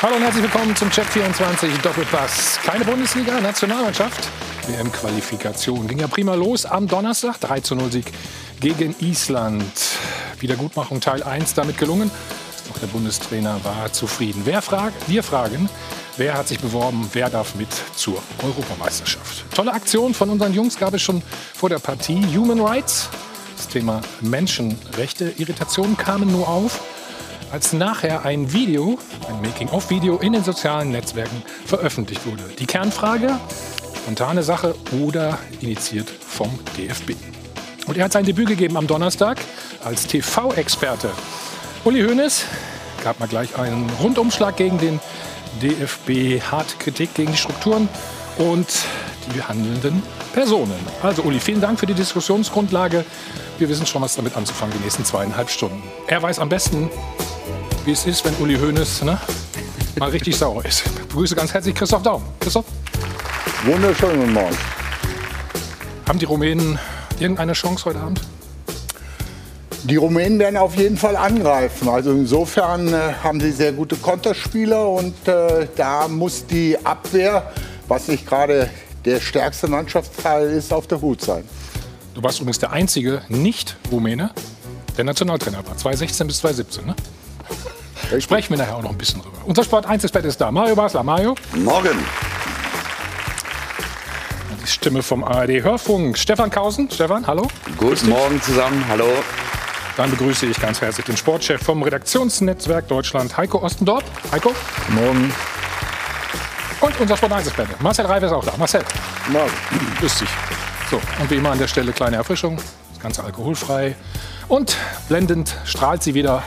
Hallo und herzlich willkommen zum Check 24 Doppelpass. Keine Bundesliga, Nationalmannschaft. WM-Qualifikation ging ja prima los am Donnerstag. 3 zu 0 Sieg gegen Island. Wiedergutmachung Teil 1 damit gelungen. Auch der Bundestrainer war zufrieden. Wer fragt? Wir fragen, wer hat sich beworben, wer darf mit zur Europameisterschaft. Tolle Aktion von unseren Jungs gab es schon vor der Partie. Human Rights, das Thema Menschenrechte, Irritationen kamen nur auf als nachher ein Video, ein Making-of-Video in den sozialen Netzwerken veröffentlicht wurde. Die Kernfrage, spontane Sache oder initiiert vom DFB. Und er hat sein Debüt gegeben am Donnerstag als TV-Experte. Uli Hoeneß gab mal gleich einen Rundumschlag gegen den DFB, hart Kritik gegen die Strukturen und die handelnden Personen. Also Uli, vielen Dank für die Diskussionsgrundlage. Wir wissen schon, was damit anzufangen die nächsten zweieinhalb Stunden. Er weiß am besten, wie es ist, wenn Uli Hoeneß ne, mal richtig sauer ist. Ich begrüße ganz herzlich Christoph Daum. Christoph? Wunderschönen guten Morgen. Haben die Rumänen irgendeine Chance heute Abend? Die Rumänen werden auf jeden Fall angreifen. Also insofern äh, haben sie sehr gute Konterspieler und äh, da muss die Abwehr, was nicht gerade der stärkste Mannschaftsteil ist, auf der Hut sein. Du warst übrigens der einzige Nicht-Rumäne, der Nationaltrainer war. 2016 bis 2017, ne? Sprechen wir nachher auch noch ein bisschen drüber. Unser Sport 1 Expert ist da. Mario Basler. Mario. Morgen. Die Stimme vom ARD Hörfunk. Stefan Kausen. Stefan, hallo. Guten Morgen zusammen. Hallo. Dann begrüße ich ganz herzlich den Sportchef vom Redaktionsnetzwerk Deutschland, Heiko Ostendorf. Heiko. Morgen. Und unser Sport 1 Experte. Marcel Reif ist auch da. Marcel. Morgen. Grüß dich. So, und wie immer an der Stelle kleine Erfrischung. Das Ganze alkoholfrei. Und blendend strahlt sie wieder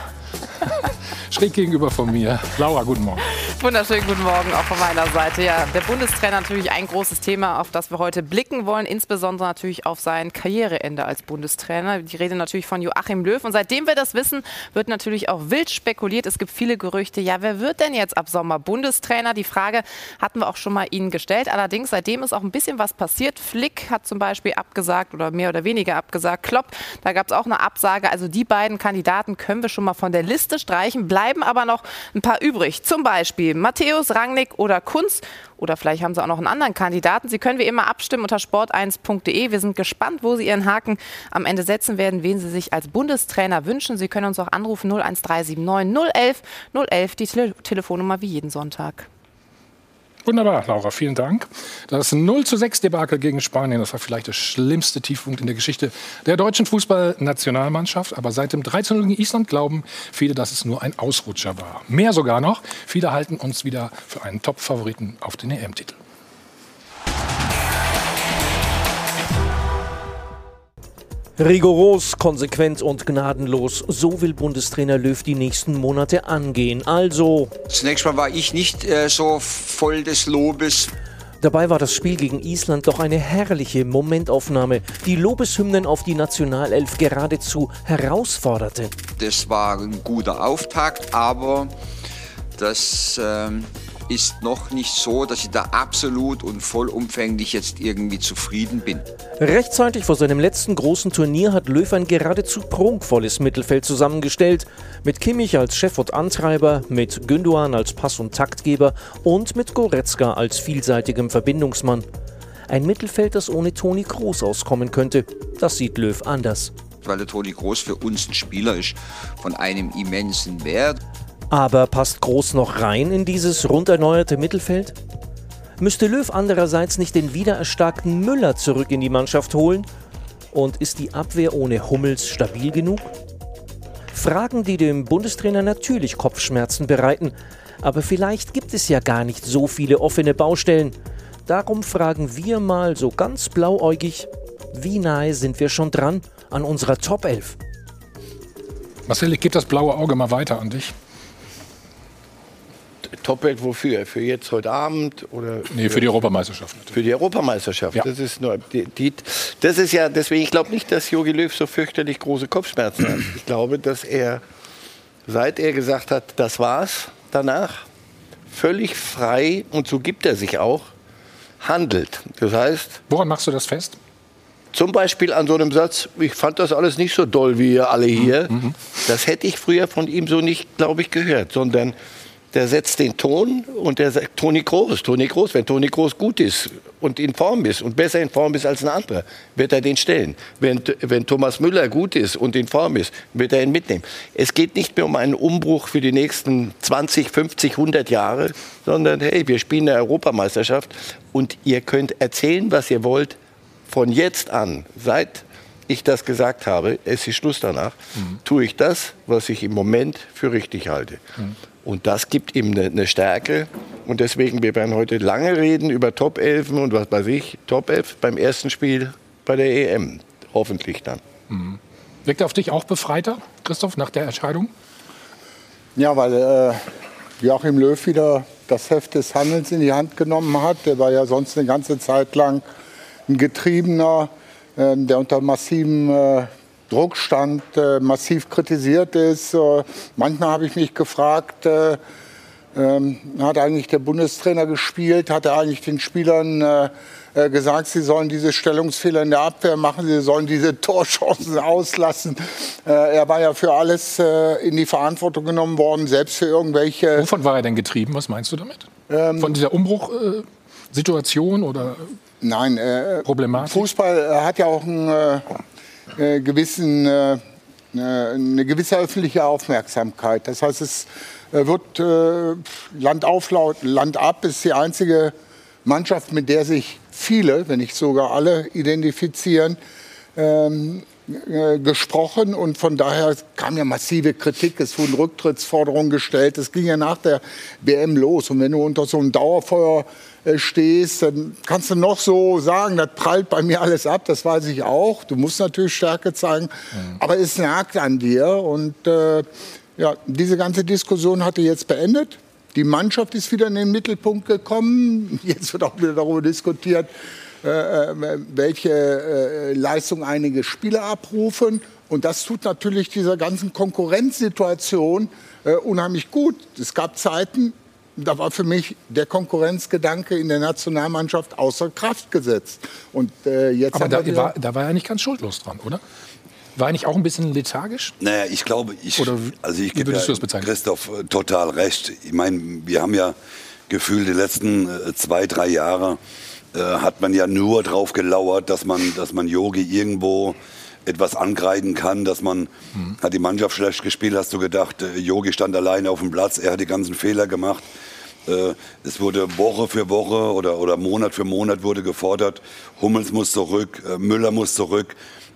schräg gegenüber von mir. Laura, guten Morgen. Wunderschönen guten Morgen auch von meiner Seite. Ja, der Bundestrainer natürlich ein großes Thema, auf das wir heute blicken wollen, insbesondere natürlich auf sein Karriereende als Bundestrainer. Die Rede natürlich von Joachim Löw. Und seitdem wir das wissen, wird natürlich auch wild spekuliert. Es gibt viele Gerüchte. Ja, wer wird denn jetzt ab Sommer Bundestrainer? Die Frage hatten wir auch schon mal Ihnen gestellt. Allerdings, seitdem ist auch ein bisschen was passiert. Flick hat zum Beispiel abgesagt oder mehr oder weniger abgesagt. Klopp, da gab es auch eine Absage. Also die beiden Kandidaten können wir schon mal von der Liste streichen, bleiben aber noch ein paar übrig. Zum Beispiel Matthäus, Rangnick oder Kunz. Oder vielleicht haben Sie auch noch einen anderen Kandidaten. Sie können wie immer abstimmen unter sport1.de. Wir sind gespannt, wo Sie Ihren Haken am Ende setzen werden, wen Sie sich als Bundestrainer wünschen. Sie können uns auch anrufen 01379 011 011, die Tele Telefonnummer wie jeden Sonntag. Wunderbar, Laura, vielen Dank. Das 0 zu 6 Debakel gegen Spanien, das war vielleicht der schlimmste Tiefpunkt in der Geschichte der deutschen Fußballnationalmannschaft. Aber seit dem 13 0 gegen Island glauben viele, dass es nur ein Ausrutscher war. Mehr sogar noch. Viele halten uns wieder für einen Top-Favoriten auf den EM-Titel. Rigoros, konsequent und gnadenlos. So will Bundestrainer Löw die nächsten Monate angehen. Also. Zunächst mal war ich nicht äh, so voll des Lobes. Dabei war das Spiel gegen Island doch eine herrliche Momentaufnahme, die Lobeshymnen auf die Nationalelf geradezu herausforderte. Das war ein guter Auftakt, aber das ähm, ist noch nicht so, dass ich da absolut und vollumfänglich jetzt irgendwie zufrieden bin. Rechtzeitig vor seinem letzten großen Turnier hat Löw ein geradezu prunkvolles Mittelfeld zusammengestellt. Mit Kimmich als Chef und Antreiber, mit Gündogan als Pass- und Taktgeber und mit Goretzka als vielseitigem Verbindungsmann. Ein Mittelfeld, das ohne Toni Kroos auskommen könnte. Das sieht Löw anders. Weil der Toni Groß für uns ein Spieler ist von einem immensen Wert. Aber passt Groß noch rein in dieses rund erneuerte Mittelfeld? Müsste Löw andererseits nicht den wiedererstarkten Müller zurück in die Mannschaft holen? Und ist die Abwehr ohne Hummels stabil genug? Fragen, die dem Bundestrainer natürlich Kopfschmerzen bereiten. Aber vielleicht gibt es ja gar nicht so viele offene Baustellen. Darum fragen wir mal so ganz blauäugig, wie nahe sind wir schon dran an unserer Top 11? Marcel, ich gebe das blaue Auge mal weiter an dich. Top-Welt wofür? Für jetzt heute Abend oder? Nee, für die Europameisterschaft. Natürlich. Für die Europameisterschaft. Ja. Das ist nur die, die, das ist ja deswegen. Ich glaube nicht, dass Jogi Löw so fürchterlich große Kopfschmerzen hat. Ich glaube, dass er seit er gesagt hat, das war's danach völlig frei und so gibt er sich auch handelt. Das heißt, Woran machst du das fest? zum Beispiel an so einem Satz, ich fand das alles nicht so doll wie ihr alle hier. Das hätte ich früher von ihm so nicht, glaube ich, gehört, sondern der setzt den Ton und der sagt, Toni Groß, Toni Groß, wenn Toni Groß gut ist und in Form ist und besser in Form ist als ein anderer, wird er den stellen. Wenn, wenn Thomas Müller gut ist und in Form ist, wird er ihn mitnehmen. Es geht nicht mehr um einen Umbruch für die nächsten 20, 50, 100 Jahre, sondern hey, wir spielen eine Europameisterschaft und ihr könnt erzählen, was ihr wollt, von jetzt an, seit ich das gesagt habe, es ist Schluss danach, mhm. tue ich das, was ich im Moment für richtig halte. Mhm. Und das gibt ihm eine, eine, Stärke. Und deswegen, wir werden heute lange reden über Top 11 und was weiß ich, Top 11 beim ersten Spiel bei der EM. Hoffentlich dann. Mhm. Wirkt auf dich auch befreiter, Christoph, nach der Entscheidung? Ja, weil äh, Joachim Löw wieder das Heft des Handelns in die Hand genommen hat. Der war ja sonst eine ganze Zeit lang ein Getriebener, äh, der unter massivem äh, Druck stand, äh, massiv kritisiert ist. Äh, manchmal habe ich mich gefragt, äh, ähm, hat eigentlich der Bundestrainer gespielt? Hat er eigentlich den Spielern äh, äh, gesagt, sie sollen diese Stellungsfehler in der Abwehr machen, sie sollen diese Torchancen auslassen? Äh, er war ja für alles in die Verantwortung genommen worden, selbst für irgendwelche. Wovon war er denn getrieben? Was meinst du damit? Ähm, Von dieser Umbruchsituation oder Nein, Problematik? Fußball hat ja auch einen äh, gewissen, äh, eine gewisse öffentliche Aufmerksamkeit. Das heißt, es äh, wird äh, Land auf, Land ab ist die einzige Mannschaft, mit der sich viele, wenn nicht sogar alle, identifizieren. Ähm, äh, gesprochen und von daher kam ja massive Kritik, es wurden Rücktrittsforderungen gestellt, es ging ja nach der WM los und wenn du unter so einem Dauerfeuer äh, stehst, dann kannst du noch so sagen, das prallt bei mir alles ab, das weiß ich auch. Du musst natürlich Stärke zeigen, mhm. aber es nagt an dir. Und äh, ja, diese ganze Diskussion hatte jetzt beendet. Die Mannschaft ist wieder in den Mittelpunkt gekommen. Jetzt wird auch wieder darüber diskutiert, welche äh, Leistung einige Spieler abrufen. Und das tut natürlich dieser ganzen Konkurrenzsituation äh, unheimlich gut. Es gab Zeiten, da war für mich der Konkurrenzgedanke in der Nationalmannschaft außer Kraft gesetzt. Und äh, jetzt Aber da war, da war er nicht ganz schuldlos dran, oder? War er nicht auch ein bisschen lethargisch? Naja, ich glaube, ich, Oder also ich gebe ja Christoph äh, total recht. Ich meine, wir haben ja gefühlt die letzten äh, zwei, drei Jahre äh, hat man ja nur drauf gelauert, dass man, dass man Yogi irgendwo etwas angreifen kann, dass man, mhm. hat die Mannschaft schlecht gespielt, hast du gedacht, Yogi äh, stand alleine auf dem Platz, er hat die ganzen Fehler gemacht. Äh, es wurde Woche für Woche oder, oder Monat für Monat wurde gefordert, Hummels muss zurück, äh, Müller muss zurück.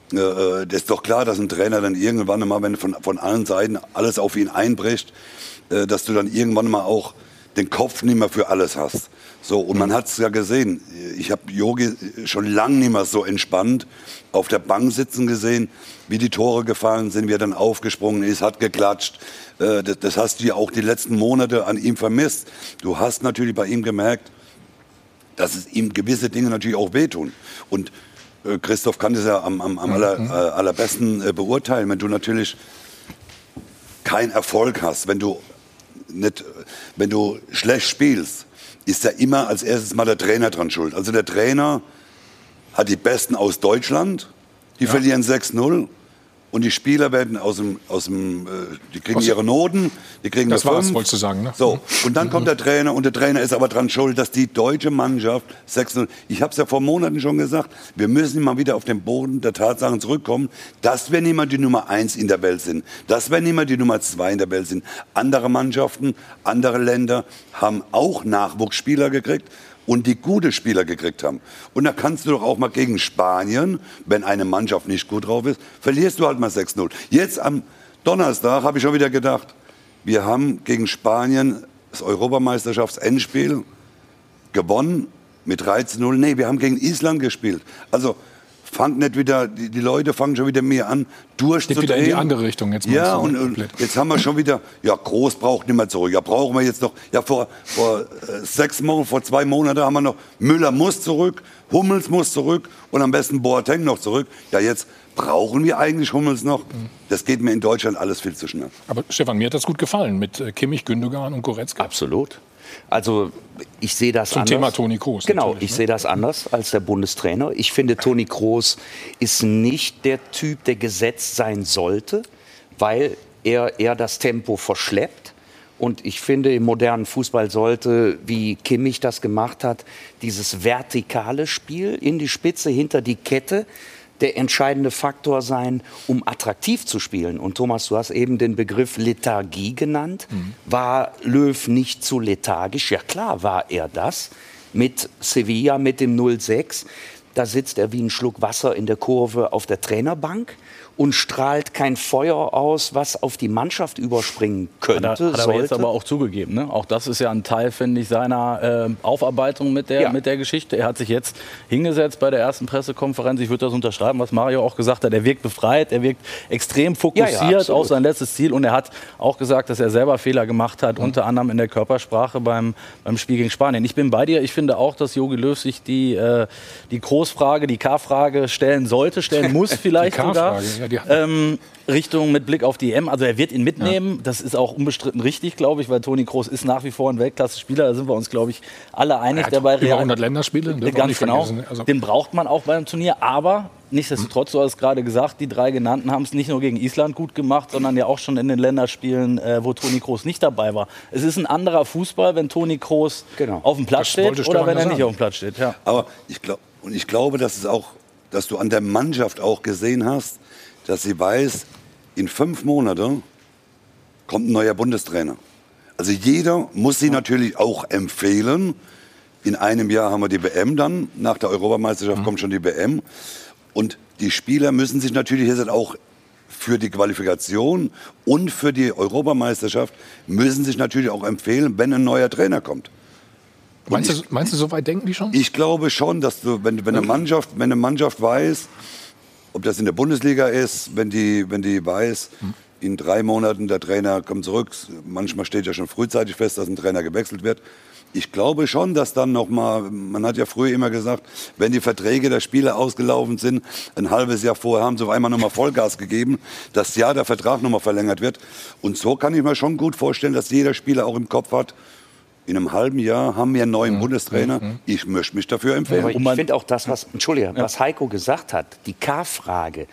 Das ist doch klar, dass ein Trainer dann irgendwann mal, wenn von, von allen Seiten alles auf ihn einbricht, dass du dann irgendwann mal auch den Kopf nicht mehr für alles hast. So, und man hat es ja gesehen. Ich habe Yogi schon lange nicht mehr so entspannt auf der Bank sitzen gesehen, wie die Tore gefallen sind, wie er dann aufgesprungen ist, hat geklatscht. Äh, das, hast du ja auch die letzten Monate an ihm vermisst. Du hast natürlich bei ihm gemerkt, dass es ihm gewisse Dinge natürlich auch wehtun. Und äh, Christoph kann das ja am, am, am aller, mhm. äh, allerbesten beurteilen, wenn du natürlich keinen Erfolg hast, wenn du nicht, wenn du schlecht spielst, ist ja immer als erstes mal der Trainer dran schuld. Also der Trainer hat die Besten aus Deutschland, die ja. verlieren 6-0. Und die Spieler werden aus dem, aus dem äh, die kriegen aus ihre Noten, die kriegen Das war's, wolltest du sagen, ne? So, und dann kommt der Trainer und der Trainer ist aber dran schuld, dass die deutsche Mannschaft 6-0, ich habe es ja vor Monaten schon gesagt, wir müssen mal wieder auf den Boden der Tatsachen zurückkommen, dass wir nicht mehr die Nummer 1 in der Welt sind, dass wir nicht mehr die Nummer 2 in der Welt sind. Andere Mannschaften, andere Länder haben auch Nachwuchsspieler gekriegt und die gute Spieler gekriegt haben. Und da kannst du doch auch mal gegen Spanien, wenn eine Mannschaft nicht gut drauf ist, verlierst du halt mal 6-0. Jetzt am Donnerstag habe ich schon wieder gedacht, wir haben gegen Spanien das Europameisterschaftsendspiel gewonnen mit 13-0. Nee, wir haben gegen Island gespielt. Also fangt nicht wieder, die, die, Leute fangen schon wieder mehr an, durchzudrehen. Geht wieder in die andere Richtung jetzt. Ja, und, und, jetzt haben wir schon wieder, ja, Groß braucht nicht mehr zurück. Ja, brauchen wir jetzt noch, ja, vor, vor äh, sechs Monaten, vor zwei Monaten haben wir noch, Müller muss zurück, Hummels muss zurück und am besten Boateng noch zurück. Ja, jetzt brauchen wir eigentlich Hummels noch? Das geht mir in Deutschland alles viel zu schnell. Aber Stefan, mir hat das gut gefallen mit äh, Kimmich, Gündogan und Goretzka. Absolut. Also ich sehe das Zum anders. Thema Toni Kroos. Genau, ich ne? sehe das anders als der Bundestrainer. Ich finde, Toni Kroos ist nicht der Typ, der gesetzt sein sollte, weil er, er das Tempo verschleppt Und ich finde, im modernen Fußball sollte, wie Kimmich das gemacht hat, dieses vertikale Spiel in die Spitze, hinter die Kette, der entscheidende Faktor sein, um attraktiv zu spielen. Und Thomas, du hast eben den Begriff Lethargie genannt. Mhm. War Löw nicht zu lethargisch? Ja klar war er das. Mit Sevilla, mit dem 06. Da sitzt er wie ein Schluck Wasser in der Kurve auf der Trainerbank und strahlt kein Feuer aus, was auf die Mannschaft überspringen könnte. Hat er, hat er jetzt aber auch zugegeben. Ne? Auch das ist ja ein Teil, finde ich, seiner äh, Aufarbeitung mit der, ja. mit der Geschichte. Er hat sich jetzt hingesetzt bei der ersten Pressekonferenz. Ich würde das unterschreiben, was Mario auch gesagt hat. Er wirkt befreit, er wirkt extrem fokussiert ja, ja, auf sein letztes Ziel. Und er hat auch gesagt, dass er selber Fehler gemacht hat, mhm. unter anderem in der Körpersprache beim, beim Spiel gegen Spanien. Ich bin bei dir. Ich finde auch, dass Jogi Löw sich die, äh, die Großfrage, die K-Frage stellen sollte, stellen muss vielleicht sogar. Ja, ähm, Richtung mit Blick auf die EM. Also er wird ihn mitnehmen. Ja. Das ist auch unbestritten richtig, glaube ich, weil Toni Kroos ist nach wie vor ein Weltklasse-Spieler. Da sind wir uns, glaube ich, alle einig. Der bei über 100 Länderspiele. Ganz genau. Also Den braucht man auch beim Turnier. Aber nichtsdestotrotz, du hast gerade gesagt, die drei genannten haben es nicht nur gegen Island gut gemacht, sondern ja auch schon in den Länderspielen, äh, wo Toni Kroos nicht dabei war. Es ist ein anderer Fußball, wenn Toni Kroos genau. auf dem Platz das steht oder wenn er nicht auf dem Platz steht. Ja. Aber ich glaube, und ich glaube, dass es auch, dass du an der Mannschaft auch gesehen hast, dass sie weiß, in fünf Monaten kommt ein neuer Bundestrainer. Also jeder muss sie natürlich auch empfehlen. In einem Jahr haben wir die WM dann, nach der Europameisterschaft mhm. kommt schon die WM. Und die Spieler müssen sich natürlich jetzt auch für die Qualifikation und für die Europameisterschaft müssen sich natürlich auch empfehlen, wenn ein neuer Trainer kommt. Meinst, ich, du, meinst du, so weit denken die schon? Ich glaube schon, dass du, wenn, wenn, eine Mannschaft, wenn eine Mannschaft weiß, ob das in der Bundesliga ist, wenn die, wenn die weiß, in drei Monaten der Trainer kommt zurück. Manchmal steht ja schon frühzeitig fest, dass ein Trainer gewechselt wird. Ich glaube schon, dass dann noch mal, man hat ja früher immer gesagt, wenn die Verträge der Spieler ausgelaufen sind, ein halbes Jahr vorher haben sie auf einmal noch mal Vollgas gegeben, dass ja der Vertrag noch mal verlängert wird. Und so kann ich mir schon gut vorstellen, dass jeder Spieler auch im Kopf hat, in einem halben Jahr haben wir einen neuen mhm. Bundestrainer. Mhm. Ich möchte mich dafür empfehlen. Aber ich finde auch das, was, Entschuldige, ja. was Heiko gesagt hat, die K-Frage.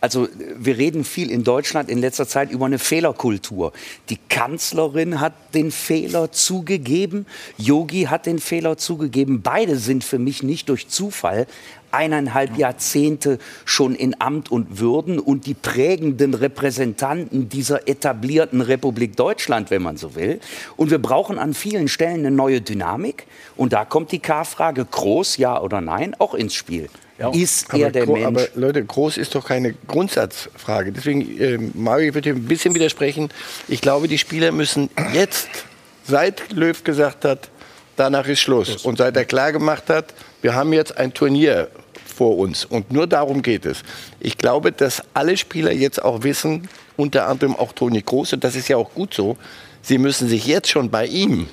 Also wir reden viel in Deutschland in letzter Zeit über eine Fehlerkultur. Die Kanzlerin hat den Fehler zugegeben, Yogi hat den Fehler zugegeben. Beide sind für mich nicht durch Zufall eineinhalb Jahrzehnte schon in Amt und Würden und die prägenden Repräsentanten dieser etablierten Republik Deutschland, wenn man so will. Und wir brauchen an vielen Stellen eine neue Dynamik. Und da kommt die K-Frage, groß, ja oder nein, auch ins Spiel. Ja, ist er der Mensch? Aber Leute, groß ist doch keine Grundsatzfrage. Deswegen, äh, Mario, ich würde ein bisschen widersprechen. Ich glaube, die Spieler müssen jetzt, seit Löw gesagt hat, danach ist Schluss. Und seit er klar gemacht hat, wir haben jetzt ein Turnier vor uns und nur darum geht es. Ich glaube, dass alle Spieler jetzt auch wissen, unter anderem auch Toni Kroos, und das ist ja auch gut so, sie müssen sich jetzt schon bei ihm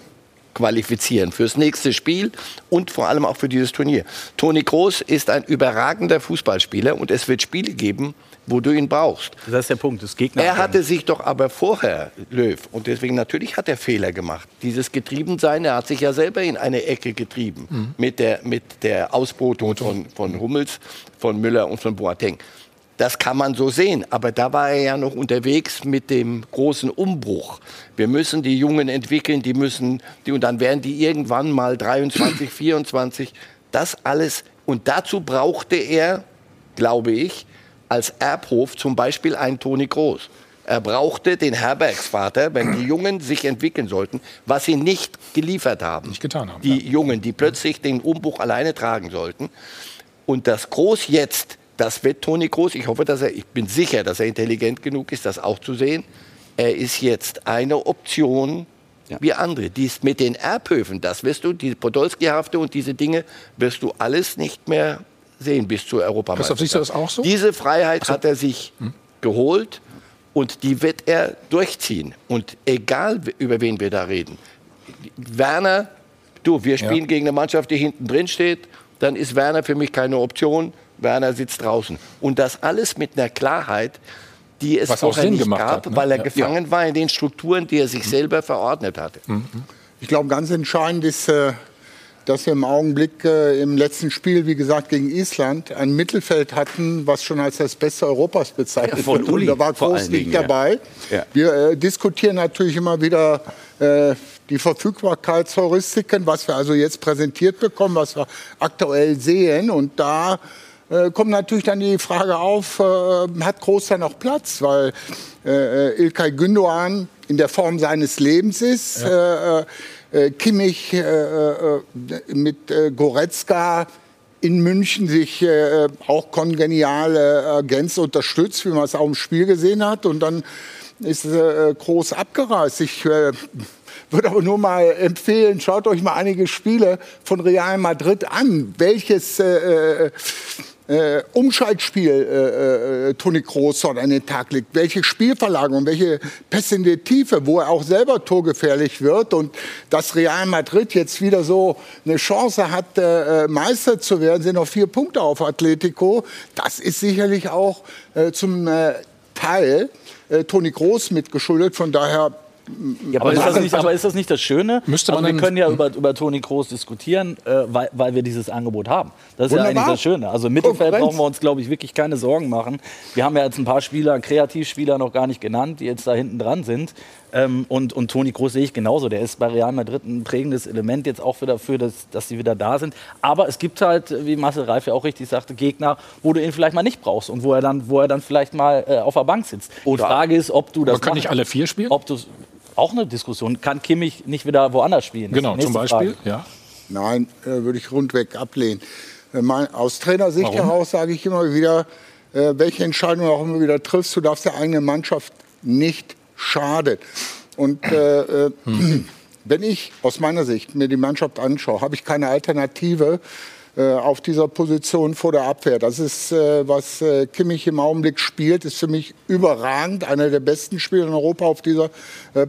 qualifizieren fürs nächste Spiel und vor allem auch für dieses Turnier. Toni Kroos ist ein überragender Fußballspieler und es wird Spiele geben, wo du ihn brauchst. Das ist der Punkt, das Gegner. Er hatte sich doch aber vorher, Löw, und deswegen natürlich hat er Fehler gemacht. Dieses Getriebensein, er hat sich ja selber in eine Ecke getrieben mhm. mit, der, mit der Ausbotung von, von Hummels, von Müller und von Boateng. Das kann man so sehen, aber da war er ja noch unterwegs mit dem großen Umbruch. Wir müssen die Jungen entwickeln, die müssen, die, und dann werden die irgendwann mal 23, 24. Das alles, und dazu brauchte er, glaube ich, als Erbhof zum Beispiel einen Toni Groß. Er brauchte den Herbergsvater, wenn die Jungen sich entwickeln sollten, was sie nicht geliefert haben. Nicht getan haben. Die ja. Jungen, die plötzlich den Umbruch alleine tragen sollten. Und das Groß jetzt, das wird Toni Groß. Ich hoffe, dass er, ich bin sicher, dass er intelligent genug ist, das auch zu sehen. Er ist jetzt eine Option ja. wie andere. Dies mit den Erbhöfen, das wirst du, die Podolski-Hafte und diese Dinge, wirst du alles nicht mehr sehen bis zur Europameisterschaft. Siehst du das auch so? Diese Freiheit also, hat er sich hm? geholt und die wird er durchziehen. Und egal, über wen wir da reden. Werner, du, wir spielen ja. gegen eine Mannschaft, die hinten drin steht, dann ist Werner für mich keine Option. Werner sitzt draußen. Und das alles mit einer Klarheit, die es Was vorher nicht gab, hat, ne? weil er ja. gefangen war in den Strukturen, die er sich selber verordnet hatte. Mhm. Ich glaube, ganz entscheidend ist, äh, dass wir im Augenblick äh, im letzten Spiel, wie gesagt, gegen Island ein Mittelfeld hatten, was schon als das Beste Europas bezeichnet ja, wird. Und da war Groß nicht dabei. Ja. Wir äh, diskutieren natürlich immer wieder äh, die Verfügbarkeitsheuristiken, was wir also jetzt präsentiert bekommen, was wir aktuell sehen. Und da äh, kommt natürlich dann die Frage auf, äh, hat Groß da noch Platz? Weil äh, Ilkay Gündoğan in der Form seines Lebens ist, ja. Äh, äh, Kimmich äh, mit Goretzka in München sich auch kongenial ergänzt, unterstützt, wie man es auch im Spiel gesehen hat. Und dann ist Groß abgereist. Ich würde aber nur mal empfehlen, schaut euch mal einige Spiele von Real Madrid an. Welches äh, äh, Umschaltspiel äh, äh, Toni Kroos dort an den Tag legt, welche Spielverlagerung, welche Pässe in die Tiefe, wo er auch selber torgefährlich wird und dass Real Madrid jetzt wieder so eine Chance hat, äh, Meister zu werden, sind noch vier Punkte auf Atletico. Das ist sicherlich auch äh, zum äh, Teil Toni Kroos mitgeschuldet. Von daher ja, aber, ist das nicht, aber ist das nicht das Schöne? Müsste man also wir können ja über, über Toni Kroos diskutieren, äh, weil, weil wir dieses Angebot haben. Das ist Wunderbar. ja eigentlich das Schöne. Also im Mittelfeld brauchen wir uns, glaube ich, wirklich keine Sorgen machen. Wir haben ja jetzt ein paar Spieler, Kreativspieler noch gar nicht genannt, die jetzt da hinten dran sind. Ähm, und, und Toni Kroos sehe ich genauso. Der ist bei Real Madrid ein prägendes Element jetzt auch dafür, dass, dass sie wieder da sind. Aber es gibt halt, wie Marcel Reif ja auch richtig sagte, Gegner, wo du ihn vielleicht mal nicht brauchst und wo er dann, wo er dann vielleicht mal äh, auf der Bank sitzt. Oder die Frage ist, ob du das. Aber können nicht alle vier spielen? Ob du auch eine Diskussion. Kann Kimmich nicht wieder woanders spielen? Genau, zum Beispiel. Ja. Nein, äh, würde ich rundweg ablehnen. Äh, aus Trainersicht Warum? heraus sage ich immer wieder, äh, welche Entscheidung auch immer wieder triffst, du darfst der eigenen Mannschaft nicht schaden. Und äh, hm. wenn ich aus meiner Sicht mir die Mannschaft anschaue, habe ich keine Alternative auf dieser Position vor der Abwehr. Das ist, äh, was äh, Kimmich im Augenblick spielt, ist für mich überragend. Einer der besten Spieler in Europa auf dieser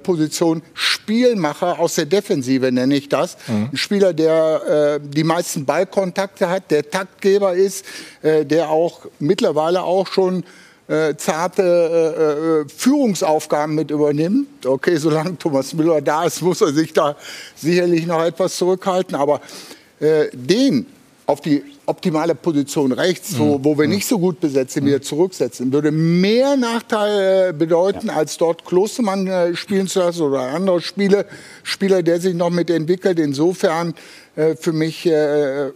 Position. Spielmacher aus der Defensive nenne ich das. Mhm. Ein Spieler, der die meisten Ballkontakte hat, der Taktgeber ist, der auch mittlerweile auch schon zarte äh, Führungsaufgaben mit übernimmt. Okay, solange Thomas Müller da ist, muss er sich da sicherlich noch etwas zurückhalten. Aber äh, den auf die optimale Position rechts, wo, mhm. wo wir mhm. nicht so gut besetzt sind, wieder zurücksetzen, würde mehr Nachteil äh, bedeuten, ja. als dort Klostermann äh, spielen zu lassen oder andere Spiele, Spieler, der sich noch mitentwickelt. Insofern äh, für mich äh,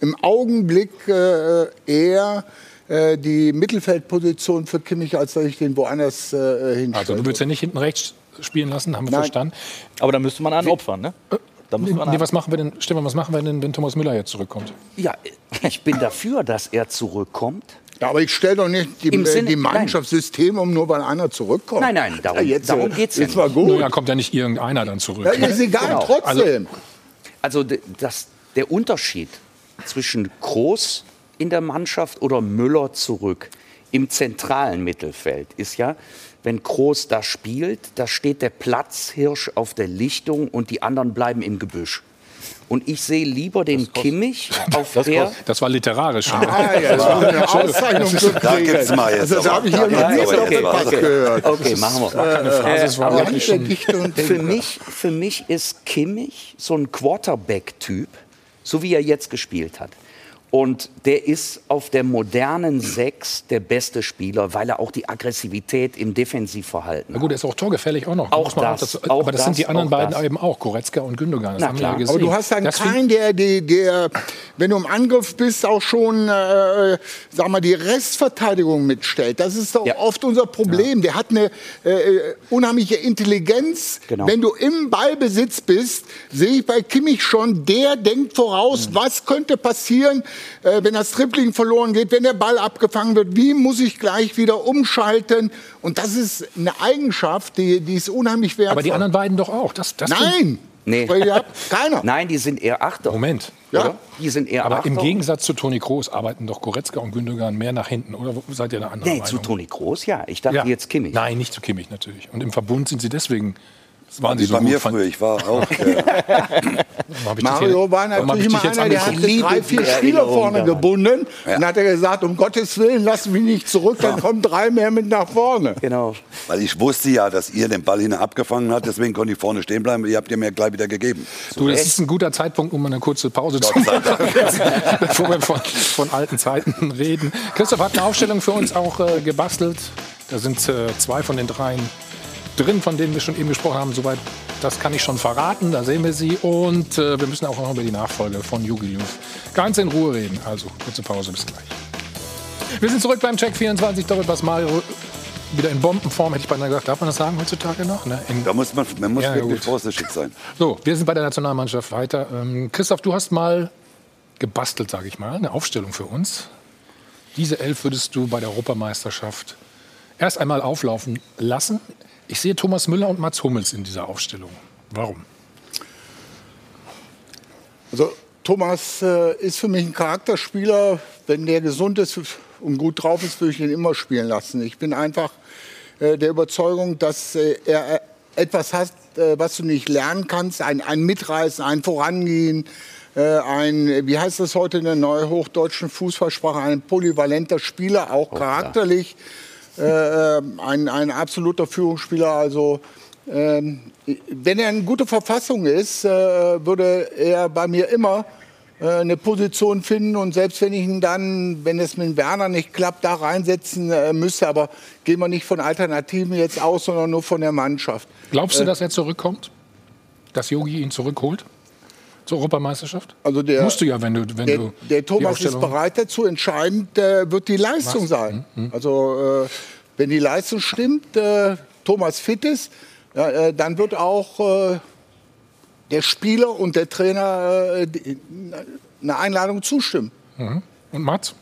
im Augenblick äh, eher äh, die Mittelfeldposition für Kimmich, als dass ich den woanders äh, hinstelle. Also du würdest ja nicht hinten rechts spielen lassen, haben wir Nein. verstanden. Aber da müsste man einen opfern, ne? Nee, nee, was machen wir denn, Stefan, was machen wir denn, wenn Thomas Müller jetzt zurückkommt? Ja, ich bin dafür, dass er zurückkommt. Ja, aber ich stelle doch nicht die, Im Sinne, die Mannschaftssystem um, nur weil einer zurückkommt. Nein, nein, darum, ja, jetzt, darum geht es ja nicht. War gut. Nur, ja, kommt ja nicht irgendeiner dann zurück. Ja, ist egal, genau. trotzdem. Also, also das, der Unterschied zwischen Groß in der Mannschaft oder Müller zurück im zentralen Mittelfeld ist ja, wenn Groß da spielt, da steht der Platzhirsch auf der Lichtung und die anderen bleiben im Gebüsch. Und ich sehe lieber den Kimmich auf das der. Das war literarisch. Ah, ja, das war eine Auszeichnung zu Da gibt's mal jetzt. Also, das habe ich hier noch nicht okay, okay, gehört. Okay, machen wir. Äh, äh, aber für, mich, für mich ist Kimmich so ein Quarterback-Typ, so wie er jetzt gespielt hat. Und der ist auf der modernen Sechs der beste Spieler, weil er auch die Aggressivität im Defensivverhalten hat. Na gut, er ist auch torgefährlich auch noch. Auch das, das, auch aber das, das, sind die anderen beiden das. eben auch, Goretzka und Gündogan. Das haben klar. Wir ja gesehen. Aber du hast dann keinen, der, der, der, wenn du im Angriff bist, auch schon, äh, sag mal, die Restverteidigung mitstellt. Das ist doch ja. oft unser Problem. Ja. Der hat eine äh, unheimliche Intelligenz. Genau. Wenn du im Ballbesitz bist, sehe ich bei Kimmich schon, der denkt voraus, mhm. was könnte passieren, äh, wenn das Tripling verloren geht, wenn der Ball abgefangen wird, wie muss ich gleich wieder umschalten? Und das ist eine Eigenschaft, die, die ist unheimlich wertvoll. Aber die anderen beiden doch auch. Das, das Nein! Nee. Keiner. Nein, die sind eher Achter. Moment. Ja. Die sind eher Aber Achter. im Gegensatz zu Toni Kroos arbeiten doch Goretzka und Gündogan mehr nach hinten. Oder seid ihr da anderer Nee, Meinung? zu Toni Kroos ja. Ich dachte ja. jetzt Kimmich. Nein, nicht zu Kimmich natürlich. Und im Verbund sind sie deswegen das waren Sie so bei mir früher, ich war auch. Äh Mario war natürlich immer einer, der hat drei, vier Spieler vorne daran. gebunden. Ja. Und hat er gesagt, um Gottes Willen, lassen mich nicht zurück, dann kommen drei mehr mit nach vorne. Genau. Weil ich wusste ja, dass ihr den Ball hinten abgefangen habt, deswegen konnte ich vorne stehen bleiben. Ihr habt ja mir gleich wieder gegeben. Du, das ist ein guter Zeitpunkt, um eine kurze Pause zu machen, bevor wir von, von, alten Zeiten reden. Christoph hat eine Aufstellung für uns auch äh, gebastelt. Da sind äh, zwei von den dreien drin, von denen wir schon eben gesprochen haben. Soweit das kann ich schon verraten, da sehen wir sie. Und äh, wir müssen auch noch über die Nachfolge von Jogi Löw ganz in Ruhe reden. Also kurze Pause, bis gleich. Wir sind zurück beim Check 24 Doppelpass Mario. Wieder in Bombenform, hätte ich beinahe gesagt. Darf man das sagen heutzutage noch? Ne? da muss man, man muss ja, wirklich vorsichtig sein. So, wir sind bei der Nationalmannschaft weiter. Ähm, Christoph, du hast mal gebastelt, sage ich mal, eine Aufstellung für uns. Diese Elf würdest du bei der Europameisterschaft erst einmal auflaufen lassen. Ich sehe Thomas Müller und Mats Hummels in dieser Aufstellung. Warum? Also Thomas äh, ist für mich ein Charakterspieler. Wenn der gesund ist und gut drauf ist, würde ich ihn immer spielen lassen. Ich bin einfach äh, der Überzeugung, dass äh, er äh, etwas hat, äh, was du nicht lernen kannst. Ein, ein Mitreißen, ein Vorangehen, äh, ein, wie heißt das heute in der neuhochdeutschen Fußballsprache, ein polyvalenter Spieler, auch oh, charakterlich. Ja. Ein, ein absoluter Führungsspieler. Also ähm, wenn er in guter Verfassung ist, äh, würde er bei mir immer äh, eine Position finden und selbst wenn ich ihn dann, wenn es mit Werner nicht klappt, da reinsetzen äh, müsste, aber gehen wir nicht von Alternativen jetzt aus, sondern nur von der Mannschaft. Glaubst du, dass er zurückkommt? Dass Yogi ihn zurückholt? Zur Europameisterschaft? Also der, Musst du ja, wenn du. Wenn der, du der Thomas ist bereit dazu. Entscheidend äh, wird die Leistung Was? sein. Mhm. Also, äh, wenn die Leistung stimmt, äh, Thomas fit ist, ja, äh, dann wird auch äh, der Spieler und der Trainer äh, eine Einladung zustimmen. Mhm. Und Mats?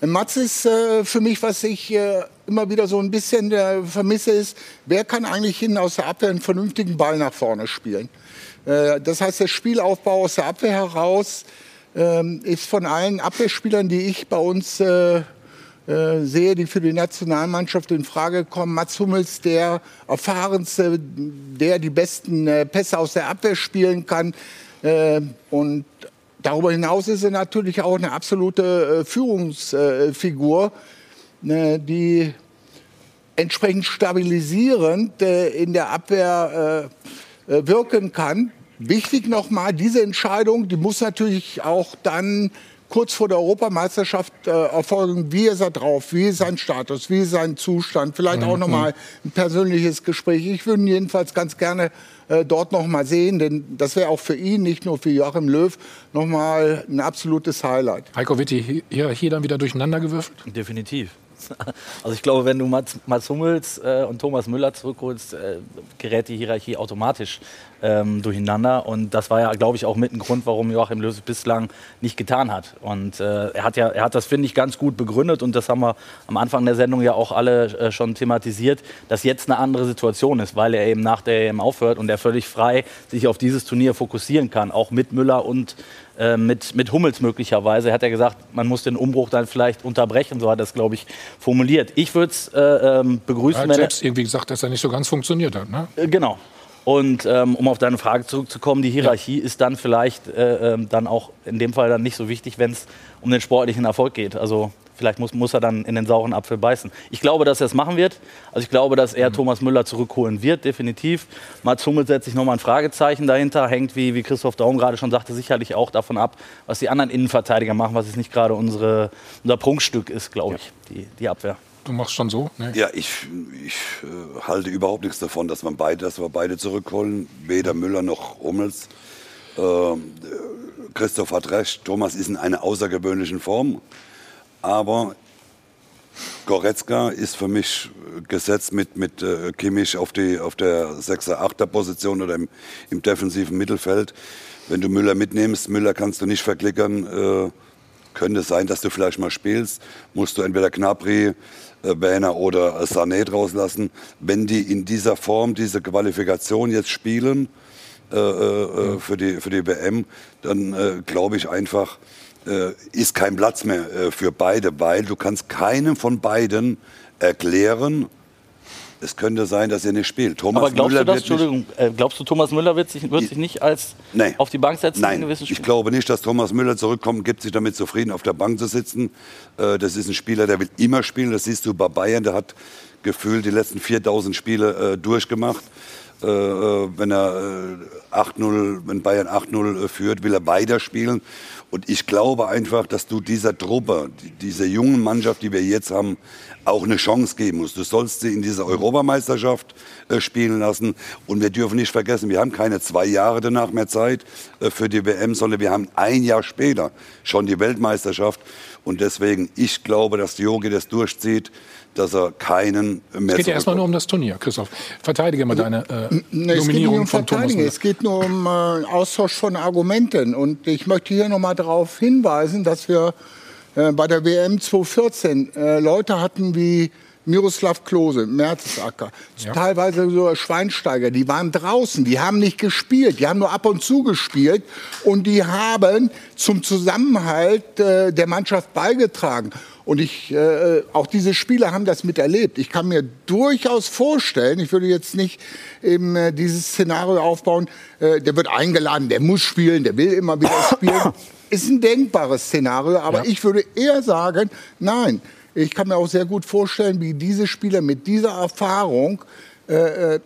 Mats ist äh, für mich, was ich äh, immer wieder so ein bisschen äh, vermisse, ist, wer kann eigentlich hin aus der Abwehr einen vernünftigen Ball nach vorne spielen? Das heißt, der Spielaufbau aus der Abwehr heraus ähm, ist von allen Abwehrspielern, die ich bei uns äh, sehe, die für die Nationalmannschaft in Frage kommen. Mats Hummels, der erfahrenste, der die besten äh, Pässe aus der Abwehr spielen kann. Äh, und darüber hinaus ist er natürlich auch eine absolute äh, Führungsfigur, die entsprechend stabilisierend äh, in der Abwehr wirken kann. Wichtig nochmal, diese Entscheidung, die muss natürlich auch dann kurz vor der Europameisterschaft äh, erfolgen, wie ist er drauf, wie ist sein Status, wie ist sein Zustand, vielleicht auch mhm. noch mal ein persönliches Gespräch. Ich würde ihn jedenfalls ganz gerne äh, dort noch mal sehen, denn das wäre auch für ihn, nicht nur für Joachim Löw, noch mal ein absolutes Highlight. Heiko, wird die Hierarchie dann wieder durcheinander gewürfelt? Definitiv. Also ich glaube, wenn du Mats, Mats Hummels äh, und Thomas Müller zurückholst, äh, gerät die Hierarchie automatisch ähm, durcheinander. Und das war ja, glaube ich, auch mit ein Grund, warum Joachim Löw bislang nicht getan hat. Und äh, er hat ja, er hat das, finde ich, ganz gut begründet und das haben wir am Anfang der Sendung ja auch alle äh, schon thematisiert, dass jetzt eine andere Situation ist, weil er eben nach der EM aufhört und er völlig frei sich auf dieses Turnier fokussieren kann, auch mit Müller und äh, mit, mit Hummels möglicherweise. Er hat ja gesagt, man muss den Umbruch dann vielleicht unterbrechen, so hat er es, glaube ich, formuliert. Ich würde es äh, ähm, begrüßen. Er hat selbst irgendwie gesagt, dass er nicht so ganz funktioniert hat. Ne? Äh, genau. Und ähm, um auf deine Frage zurückzukommen, die Hierarchie ja. ist dann vielleicht äh, ähm, dann auch in dem Fall dann nicht so wichtig, wenn es um den sportlichen Erfolg geht. Also vielleicht muss, muss er dann in den sauren Apfel beißen. Ich glaube, dass er es machen wird. Also ich glaube, dass er mhm. Thomas Müller zurückholen wird, definitiv. Mats Hummels setzt sich nochmal ein Fragezeichen dahinter, hängt, wie, wie Christoph Daum gerade schon sagte, sicherlich auch davon ab, was die anderen Innenverteidiger machen, was jetzt nicht gerade unsere, unser Prunkstück ist, glaube ich, ja. die, die Abwehr. Du machst schon so? Nee. Ja, ich, ich äh, halte überhaupt nichts davon, dass, man beide, dass wir beide zurückholen. Weder Müller noch Hummels. Ähm, Christoph hat recht, Thomas ist in einer außergewöhnlichen Form. Aber Goretzka ist für mich gesetzt mit, mit äh, Kimmich auf, die, auf der 6er, 8er Position oder im, im defensiven Mittelfeld. Wenn du Müller mitnimmst, Müller kannst du nicht verklickern. Äh, könnte sein, dass du vielleicht mal spielst, musst du entweder Knapri, äh, Werner oder Sané rauslassen. Wenn die in dieser Form diese Qualifikation jetzt spielen äh, äh, für, die, für die WM, dann äh, glaube ich einfach, äh, ist kein Platz mehr äh, für beide, weil du kannst keinem von beiden erklären, es könnte sein, dass er nicht spielt. Thomas Aber glaubst Müller du das, Entschuldigung, äh, glaubst du, Thomas Müller wird sich, wird sich nicht als nee. auf die Bank setzen? Nein, ich glaube nicht, dass Thomas Müller zurückkommt gibt sich damit zufrieden, auf der Bank zu sitzen. Äh, das ist ein Spieler, der will immer spielen. Das siehst du bei Bayern, der hat gefühlt die letzten 4000 Spiele äh, durchgemacht. äh, äh wenn er äh, 8-0, wenn Bayern 8-0 äh, führt, will er weiterspielen. Und ich glaube einfach, dass du dieser Truppe, dieser jungen Mannschaft, die wir jetzt haben, auch eine Chance geben musst. Du sollst sie in dieser Europameisterschaft äh, spielen lassen. Und wir dürfen nicht vergessen, wir haben keine zwei Jahre danach mehr Zeit äh, für die WM, sondern wir haben ein Jahr später schon die Weltmeisterschaft. Und deswegen, ich glaube, dass Jogi das durchzieht dass er keinen mehr. Es geht ja erstmal nur um das Turnier, Christoph. Verteidige mal deine äh, nee, Nominierung um von Thomas Es geht nur um äh, Austausch von Argumenten. Und ich möchte hier noch mal darauf hinweisen, dass wir äh, bei der WM 2014 äh, Leute hatten wie Miroslav Klose, Mertesacker, ja. teilweise so Schweinsteiger, die waren draußen, die haben nicht gespielt, die haben nur ab und zu gespielt und die haben zum Zusammenhalt äh, der Mannschaft beigetragen. Und ich, äh, auch diese Spieler haben das miterlebt. Ich kann mir durchaus vorstellen, ich würde jetzt nicht eben äh, dieses Szenario aufbauen, äh, der wird eingeladen, der muss spielen, der will immer wieder spielen. Ist ein denkbares Szenario, aber ja. ich würde eher sagen, nein. Ich kann mir auch sehr gut vorstellen, wie diese Spieler mit dieser Erfahrung äh, äh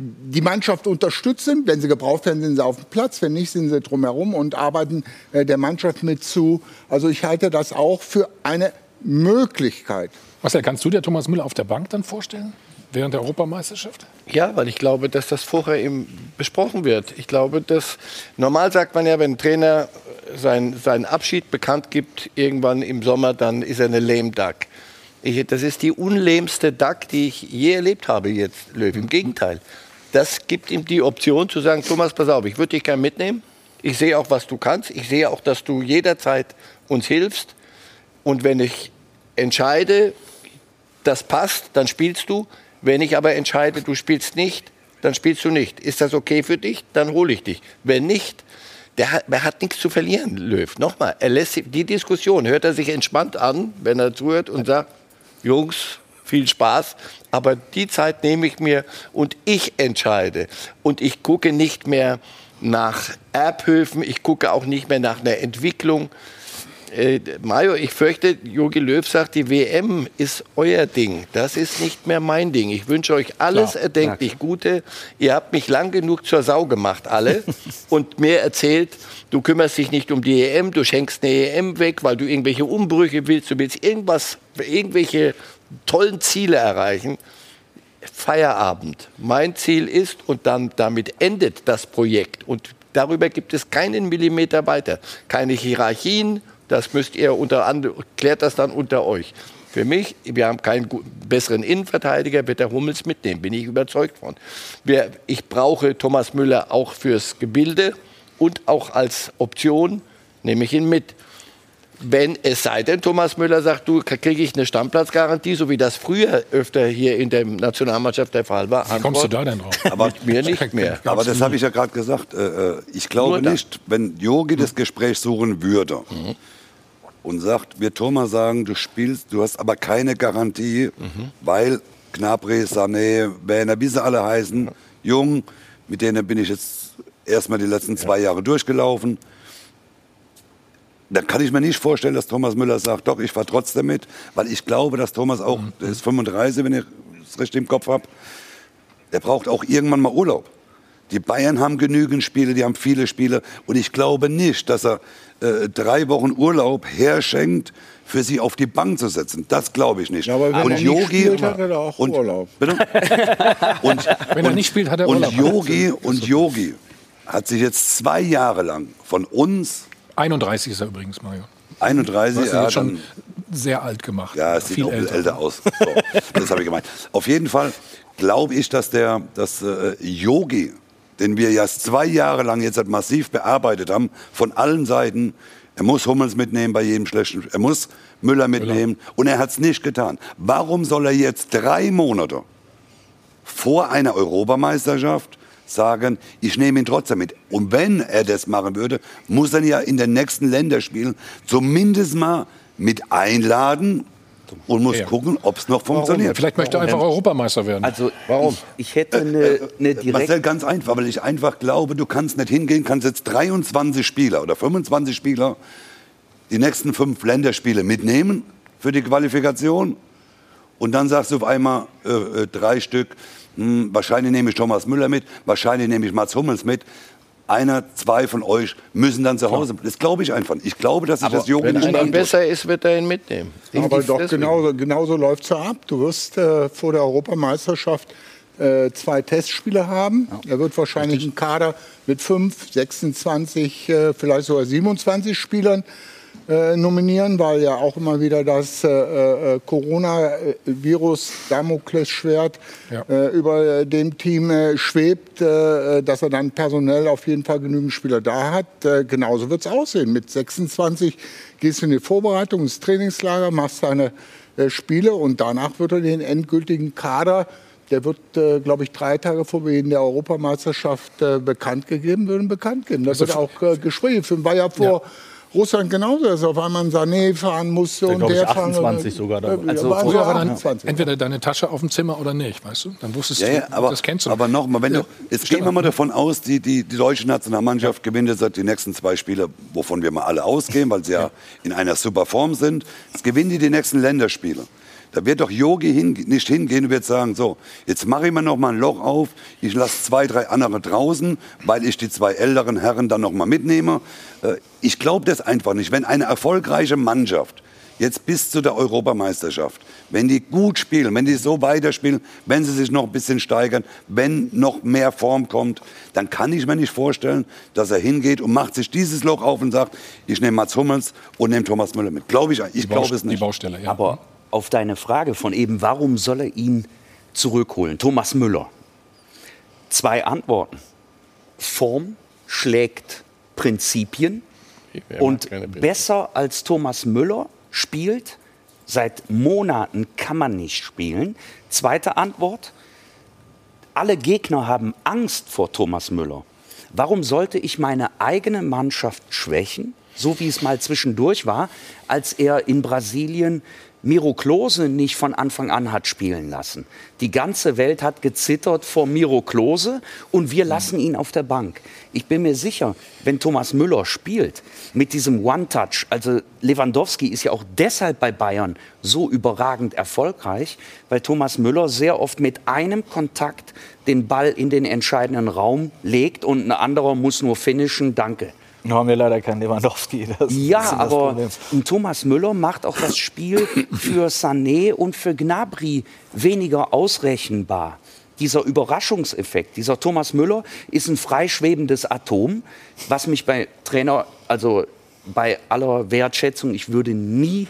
die Mannschaft unterstützen. Wenn sie gebraucht werden, sind sie auf dem Platz. Wenn nicht, sind sie drumherum und arbeiten äh, der Mannschaft mit zu. Also ich halte das auch für eine Möglichkeit. Marcel, kannst du dir Thomas Müller auf der Bank dann vorstellen? Während der Europameisterschaft? Ja, weil ich glaube, dass das vorher eben besprochen wird. Ich glaube, dass normal sagt man ja, wenn ein Trainer sein, seinen Abschied bekannt gibt, irgendwann im Sommer, dann ist er eine lame duck. Ich, das ist die unlehmste Duck, die ich je erlebt habe jetzt, Löw. Im Gegenteil. Das gibt ihm die Option zu sagen, Thomas, pass auf, ich würde dich gerne mitnehmen. Ich sehe auch, was du kannst. Ich sehe auch, dass du jederzeit uns hilfst. Und wenn ich entscheide, das passt, dann spielst du. Wenn ich aber entscheide, du spielst nicht, dann spielst du nicht. Ist das okay für dich? Dann hole ich dich. Wenn nicht, der hat, der hat nichts zu verlieren, Löw. Nochmal, er lässt die Diskussion, hört er sich entspannt an, wenn er zuhört und sagt, Jungs, viel Spaß, aber die Zeit nehme ich mir und ich entscheide. Und ich gucke nicht mehr nach Erbhöfen, ich gucke auch nicht mehr nach einer Entwicklung, äh, Mario, ich fürchte, Jogi Löw sagt, die WM ist euer Ding. Das ist nicht mehr mein Ding. Ich wünsche euch alles klar, erdenklich klar. Gute. Ihr habt mich lang genug zur Sau gemacht, alle. und mir erzählt, du kümmerst dich nicht um die EM, du schenkst eine EM weg, weil du irgendwelche Umbrüche willst, du willst irgendwas, irgendwelche tollen Ziele erreichen. Feierabend. Mein Ziel ist, und dann damit endet das Projekt. Und darüber gibt es keinen Millimeter weiter. Keine Hierarchien, das müsst ihr unter klärt das dann unter euch. Für mich, wir haben keinen besseren Innenverteidiger, wird der Hummels mitnehmen, bin ich überzeugt von. Wir, ich brauche Thomas Müller auch fürs Gebilde und auch als Option, nehme ich ihn mit. Wenn es sei denn, Thomas Müller sagt, du kriege ich eine Stammplatzgarantie, so wie das früher öfter hier in der Nationalmannschaft der Fall war. Wie kommst du da denn drauf? Aber mit mir nicht mehr. Aber das habe ich ja gerade gesagt. Äh, äh, ich glaube nicht, wenn Jogi das Gespräch suchen würde, mhm und sagt, wir Thomas sagen, du spielst, du hast aber keine Garantie, mhm. weil Gnabry, Sané, Werner, wie sie alle heißen, ja. jung, mit denen bin ich jetzt erstmal die letzten zwei Jahre durchgelaufen. Dann kann ich mir nicht vorstellen, dass Thomas Müller sagt, doch, ich fahre trotzdem mit, weil ich glaube, dass Thomas auch, mhm. der ist 35, wenn ich es richtig im Kopf habe, der braucht auch irgendwann mal Urlaub. Die Bayern haben genügend Spiele, die haben viele Spiele. Und ich glaube nicht, dass er äh, drei Wochen Urlaub herschenkt, für sie auf die Bank zu setzen. Das glaube ich nicht. Ja, aber wenn und er Yogi, nicht spielt, hat er auch und, Urlaub. Bitte? und, wenn er nicht spielt, hat er Urlaub. Und Yogi, und Yogi hat sich jetzt zwei Jahre lang von uns... 31 ist er übrigens, Mario. 31, ja, jetzt schon sehr alt gemacht. Ja, es sieht auch älter, älter aus. So, das habe ich gemeint. Auf jeden Fall glaube ich, dass der dass, äh, Yogi den wir ja zwei Jahre lang jetzt massiv bearbeitet haben, von allen Seiten. Er muss Hummels mitnehmen bei jedem schlechten, er muss Müller mitnehmen Müller. und er hat es nicht getan. Warum soll er jetzt drei Monate vor einer Europameisterschaft sagen, ich nehme ihn trotzdem mit. Und wenn er das machen würde, muss er ja in den nächsten Länderspielen zumindest mal mit einladen und muss ja. gucken, ob es noch funktioniert. Warum? Vielleicht möchte er einfach Europameister werden. Also warum? Ich, ich hätte eine, äh, eine direkt Marcel, ganz einfach, weil ich einfach glaube, du kannst nicht hingehen, kannst jetzt 23 Spieler oder 25 Spieler die nächsten fünf Länderspiele mitnehmen für die Qualifikation Und dann sagst du auf einmal äh, äh, drei Stück, hm, wahrscheinlich nehme ich Thomas Müller mit, wahrscheinlich nehme ich Mats Hummels mit. Einer, zwei von euch müssen dann zu Hause. Das glaube ich einfach. Ich glaube, dass sich das Jungen Wenn einer besser ist, wird er ihn mitnehmen. Aber doch genauso, genauso läuft es ja ab. Du wirst äh, vor der Europameisterschaft äh, zwei Testspiele haben. Ja. Er wird wahrscheinlich einen Kader mit 5, 26, äh, vielleicht sogar 27 Spielern äh, nominieren, weil ja auch immer wieder das äh, äh Corona-Virus Damoklesschwert ja. äh, über dem Team äh, schwebt, dass er dann personell auf jeden Fall genügend Spieler da hat. genauso wird es aussehen. Mit 26 gehst du in die Vorbereitung, ins Trainingslager, machst deine Spiele und danach wird er den endgültigen Kader der wird, äh, glaube ich, drei Tage vor Beginn der Europameisterschaft äh, bekannt gegeben, würden bekannt geben. Da also wird auch äh, Gespräche führen. War ja vor ja. Russland genauso, dass auf einmal ein Sané fahren musste der, und der ich, 28 fahren, sogar. Da. Also war früher war dann 28. entweder deine Tasche auf dem Zimmer oder nicht, weißt du? Dann wusstest ja, du, ja, aber, das kennst du. Aber nochmal, wenn ja. du, jetzt gehen wir mal davon aus, die, die, die deutsche Nationalmannschaft gewinnt jetzt die nächsten zwei Spiele, wovon wir mal alle ausgehen, weil sie ja in einer super Form sind. Jetzt gewinnen die die nächsten Länderspiele. Da wird doch Yogi hin, nicht hingehen und wird sagen, so, jetzt mache ich mir noch mal ein Loch auf, ich lasse zwei, drei andere draußen, weil ich die zwei älteren Herren dann noch mal mitnehme. Äh, ich glaube das einfach nicht. Wenn eine erfolgreiche Mannschaft jetzt bis zu der Europameisterschaft, wenn die gut spielen, wenn die so weiterspielen, wenn sie sich noch ein bisschen steigern, wenn noch mehr Form kommt, dann kann ich mir nicht vorstellen, dass er hingeht und macht sich dieses Loch auf und sagt, ich nehme Mats Hummels und nehme Thomas Müller mit. Glaube ich, ich glaube es nicht. Die Baustelle, ja. Aber auf deine Frage von eben, warum soll er ihn zurückholen? Thomas Müller. Zwei Antworten. Form schlägt Prinzipien und besser als Thomas Müller spielt, seit Monaten kann man nicht spielen. Zweite Antwort, alle Gegner haben Angst vor Thomas Müller. Warum sollte ich meine eigene Mannschaft schwächen, so wie es mal zwischendurch war, als er in Brasilien Miro Klose nicht von Anfang an hat spielen lassen. Die ganze Welt hat gezittert vor Miro Klose und wir lassen ihn auf der Bank. Ich bin mir sicher, wenn Thomas Müller spielt mit diesem One-Touch, also Lewandowski ist ja auch deshalb bei Bayern so überragend erfolgreich, weil Thomas Müller sehr oft mit einem Kontakt den Ball in den entscheidenden Raum legt und ein anderer muss nur finishen, danke. Nur haben wir leider keinen Lewandowski. Ja, aber Thomas Müller macht auch das Spiel für Sané und für Gnabry weniger ausrechenbar. Dieser Überraschungseffekt, dieser Thomas Müller ist ein freischwebendes Atom, was mich bei Trainer, also bei aller Wertschätzung, ich würde nie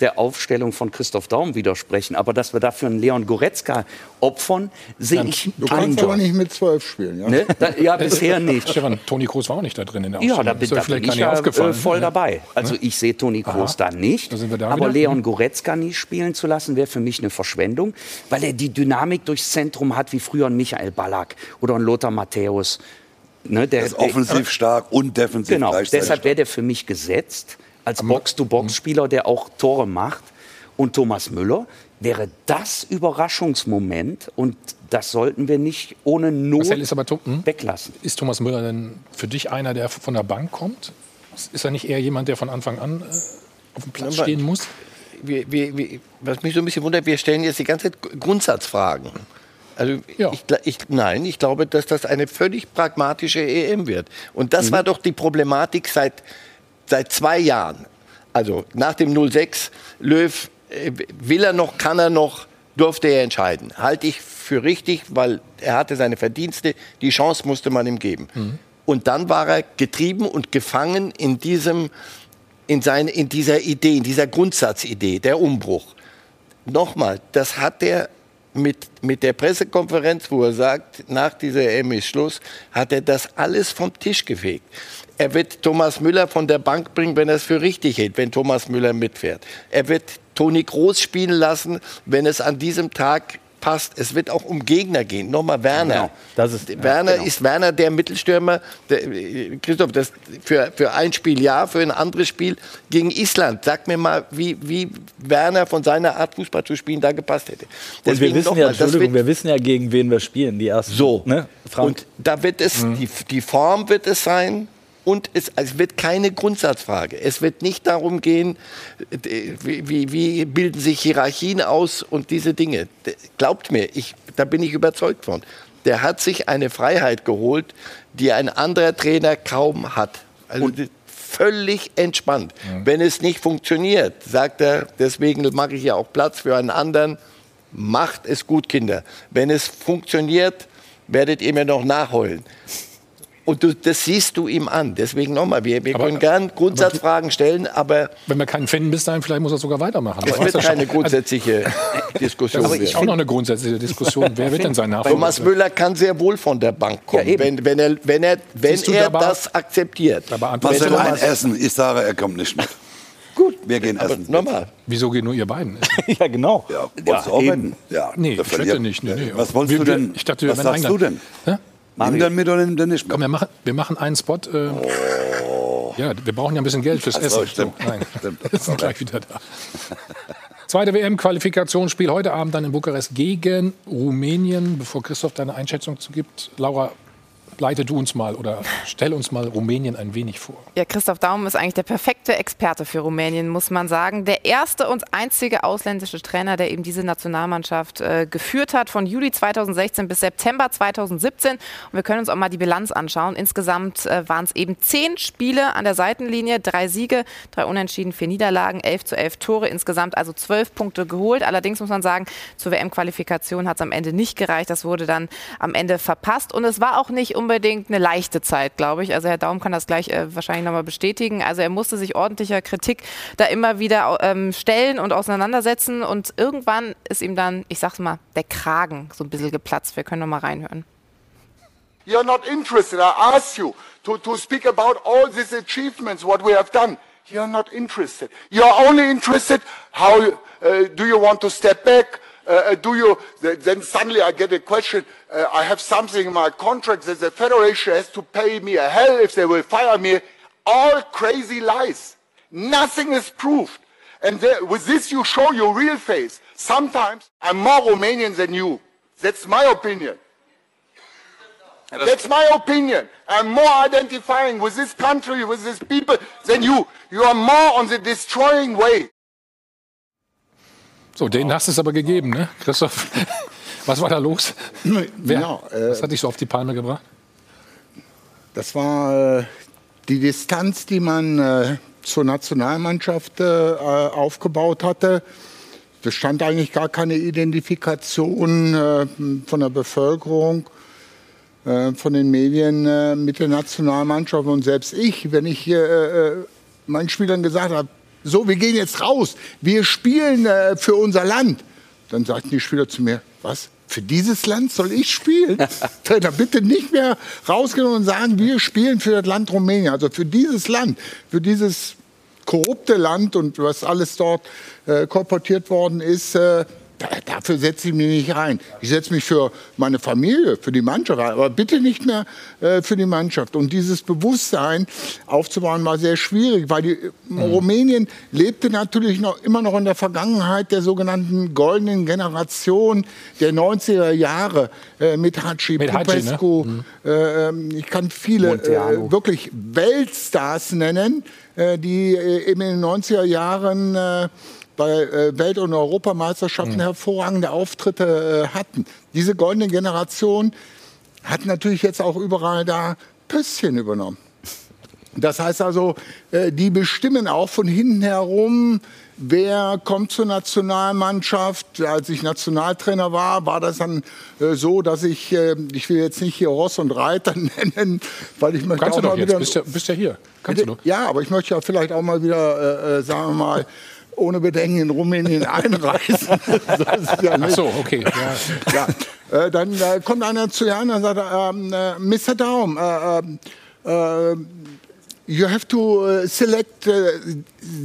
der Aufstellung von Christoph Daum widersprechen. Aber dass wir dafür einen Leon Goretzka opfern, sehe ich Du kannst aber nicht mit zwölf spielen. Ja, ne? da, ja bisher nicht. Stefan, Toni Kroos war auch nicht da drin in der Aufstellung. Ja, da bin, da bin ich ja äh, voll dabei. Also ne? ich sehe Toni Kroos da nicht. Da aber wieder? Leon Goretzka nicht spielen zu lassen, wäre für mich eine Verschwendung, weil er die Dynamik durchs Zentrum hat, wie früher ein Michael Ballack oder ein Lothar Matthäus. Ne, der, ist offensiv der, stark und defensiv Genau, deshalb wäre der für mich gesetzt als Box-to-Box-Spieler, der auch Tore macht. Und Thomas Müller wäre das Überraschungsmoment und das sollten wir nicht ohne Not ist aber, hm? weglassen. Ist Thomas Müller denn für dich einer, der von der Bank kommt? Ist er nicht eher jemand, der von Anfang an äh, auf dem Platz stehen muss? Wir, wir, wir, was mich so ein bisschen wundert, wir stellen jetzt die ganze Zeit Grundsatzfragen. Also ja. ich, ich, nein, ich glaube, dass das eine völlig pragmatische EM wird. Und das mhm. war doch die Problematik seit seit zwei Jahren, also nach dem 06, Löw, äh, will er noch, kann er noch, durfte er entscheiden. Halte ich für richtig, weil er hatte seine Verdienste, die Chance musste man ihm geben. Mhm. Und dann war er getrieben und gefangen in, diesem, in, seine, in dieser Idee, in dieser Grundsatzidee, der Umbruch. Nochmal, das hat er mit, mit der Pressekonferenz, wo er sagt, nach dieser EM ist Schluss, hat er das alles vom Tisch gefegt er wird Thomas Müller von der Bank bringen, wenn er es für richtig hält, wenn Thomas Müller mitfährt. Er wird Toni Groß spielen lassen, wenn es an diesem Tag passt. Es wird auch um Gegner gehen. Nochmal Werner. Genau. Ist, Werner ja, genau. ist Werner der Mittelstürmer. Der, Christoph, das für, für ein Spiel ja, für ein anderes Spiel gegen Island. Sag mir mal, wie, wie Werner von seiner Art Fußball zu spielen da gepasst hätte. Und wir wissen ja, Entschuldigung, wir wissen ja, gegen wen wir spielen, die ersten. So. Ne? Und da wird es, mhm. die, die Form wird es sein, Und es, es, wird keine Grundsatzfrage. Es wird nicht darum gehen, wie, wie, wie, bilden sich Hierarchien aus und diese Dinge. Glaubt mir, ich, da bin ich überzeugt von. Der hat sich eine Freiheit geholt, die ein anderer Trainer kaum hat. Also und völlig entspannt. Mhm. Wenn es nicht funktioniert, sagt er, deswegen mache ich ja auch Platz für einen anderen, macht es gut, Kinder. Wenn es funktioniert, werdet ihr mir noch nachholen. Und du, das siehst du ihm an. Deswegen nochmal, wir, wir aber, können gern Grundsatzfragen stellen, aber... Wenn wir keinen finden bis dahin, vielleicht muss er sogar weitermachen. Es wird keine schon. grundsätzliche Diskussion Das ist auch noch eine grundsätzliche Diskussion. Wer wird denn sein Nachfolger? Thomas Müller kann sehr wohl von der Bank kommen, ja, wenn, wenn, er, wenn er, wenn er das akzeptiert. Was soll ein Essen? Ich sage, er kommt nicht mit. Gut, wir gehen essen. Normal. Wieso gehen nur ihr beiden? ja, genau. Ja, wolltest ja, du auch eben. Ja, nee, ich wette nicht. Nee, nee. Was wolltest wir, du denn? Ich dachte, was sagst du denn? Ja? Nimm dann mit oder nimm dann nicht mit? Komm, wir machen, wir machen einen Spot. Äh, oh. Ja, wir brauchen ja ein bisschen Geld fürs Essen. Stimmt. So, nein, stimmt. Wir sind gleich wieder da. Zweite WM-Qualifikationsspiel heute Abend dann in Bukarest gegen Rumänien. Bevor Christoph deine Einschätzung zu gibt, Laura, leite du uns mal oder stell uns mal Rumänien ein wenig vor. Ja, Christoph Daum ist eigentlich der perfekte Experte für Rumänien, muss man sagen. Der erste und einzige ausländische Trainer, der eben diese Nationalmannschaft äh, geführt hat, von Juli 2016 bis September 2017. Und wir können uns auch mal die Bilanz anschauen. Insgesamt äh, waren es eben zehn Spiele an der Seitenlinie, drei Siege, drei Unentschieden, vier Niederlagen, elf zu elf Tore, insgesamt also zwölf Punkte geholt. Allerdings muss man sagen, zur WM-Qualifikation hat es am Ende nicht gereicht. Das wurde dann am Ende verpasst. Und es war auch nicht um unbedingt eine leichte Zeit, glaube ich. Also Herr Daum kann das gleich äh, wahrscheinlich nochmal bestätigen. Also er musste sich ordentlicher Kritik da immer wieder ähm, stellen und auseinandersetzen. Und irgendwann ist ihm dann, ich sag's mal, der Kragen so ein bisschen geplatzt. Wir können nochmal reinhören. You're not interested. I ask you to, to speak about all these achievements, what we have done. You're not interested. You're only interested how uh, do you want to step back? Uh, uh, do you, then suddenly I get a question, uh, I have something in my contract that the federation has to pay me a hell if they will fire me. All crazy lies. Nothing is proved. And there, with this you show your real face. Sometimes I'm more Romanian than you. That's my opinion. That's my opinion. I'm more identifying with this country, with these people than you. You are more on the destroying way. So, den hast du es aber gegeben, ne? Christoph, was war da los? Wer, ja, äh, was hat dich so auf die Palme gebracht? Das war äh, die Distanz, die man äh, zur Nationalmannschaft äh, aufgebaut hatte. Es stand eigentlich gar keine Identifikation äh, von der Bevölkerung, äh, von den Medien mit der Nationalmannschaft. Und selbst ich, wenn ich meinen Spielern gesagt habe, so, wir gehen jetzt raus, wir spielen äh, für unser Land. Dann sagten die Spieler zu mir, was? Für dieses Land soll ich spielen? Trainer, bitte nicht mehr rausgehen und sagen, wir spielen für das Land Rumänien. Also für dieses Land, für dieses korrupte Land und was alles dort äh, kolportiert worden ist, äh, dafür setze ich mich nicht ein. Ich setze mich für meine Familie, für die Mannschaft ein, aber bitte nicht mehr äh, für die Mannschaft. Und dieses Bewusstsein aufzubauen war sehr schwierig, weil die, mhm. Rumänien lebte natürlich noch, immer noch in der Vergangenheit der sogenannten goldenen Generation der 90er Jahre äh, mit Haci, mit Popescu. Ne? Mhm. Äh, ich kann viele äh, wirklich Weltstars nennen, äh, die äh, in den 90er Jahren bei äh, Welt- und Europameisterschaften mhm. hervorragende Auftritte äh, hatten. Diese goldene Generation hat natürlich jetzt auch überall da Pösschen übernommen. Das heißt also, äh, die bestimmen auch von hinten herum, wer kommt zur Nationalmannschaft. Als ich Nationaltrainer war, war das dann so, dass ich, ich will jetzt nicht hier Ross und Reiter nennen, weil ich möchte Kannst auch du mal doch wieder... Bist ja, bist ja hier. Kannst du doch. Ja, aber ich möchte ja vielleicht auch mal wieder, äh, sagen wir mal, ohne Bedenken in Rumänien einreisen. ja Ach so, okay. Ja. ja. Äh, dann äh, kommt einer zu Jan und sagt, ähm, äh, Mr. Daum, äh, äh, you have to äh, select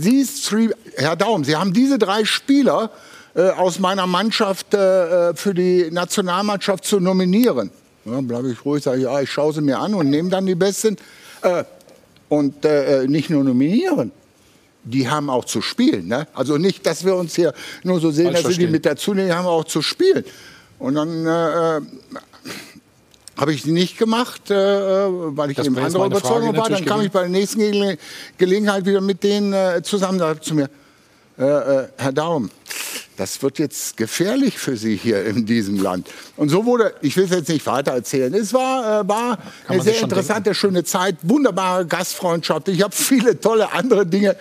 these three, Herr Daum, Sie haben diese drei Spieler aus meiner Mannschaft für die Nationalmannschaft zu nominieren. Ja, bleibe ich ruhig, sage ich, ja, ich schaue sie mir an und nehme dann die Besten. und nicht nur nominieren, die haben auch zu spielen. Ne? Also nicht, dass wir uns hier nur so sehen, dass sie die mit dazu nehmen, die haben auch zu spielen. Und dann äh, habe ich nicht gemacht, äh, weil ich das eben andere Überzeugung war. Dann kam ich bei der nächsten Ge Gelegenheit wieder mit denen äh, zusammen da zu mir. Äh, äh, Herr Daum, das wird jetzt gefährlich für Sie hier in diesem Land. Und so wurde, ich will es jetzt nicht weiter erzählen, es war, äh, war eine sehr interessante, denken. schöne Zeit, wunderbare Gastfreundschaft. Ich habe viele tolle andere Dinge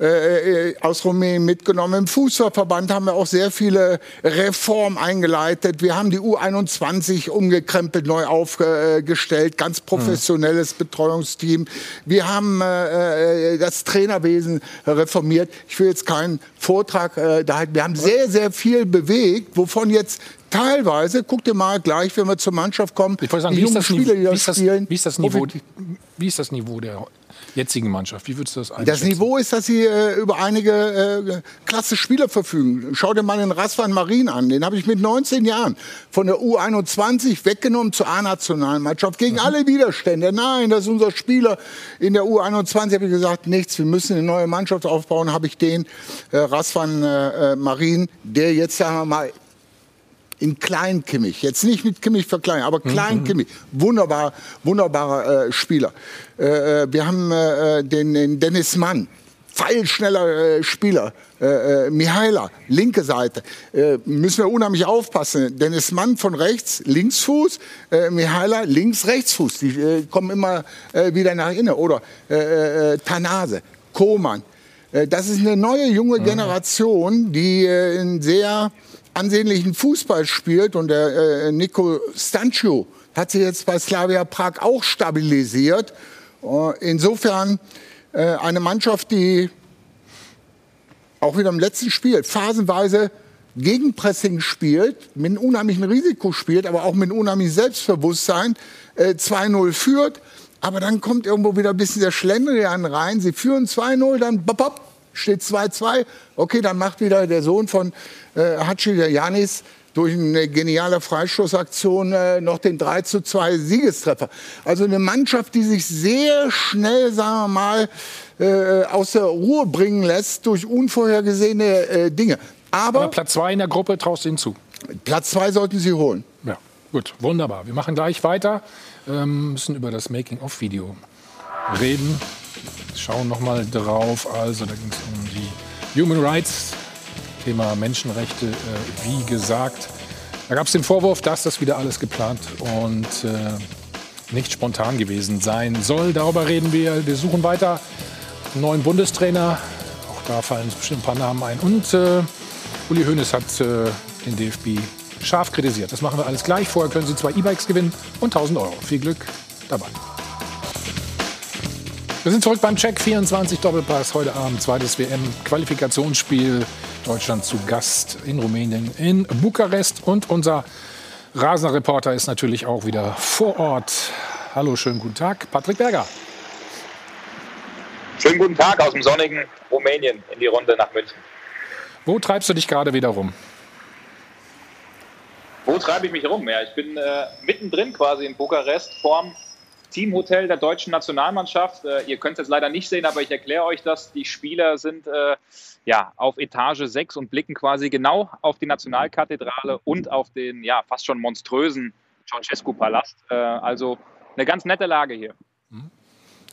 äh, äh, aus Rumänien mitgenommen. Im Fußballverband haben wir auch sehr viele Reformen eingeleitet. Wir haben die U21 umgekrempelt, neu aufgestellt, ganz professionelles hm. Betreuungsteam. Wir haben äh, äh, das Trainerwesen reformiert. Ich will jetzt keinen Vortrag äh, da halten. Wir haben sehr, sehr viel bewegt, wovon jetzt teilweise, guck dir mal gleich, wenn wir zur Mannschaft kommen, ich sagen, die jungen Spieler, die das spielen. Wie ist das Niveau, wie ist das Niveau der jetzigen Mannschaft? Wie würdest du das einschätzen? Das Niveau ist, dass sie äh, über einige äh, klasse Spieler verfügen. Schau dir mal den Rasvan Marin an. Den habe ich mit 19 Jahren von der U21 weggenommen zur A-Nationalmannschaft. Gegen mhm. alle Widerstände. Nein, das ist unser Spieler. In der U21 habe ich gesagt, nichts. Wir müssen eine neue Mannschaft aufbauen. Habe ich den äh, Rasvan äh, äh Marin, der jetzt, sagen wir mal, in Kleinkimmich, jetzt nicht mit Kimmich verkleinern, aber Kleinkimmich, mhm. wunderbar, wunderbarer äh, Spieler. Äh, äh, wir haben äh, den, den, Dennis Mann, pfeilschneller äh, Spieler. Äh, Mihaila, linke Seite. müssen wir unheimlich aufpassen. Dennis Mann von rechts, Linksfuß. Äh, Mihaila, links, Rechtsfuß. Die kommen immer wieder nach innen. Oder Tanase, Koman. das ist eine neue junge mhm. Generation, die in sehr ansehnlichen Fußball spielt und der äh, Nico Stancio hat sich jetzt bei Slavia Prag auch stabilisiert. Äh, insofern äh, eine Mannschaft, die auch wieder im letzten Spiel phasenweise Gegenpressing spielt, mit einem unheimlichen Risiko spielt, aber auch mit einem unheimlichen Selbstbewusstsein, äh, 2-0 führt. Aber dann kommt irgendwo wieder ein bisschen der Schlendrian rein. Sie führen 2-0, dann bop, bop, steht 2-2. Okay, dann macht wieder der Sohn von äh, Hachi Janis durch eine geniale Freistoßaktion äh, noch den 3 zu 2 Siegestreffer. Also eine Mannschaft, die sich sehr schnell, sagen wir mal, äh, aus der Ruhe bringen lässt durch unvorhergesehene äh, Dinge. Aber, Aber Platz 2 in der Gruppe traust du ihnen zu? Platz 2 sollten sie holen. Ja, gut, wunderbar. Wir machen gleich weiter, ähm, müssen über das Making-of-Video reden. Schauen noch mal drauf. Also da ging es um die Human Rights Thema Menschenrechte, äh, wie gesagt. Da gab es den Vorwurf, dass das wieder alles geplant und äh, nicht spontan gewesen sein soll. Darüber reden wir. Wir suchen weiter einen neuen Bundestrainer. Auch da fallen uns bestimmt ein paar Namen ein. Und äh, Uli Hoeneß hat äh, den DFB scharf kritisiert. Das machen wir alles gleich. Vorher können Sie zwei E-Bikes gewinnen und 1000 Euro. Viel Glück dabei. Wir sind zurück beim Check 24 Doppelpass. Heute Abend zweites WM-Qualifikationsspiel. Deutschland zu Gast in Rumänien, in Bukarest. Und unser rasender Reporter ist natürlich auch wieder vor Ort. Hallo, schönen guten Tag, Patrick Berger. Schönen guten Tag aus dem sonnigen Rumänien in die Runde nach München. Wo treibst du dich gerade wieder rum? Wo treibe ich mich rum? Ja, ich bin äh, mittendrin quasi in Bukarest vorm Teamhotel der deutschen Nationalmannschaft. Äh, ihr könnt es jetzt leider nicht sehen, aber ich erkläre euch das. Die Spieler sind äh, ja, auf Etage 6 und blicken quasi genau auf die Nationalkathedrale und auf den ja, fast schon monströsen Ceausescu-Palast. Äh, also eine ganz nette Lage hier. Mhm.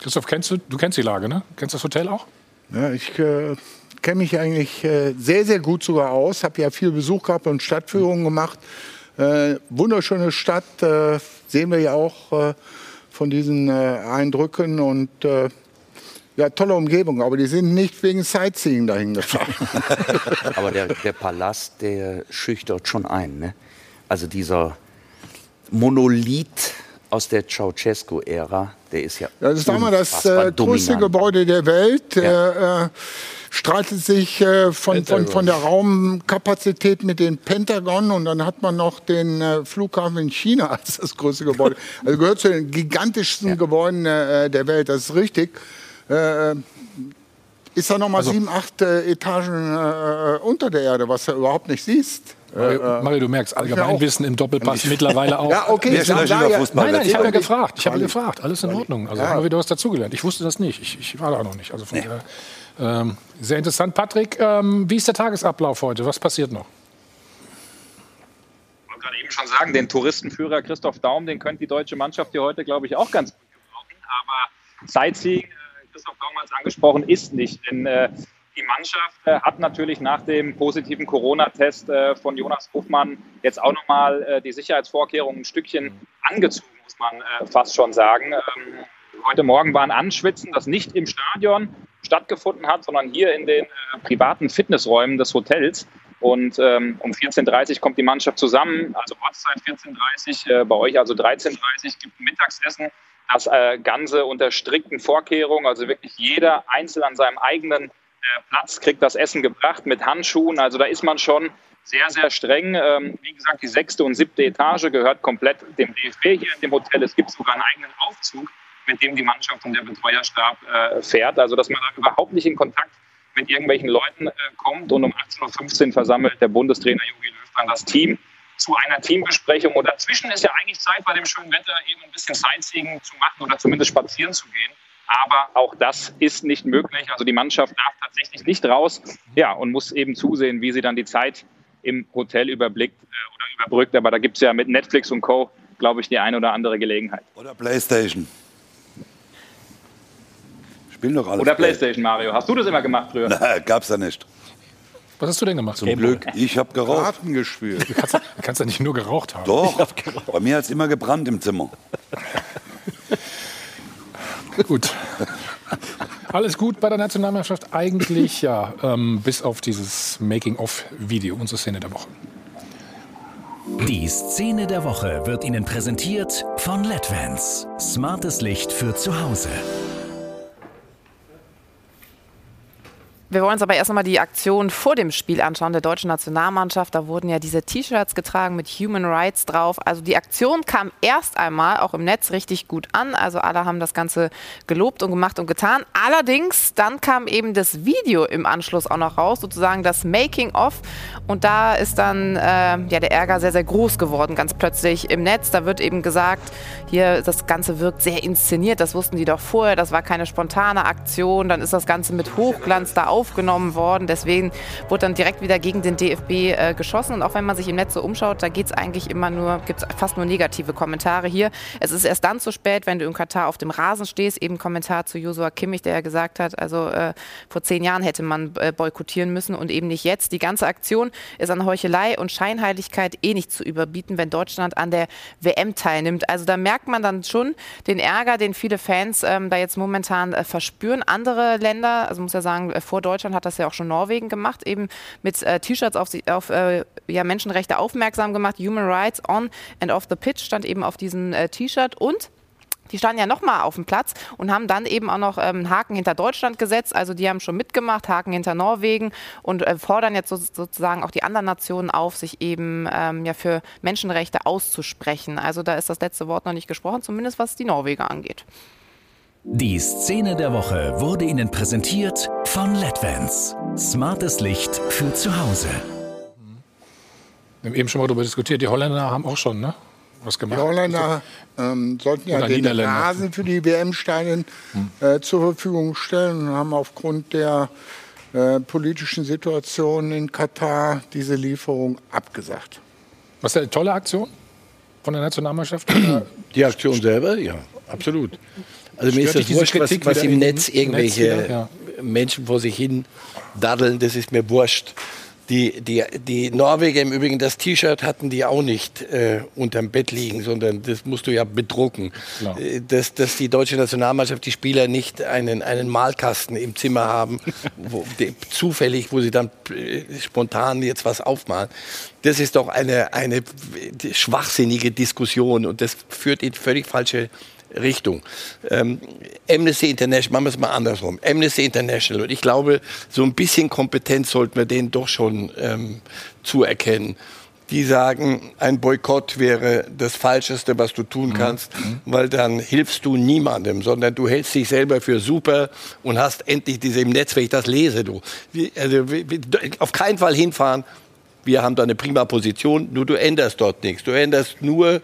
Christoph, kennst du, du kennst die Lage, ne? Kennst du das Hotel auch? Ja, ich äh, kenne mich eigentlich äh, sehr, sehr gut sogar aus. Habe ja viel Besuch gehabt und Stadtführungen gemacht. Äh, wunderschöne Stadt, äh, sehen wir ja auch äh, von diesen äh, Eindrücken und äh, ja, tolle Umgebung, aber die sind nicht wegen Sightseeing dahin gefahren. aber der, der, Palast, der schüchtert schon ein. Ne? Also dieser Monolith aus der Ceausescu-Ära, der ist ja. das war mal das äh, größte Gebäude der Welt. Ja. Äh, streitet sich äh, von, von, von, der Raumkapazität mit dem Pentagon und dann hat man noch den äh, Flughafen in China als das größte Gebäude. Also gehört zu den gigantischsten ja. Gebäuden äh, der Welt, das ist richtig. Äh, ist da noch mal also, sieben, acht äh, Etagen äh, unter der Erde, was du überhaupt nicht siehst. Mario, Mario, du merkst Allgemeinwissen im Doppelpass mittlerweile auch. Ja, okay. Ja, ja, ja, nein, nein, ich habe ja gefragt. Ich habe gefragt. Alles in Ordnung. Also ja. haben wir wieder was dazugelernt. Ich wusste das nicht. Ich, ich war da noch nicht. Also von nee. der, ähm, sehr interessant. Patrick, ähm, wie ist der Tagesablauf heute? Was passiert noch? gerade eben schon sagen, den Touristenführer Christoph Daum, den könnte die deutsche Mannschaft hier heute, glaube ich, auch ganz gut gebrauchen. Aber Sightseeing, äh, Christoph Daum hat es angesprochen, ist nicht. Denn äh, die Mannschaft äh, hat natürlich nach dem positiven Corona-Test äh, von Jonas Hofmann jetzt auch nochmal äh, die Sicherheitsvorkehrungen ein Stückchen angezogen, muss man äh, fast schon sagen. Ähm, heute Morgen war ein Anschwitzen, das nicht im Stadion stattgefunden hat, sondern hier in den äh, privaten Fitnessräumen des Hotels. Und ähm, um 14.30 Uhr kommt die Mannschaft zusammen, also Ortszeit 14.30 Uhr, äh, bei euch also 13.30 Uhr gibt ein Mittagsessen. Das äh, Ganze unter strikten Vorkehrungen, also wirklich jeder einzeln an seinem eigenen äh, Platz kriegt das Essen gebracht mit Handschuhen. Also da ist man schon sehr, sehr streng. Ähm, wie gesagt, die sechste und siebte Etage gehört komplett dem DFB hier in dem Hotel. Es gibt sogar einen eigenen Aufzug mit dem die Mannschaft und der Betreuerstab äh, fährt. Also dass man da überhaupt nicht in Kontakt mit irgendwelchen Leuten äh, kommt. Und um 18.15 Uhr versammelt der Bundestrainer Jogi Löw dann das Team zu einer Teambesprechung. Und dazwischen ist ja eigentlich Zeit, bei dem schönen Wetter eben ein bisschen Sightseeing zu machen oder zumindest spazieren zu gehen. Aber auch das ist nicht möglich. Also die Mannschaft darf tatsächlich nicht raus ja, und muss eben zusehen, wie sie dann die Zeit im Hotel überblickt äh, oder überbrückt. Aber da gibt es ja mit Netflix und Co., glaube ich, die eine oder andere Gelegenheit. Oder Playstation. Spielen doch alles. Oder Playstation, Mario. Hast du das immer gemacht früher? Nein, gab's da nicht. Was hast du denn gemacht? Zum Glück. Ich habe geraucht. Karten gespielt. Du kannst, du kannst ja nicht nur geraucht haben. Doch. Bei mir hat es immer gebrannt im Zimmer. gut. Alles gut bei der Nationalmannschaft eigentlich, ja, ähm, bis auf dieses Making-of-Video, unsere Szene der Woche. Die Szene der Woche wird Ihnen präsentiert von LEDVANCE. Smartes Licht für zu Hause. Wir wollen uns aber erst einmal die Aktion vor dem Spiel anschauen der deutschen Nationalmannschaft. Da wurden ja diese T-Shirts getragen mit Human Rights drauf. Also die Aktion kam erst einmal auch im Netz richtig gut an. Also alle haben das Ganze gelobt und gemacht und getan. Allerdings dann kam eben das Video im Anschluss auch noch raus, sozusagen das Making of. Und da ist dann äh, ja der Ärger sehr sehr groß geworden, ganz plötzlich im Netz. Da wird eben gesagt, hier das Ganze wirkt sehr inszeniert. Das wussten die doch vorher. Das war keine spontane Aktion. Dann ist das Ganze mit Hochglanz da auf aufgenommen worden. Deswegen wurde dann direkt wieder gegen den DFB äh, geschossen. Und auch wenn man sich im Netz so umschaut, da geht es eigentlich immer nur, gibt es fast nur negative Kommentare hier. Es ist erst dann zu spät, wenn du in Katar auf dem Rasen stehst. Eben Kommentar zu Josua Kimmich, der ja gesagt hat, also äh, vor zehn Jahren hätte man äh, boykottieren müssen und eben nicht jetzt. Die ganze Aktion ist an Heuchelei und Scheinheiligkeit eh nicht zu überbieten, wenn Deutschland an der WM teilnimmt. Also da merkt man dann schon den Ärger, den viele Fans ähm, da jetzt momentan äh, verspüren. Andere Länder, also muss ja sagen, äh, vor Deutschland Deutschland hat das ja auch schon Norwegen gemacht, eben mit äh, T-Shirts auf, auf äh, ja, Menschenrechte aufmerksam gemacht. Human Rights on and off the pitch stand eben auf diesem äh, T-Shirt und die standen ja nochmal auf dem Platz und haben dann eben auch noch ähm, Haken hinter Deutschland gesetzt. Also die haben schon mitgemacht, Haken hinter Norwegen und äh, fordern jetzt so, sozusagen auch die anderen Nationen auf, sich eben ähm, ja für Menschenrechte auszusprechen. Also da ist das letzte Wort noch nicht gesprochen, zumindest was die Norweger angeht. Die Szene der Woche wurde Ihnen präsentiert von LEDVANCE. Smartes Licht für zu Hause. Wir haben eben schon mal darüber diskutiert. Die Holländer haben auch schon ne? was gemacht. Die Holländer ähm, sollten ja den Rasen für die WM-Steine hm. äh, zur Verfügung stellen und haben aufgrund der äh, politischen Situation in Katar diese Lieferung abgesagt. Was ist eine tolle Aktion von der Nationalmannschaft? Die Aktion selber, ja, absolut. Also mir ist das wurscht, was, was im Netz irgendwelche Netz wieder, ja. Menschen vor sich hin daddeln, das ist mir wurscht. Die, die, die Norweger im Übrigen, das T-Shirt hatten die auch nicht äh, unterm Bett liegen, sondern das musst du ja bedrucken. Äh, dass, dass die deutsche Nationalmannschaft, die Spieler nicht einen, einen Malkasten im Zimmer haben, wo, die, zufällig, wo sie dann äh, spontan jetzt was aufmalen. Das ist doch eine, eine schwachsinnige Diskussion und das führt in völlig falsche Richtung. Ähm, Amnesty International, machen wir es mal andersrum. Amnesty International, und ich glaube, so ein bisschen Kompetenz sollten wir denen doch schon ähm, zuerkennen. Die sagen, ein Boykott wäre das Falscheste, was du tun mhm. kannst, mhm. weil dann hilfst du niemandem, sondern du hältst dich selber für super und hast endlich diese im Netz, wenn ich das lese, du. Also, auf keinen Fall hinfahren. Wir haben da eine prima Position, nur du änderst dort nichts. Du änderst nur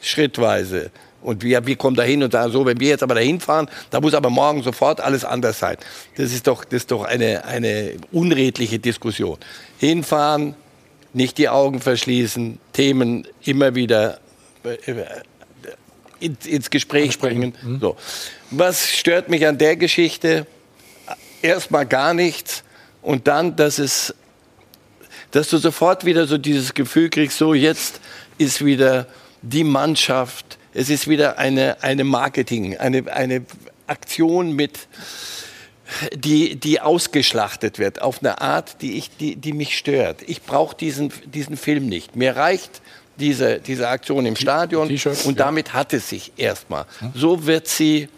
schrittweise. Und wir, wir kommen da hin und sagen so, wenn wir jetzt aber dahin fahren, da muss aber morgen sofort alles anders sein. Das ist doch, das ist doch eine, eine unredliche Diskussion. Hinfahren, nicht die Augen verschließen, Themen immer wieder äh, ins, ins Gespräch bringen. Mhm. So. Was stört mich an der Geschichte? Erstmal gar nichts und dann, dass es, dass du sofort wieder so dieses Gefühl kriegst, so jetzt ist wieder die Mannschaft, es ist wieder eine, eine Marketing, eine, eine Aktion mit, die, die ausgeschlachtet wird auf eine Art, die, ich, die, die mich stört. Ich brauche diesen, diesen Film nicht. Mir reicht diese, diese Aktion im Stadion und damit hat es sich erstmal. So wird sie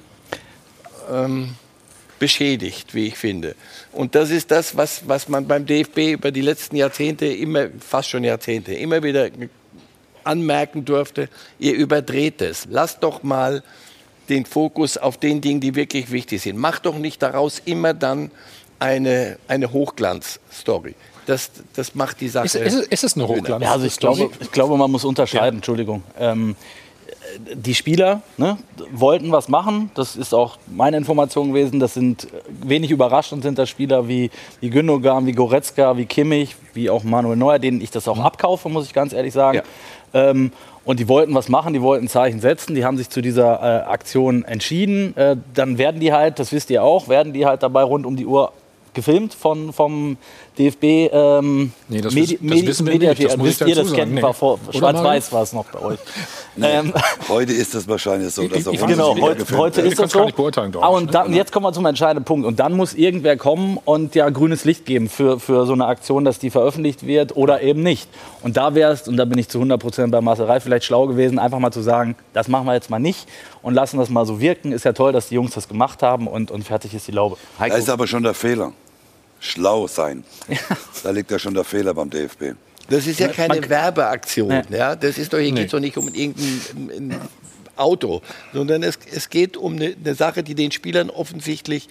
ähm, beschädigt, wie ich finde. Und das ist das, was, was man beim DFB über die letzten Jahrzehnte, immer, fast schon Jahrzehnte, immer wieder anmerken durfte. Ihr überdreht es. Lasst doch mal den Fokus auf den Dingen, die wirklich wichtig sind. Macht doch nicht daraus immer dann eine, eine Hochglanzstory. Das, das macht die Sache. Ist, ist, ist es eine Hochglanz? Ja, also ich glaube, ich glaube, man muss unterscheiden. Ja. Entschuldigung. Ähm, die Spieler ne, wollten was machen. Das ist auch meine Information gewesen. Das sind wenig überraschend sind das Spieler wie, wie Gündogan, wie Goretzka, wie Kimmich, wie auch Manuel Neuer, denen ich das auch mhm. abkaufe, muss ich ganz ehrlich sagen. Ja. Ähm, und die wollten was machen, die wollten Zeichen setzen, die haben sich zu dieser äh, Aktion entschieden. Äh, dann werden die halt, das wisst ihr auch, werden die halt dabei rund um die Uhr gefilmt von, vom DFB. Ähm, nee, das, Medi das wissen wir nicht. Das, das wisst ihr, das kennen nee. vor. Schwarz-Weiß war es noch bei euch. Nee, ähm, heute ist das wahrscheinlich so. Dass ich, genau, heute, heute ist das so. Ah, und dann, jetzt kommen wir zum entscheidenden Punkt. Und dann muss irgendwer kommen und ja grünes Licht geben für, für so eine Aktion, dass die veröffentlicht wird oder eben nicht. Und da wäre es, und da bin ich zu 100 Prozent bei Marcel Reif, vielleicht schlau gewesen, einfach mal zu sagen, das machen wir jetzt mal nicht und lassen das mal so wirken. Ist ja toll, dass die Jungs das gemacht haben und, und fertig ist die Laube. Heiko. Da ist aber schon der Fehler schlau sein. Da liegt ja schon der Fehler beim DFB. Das ist ja keine Werbeaktion. Ja. Das ist doch, hier nee. geht doch nicht um irgendein Auto, sondern es, es geht um eine, eine, Sache, die den Spielern offensichtlich,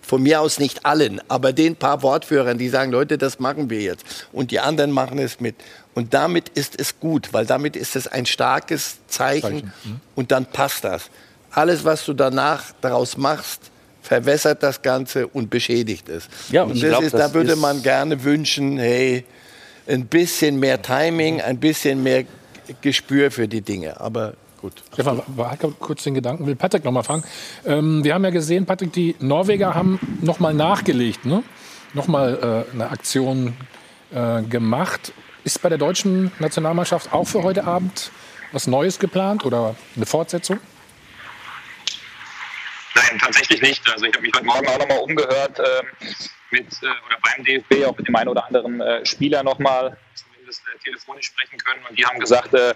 von mir aus nicht allen, aber den paar Wortführern, die sagen, Leute, das machen wir jetzt. Und die anderen machen es mit. Und damit ist es gut, weil damit ist es ein starkes Zeichen, Zeichen. Mhm. und dann passt das. Alles, was du danach daraus machst, verwässert das Ganze und beschädigt es. Ja, und, und das glaub, ist, das da würde man gerne wünschen, hey, ein bisschen mehr Timing, ein bisschen mehr Gespür für die Dinge. Aber gut. Stefan, kurz den Gedanken, will Patrick noch mal fragen. Ähm, wir haben ja gesehen, Patrick, die Norweger haben noch mal nachgelegt, ne? noch mal äh, eine Aktion äh, gemacht. Ist bei der deutschen Nationalmannschaft auch für heute Abend was Neues geplant oder eine Fortsetzung? Nein, tatsächlich nicht. Also ich habe mich heute Morgen auch nochmal umgehört äh, mit äh, oder beim DFB, auch mit dem einen oder anderen äh, Spieler nochmal zumindest äh, telefonisch sprechen können. Und die haben gesagt, äh,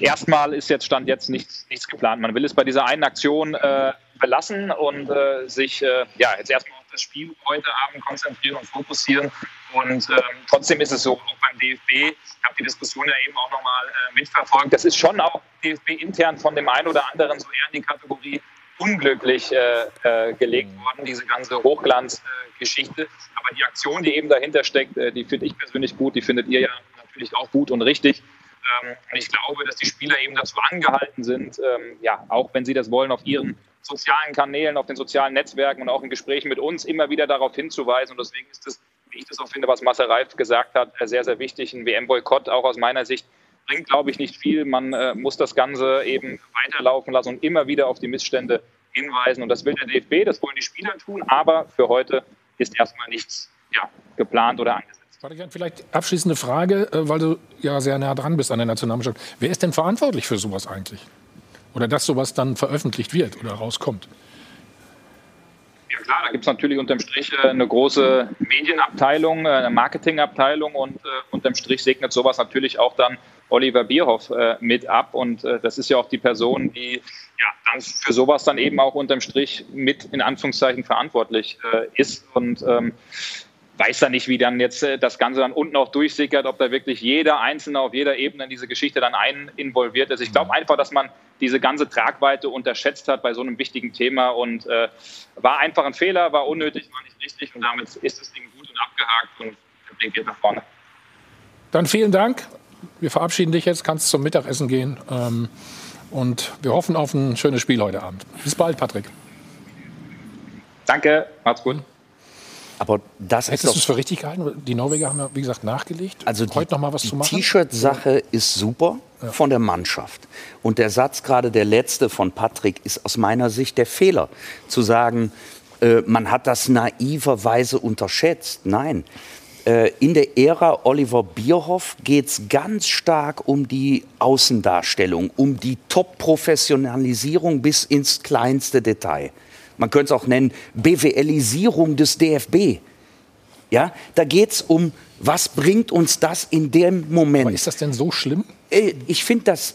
erstmal ist jetzt Stand jetzt nichts, nichts geplant. Man will es bei dieser einen Aktion äh, belassen und sich ja jetzt erstmal auf das Spiel heute Abend konzentrieren und fokussieren. Und ähm, trotzdem ist es so, auch beim DFB, ich habe die Diskussion ja eben auch nochmal mitverfolgt, das ist schon auch DFB intern von dem einen oder anderen so eher in die Kategorie unglücklich äh, äh, gelegt mhm. worden, diese ganze Hochglanzgeschichte. Aber die Aktion, die eben dahinter steckt, äh, die finde ich persönlich gut, die findet ihr ja natürlich auch gut und richtig. Ähm, und ich glaube, dass die Spieler eben dazu angehalten sind, ähm, ja, auch wenn sie das wollen, auf ihren sozialen Kanälen, auf den sozialen Netzwerken und auch in Gesprächen mit uns immer wieder darauf hinzuweisen. Und deswegen ist es, wie ich das auch finde, was Marcel Reif gesagt hat, äh, sehr, sehr wichtig, ein WM-Boykott auch aus meiner Sicht bringt, glaube ich, nicht viel. Man äh, muss das Ganze eben weiterlaufen lassen und immer wieder auf die Missstände hinweisen. Und das will der DFB, das wollen die Spieler tun. Aber für heute ist erstmal nichts ja, geplant oder angesetzt. Vielleicht abschließende Frage, äh, weil du ja sehr nah dran bist an der Nationalmannschaft. Wer ist denn verantwortlich für sowas eigentlich? Oder dass sowas dann veröffentlicht wird oder rauskommt? Ja klar, da gibt es natürlich unterm Strich äh, eine große Medienabteilung, äh, eine Marketingabteilung und äh, unterm Strich segnet sowas natürlich auch dann Oliver Bierhoff mit ab. Und das ist ja auch die Person, die ja, dann für sowas dann eben auch unterm Strich mit in Anführungszeichen verantwortlich ist. Und ähm, weiß da nicht, wie dann jetzt das Ganze dann unten auch durchsickert, ob da wirklich jeder Einzelne auf jeder Ebene in diese Geschichte dann ein involviert ist. Ich glaube einfach, dass man diese ganze Tragweite unterschätzt hat bei so einem wichtigen Thema und äh, war einfach ein Fehler, war unnötig, war nicht richtig und damit ist das Ding gut und abgehakt und der Blick geht nach vorne. Dann vielen Dank wir verabschieden dich jetzt, kannst zum Mittagessen gehen. Ähm, und wir hoffen auf ein schönes Spiel heute Abend. Bis bald, Patrick. Danke, macht's gut. Aber das Hättest du es für richtig gehalten? Die Norweger haben ja, wie gesagt, nachgelegt. Also Heute noch mal was die zu machen. T-Shirt-Sache ist super von der Mannschaft. Und der Satz gerade der letzte von Patrick ist aus meiner Sicht der Fehler. Zu sagen, äh, man hat das naiverweise unterschätzt. Nein. Äh, in der Ära Oliver Bierhoff geht es ganz stark um die Außendarstellung, um die Top-Professionalisierung bis ins kleinste Detail. Man könnte es auch nennen BWLisierung des DFB. Ja, da geht es um, was bringt uns das in dem Moment. Aber ist das denn so schlimm? Äh, Ich finde das.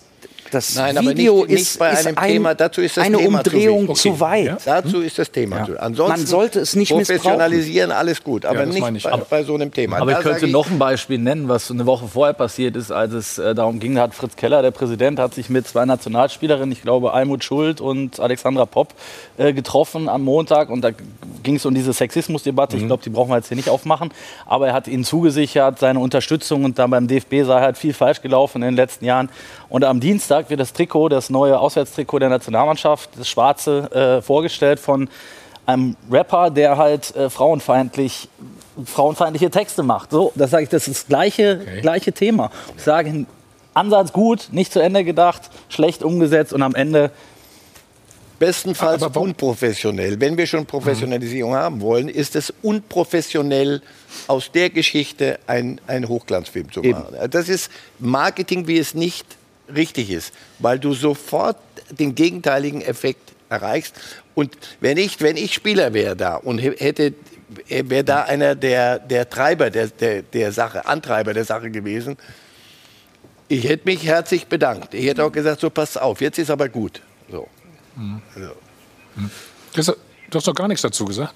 Das Nein, aber Video nicht, nicht ist, bei ist einem ein, Thema. Dazu ist das eine Thema Umdrehung zu, zu, wichtig. weit. Ja? Dazu ist das Thema. zu. Ansonsten Man sollte es nicht missbrauchen. professionalisieren, alles gut, aber das nicht bei, Aber- bei so einem Thema. Aber Da ich könnte ich- noch ein Beispiel nennen, was eine Woche vorher passiert ist, als es äh, darum ging, da hat Fritz Keller, der Präsident, hat sich mit zwei Nationalspielerinnen, ich glaube Almut Schuld und Alexandra Popp, äh, getroffen am Montag. Und da ging es um diese Sexismusdebatte. Ich glaube, die brauchen wir jetzt hier nicht aufmachen. Aber er hat ihnen zugesichert, seine Unterstützung. Und dann beim DFB sei halt viel falsch gelaufen in den letzten Jahren. Und am Dienstag wird das Trikot, das neue Auswärtstrikot der Nationalmannschaft, das schwarze, äh, vorgestellt von einem Rapper, der halt äh, frauenfeindlich, frauenfeindliche Texte macht. So, das sage ich, das ist das gleiche, gleiche Thema. Ich sage, Ansatz gut, nicht zu Ende gedacht, schlecht umgesetzt und am Ende Bestenfalls unprofessionell. Wenn wir schon Professionalisierung haben wollen, ist es unprofessionell, aus der Geschichte ein, ein Hochglanzfilm zu machen. Das ist Marketing, wie es nicht richtig ist, weil du sofort den gegenteiligen Effekt erreichst. Und wenn ich, wenn ich Spieler wäre da und hä- hätte wäre da einer der, der Treiber der, der, der Sache, Antreiber der Sache gewesen, ich hätte mich herzlich bedankt. Ich hätte auch gesagt, so passt auf, jetzt ist aber gut. So. Also. Das, du hast doch gar nichts dazu gesagt.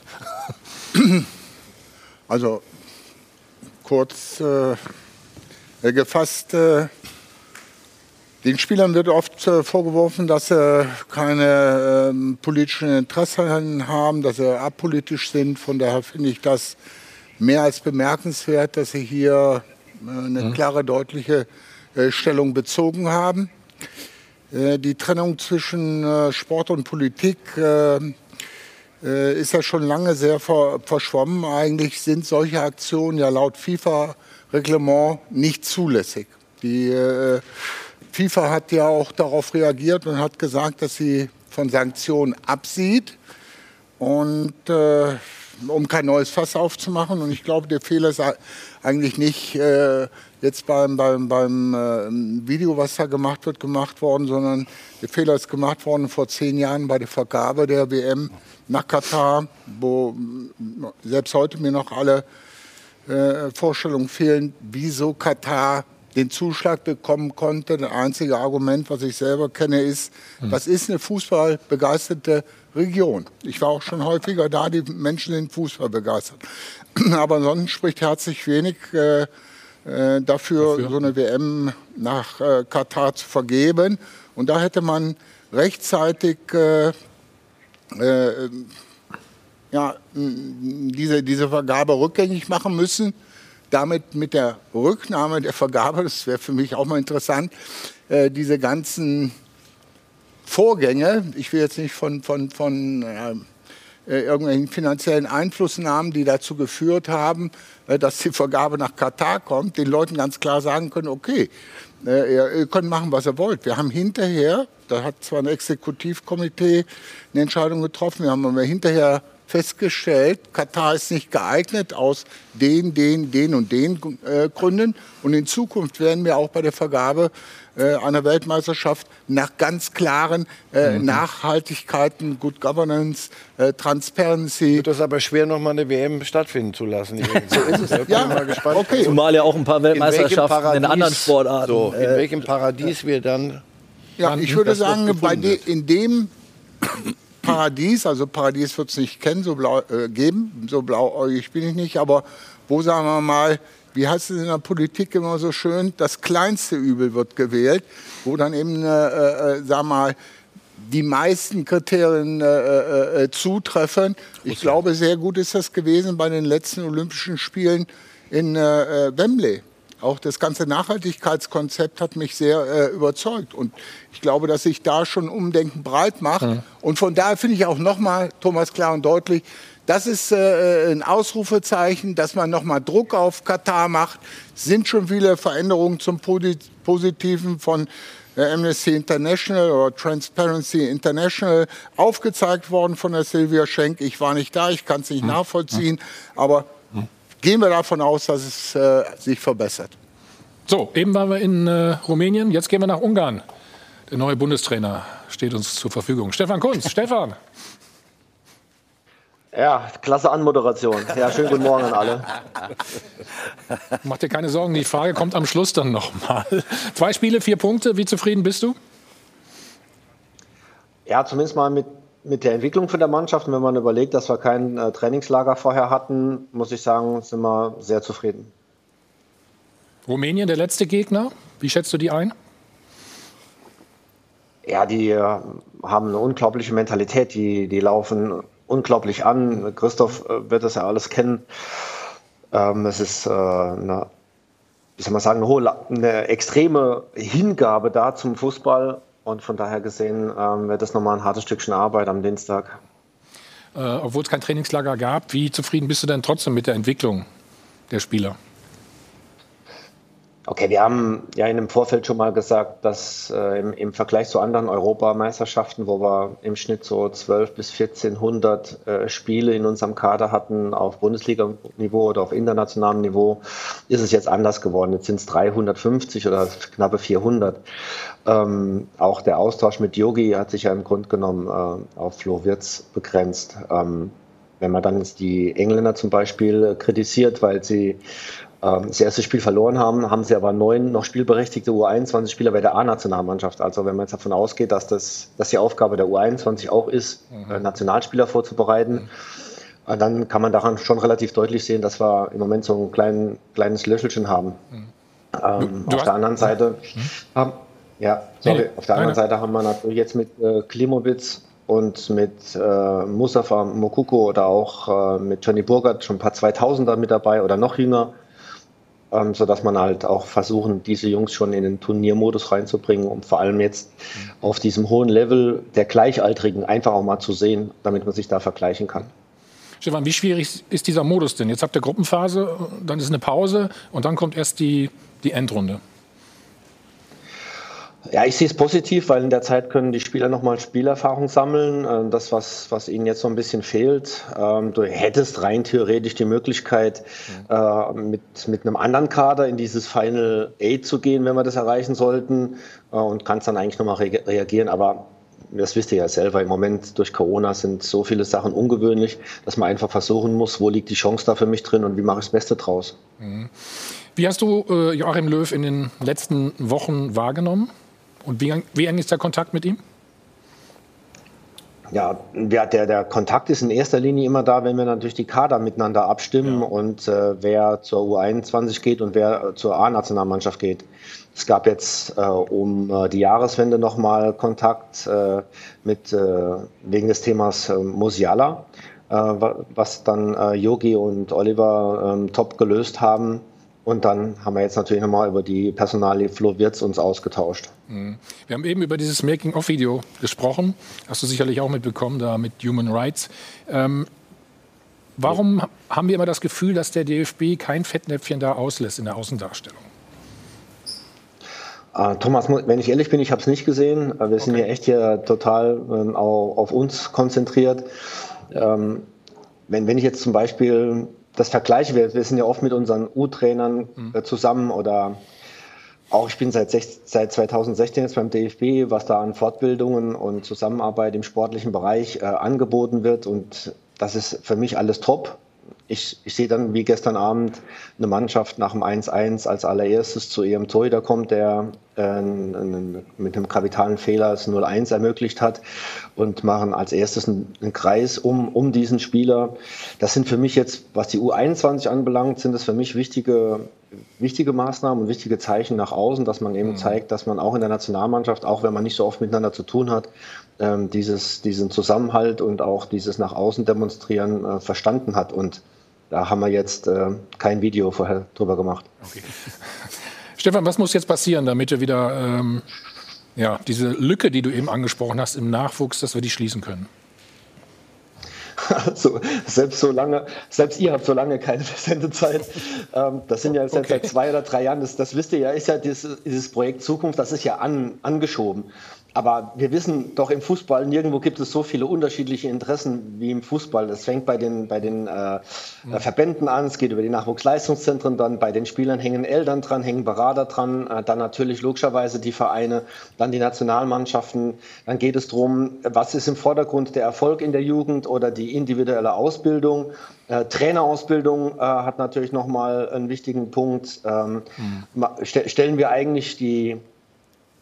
Also kurz äh, gefasst, äh, den Spielern wird oft äh, vorgeworfen, dass sie keine ähm, politischen Interessen haben, dass sie apolitisch sind. Von daher finde ich das mehr als bemerkenswert, dass sie hier äh, eine klare, deutliche äh, Stellung bezogen haben. Äh, die Trennung zwischen äh, Sport und Politik äh, ist ja schon lange sehr ver verschwommen. Eigentlich sind solche Aktionen ja laut FIFA-Reglement nicht zulässig. Die FIFA hat ja auch darauf reagiert und hat gesagt, dass sie von Sanktionen absieht. Und äh, um kein neues Fass aufzumachen. Und ich glaube, der Fehler ist ei- eigentlich nicht äh, jetzt beim, beim, beim äh, Video, was da gemacht wird, gemacht worden, sondern der Fehler ist gemacht worden vor zehn Jahren bei der Vergabe der WM nach Katar, wo selbst heute mir noch alle äh, Vorstellungen fehlen, wieso Katar den Zuschlag bekommen konnte. Das einzige Argument, was ich selber kenne, ist, das ist eine fußballbegeisterte Region. Ich war auch schon häufiger da, die Menschen sind Fußball begeistert. Aber ansonsten spricht herzlich wenig äh, äh, dafür, so eine WM nach äh, Katar zu vergeben. Und da hätte man rechtzeitig äh, äh, ja, diese, diese Vergabe rückgängig machen müssen. Damit mit der Rücknahme der Vergabe, das wäre für mich auch mal interessant, äh, diese ganzen Vorgänge, ich will jetzt nicht von, von, von äh, irgendwelchen finanziellen Einflussnahmen, die dazu geführt haben, äh, dass die Vergabe nach Katar kommt, den Leuten ganz klar sagen können, okay, äh, ihr könnt machen, was ihr wollt. Wir haben hinterher, da hat zwar ein Exekutivkomitee eine Entscheidung getroffen, wir haben aber hinterher festgestellt, Katar ist nicht geeignet aus den, den, den und den äh, Gründen. Und in Zukunft werden wir auch bei der Vergabe äh, einer Weltmeisterschaft nach ganz klaren äh, Nachhaltigkeiten, Good Governance, äh, Transparency. Wird das aber schwer, noch mal eine WM stattfinden zu lassen. so ist es. Ich bin Ja, mal gespannt. okay. Zumal ja auch ein paar In Weltmeisterschaften in, Paradies- anderen Sportarten. So, in äh, welchem Paradies wir dann Ja, ich würde sagen, de, in dem Paradies, also Paradies wird es nicht kennen, so blau, äh, geben, so blauäugig bin ich nicht, aber wo sagen wir mal, wie heißt es in der Politik immer so schön, das kleinste Übel wird gewählt, wo dann eben, äh, äh, sagen wir mal, die meisten Kriterien äh, äh, äh, zutreffen. Ich glaube, sehr gut ist das gewesen bei den letzten Olympischen Spielen in äh, äh, Wembley. Auch das ganze Nachhaltigkeitskonzept hat mich sehr äh, überzeugt. Und ich glaube, dass sich da schon Umdenken breit macht. Und von daher finde ich auch nochmal, Thomas, klar und deutlich, Das ist äh, ein Ausrufezeichen, dass man nochmal Druck auf Katar macht. Sind schon viele Veränderungen zum Positiven von Amnesty International oder Transparency International aufgezeigt worden von der Silvia Schenk. Ich war nicht da, ich kann es nicht hm. nachvollziehen, aber gehen wir davon aus, dass es äh, sich verbessert. So, eben waren wir in äh, Rumänien, jetzt gehen wir nach Ungarn. Der neue Bundestrainer steht uns zur Verfügung. Stefan Kunz, Stefan. Ja, klasse Anmoderation. Ja, schönen guten Morgen an alle. Mach dir keine Sorgen, die Frage kommt am Schluss dann nochmal. Zwei Spiele, vier Punkte. Wie zufrieden bist du? Ja, zumindest mal mit, mit der Entwicklung von der Mannschaft. Wenn man überlegt, dass wir kein äh, Trainingslager vorher hatten, muss ich sagen, sind wir sehr zufrieden. Rumänien, der letzte Gegner. Wie schätzt du die ein? Ja, die äh, haben eine unglaubliche Mentalität. Die, die laufen unglaublich an. Christoph äh, wird das ja alles kennen. Ähm, es ist äh, eine, wie soll man sagen, eine, hohe, eine extreme Hingabe da zum Fußball. Und von daher gesehen ähm, wird das nochmal ein hartes Stückchen Arbeit am Dienstag. Äh, obwohl es kein Trainingslager gab, wie zufrieden bist du denn trotzdem mit der Entwicklung der Spieler? Okay, wir haben ja in dem Vorfeld schon mal gesagt, dass äh, im, im, Vergleich zu anderen Europameisterschaften, wo wir im Schnitt so 12 bis 1400 äh, Spiele in unserem Kader hatten auf Bundesliga-Niveau oder auf internationalem Niveau, ist es jetzt anders geworden. Jetzt sind es 350 oder knappe 400. Ähm, auch der Austausch mit Yogi hat sich ja im Grunde genommen äh, auf Flo Wirtz begrenzt. Ähm, wenn man dann die Engländer zum Beispiel kritisiert, weil sie das erste Spiel verloren haben, haben sie aber neun noch spielberechtigte U21-Spieler bei der A-Nationalmannschaft. Also wenn man jetzt davon ausgeht, dass das dass die Aufgabe der U21 auch ist, mhm. Äh, Nationalspieler vorzubereiten, mhm. dann kann man daran schon relativ deutlich sehen, dass wir im Moment so ein klein, kleines Löschelchen haben. Mhm. Ähm, auf der anderen Seite haben, ja, sorry, nee, auf der anderen Seite haben wir natürlich jetzt mit äh, Klimowitz und mit äh, Mustafa Mokuko oder auch äh, mit Johnny Burgert schon ein paar 2000er mit dabei oder noch jünger ähm, sodass man halt auch versuchen, diese Jungs schon in den Turniermodus reinzubringen, um vor allem jetzt auf diesem hohen Level der Gleichaltrigen einfach auch mal zu sehen, damit man sich da vergleichen kann. Stefan, wie schwierig ist dieser Modus denn? Jetzt habt ihr Gruppenphase, dann ist eine Pause und dann kommt erst die, die Endrunde. Ja, ich sehe es positiv, weil in der Zeit können die Spieler nochmal Spielerfahrung sammeln. Äh, das, was, was ihnen jetzt so ein bisschen fehlt. Ähm, du hättest rein theoretisch die Möglichkeit, mhm. mit, mit einem anderen Kader in dieses Final Eight zu gehen, wenn wir das erreichen sollten. Äh, und kannst dann eigentlich nochmal re reagieren. Aber das wisst ihr ja selber, im Moment durch Corona sind so viele Sachen ungewöhnlich, dass man einfach versuchen muss, wo liegt die Chance da für mich drin und wie mache ich das Beste draus. Mhm. Wie hast du äh, Joachim Löw in den letzten Wochen wahrgenommen? Und wie, wie eng ist der Kontakt mit ihm? Ja, der, der, Kontakt ist in erster Linie immer da, wenn wir natürlich die Kader miteinander abstimmen ja. und äh, wer zur U21 geht und wer äh, zur A-Nationalmannschaft geht. Es gab jetzt äh, um äh, die Jahreswende nochmal Kontakt äh, mit, äh, wegen des Themas Musiala, was dann Yogi und Oliver ähm, top gelöst haben. Und dann haben wir jetzt natürlich nochmal über die Personalie Flo Wirtz uns ausgetauscht. Mhm. Wir haben eben über dieses Making-of-Video gesprochen. Hast du sicherlich auch mitbekommen, da mit Human Rights. Ähm, warum ja. haben wir immer das Gefühl, dass der DFB kein Fettnäpfchen da auslässt in der Außendarstellung? Uh, Thomas, wenn ich ehrlich bin, ich habe es nicht gesehen. Wir sind okay. ja echt hier total ähm, auf, auf, uns konzentriert. Ähm, wenn, wenn ich jetzt zum Beispiel das vergleiche, wir, wir sind ja oft mit unseren U-Trainern mhm. äh, zusammen oder auch ich bin seit, seit 2016 jetzt beim DFB, was da an Fortbildungen und Zusammenarbeit im sportlichen Bereich äh, angeboten wird und das ist für mich alles top ich, ich sehe dann wie gestern Abend eine Mannschaft nach dem 1-1 als allererstes zu ihrem Torhüter kommt, der mit einem kapitalen Fehler das 0-1 ermöglicht hat und machen als erstes einen, einen, Kreis um, um diesen Spieler. Das sind für mich jetzt, was die U21 anbelangt, sind das für mich wichtige, wichtige Maßnahmen und wichtige Zeichen nach außen, dass man eben mhm. zeigt, dass man auch in der Nationalmannschaft, auch wenn man nicht so oft miteinander zu tun hat, ähm, dieses, diesen Zusammenhalt und auch dieses nach außen demonstrieren äh, verstanden hat. Und da haben wir jetzt äh, kein Video vorher drüber gemacht. Okay. Stefan, was muss jetzt passieren, damit wir wieder ähm, ja, diese Lücke, die du eben angesprochen hast, im Nachwuchs, dass wir die schließen können? Also selbst so lange, selbst ihr habt so lange keine Sendezeit. Ähm, das sind ja jetzt okay. seit zwei oder drei Jahren. Das, das wisst ihr ja, ist ja dieses, dieses Projekt Zukunft, das ist ja an, angeschoben. Aber wir wissen doch im Fußball, nirgendwo gibt es so viele unterschiedliche Interessen wie im Fußball. Das fängt bei den, bei den äh, mhm. Verbänden an, es geht über die Nachwuchsleistungszentren, dann bei den Spielern hängen Eltern dran, hängen Berater dran, äh, dann natürlich logischerweise die Vereine, dann die Nationalmannschaften. Dann geht es darum, was ist im Vordergrund der Erfolg in der Jugend oder die individuelle Ausbildung. Äh, Trainerausbildung äh, hat natürlich nochmal einen wichtigen Punkt. Ähm, mhm. st stellen wir eigentlich die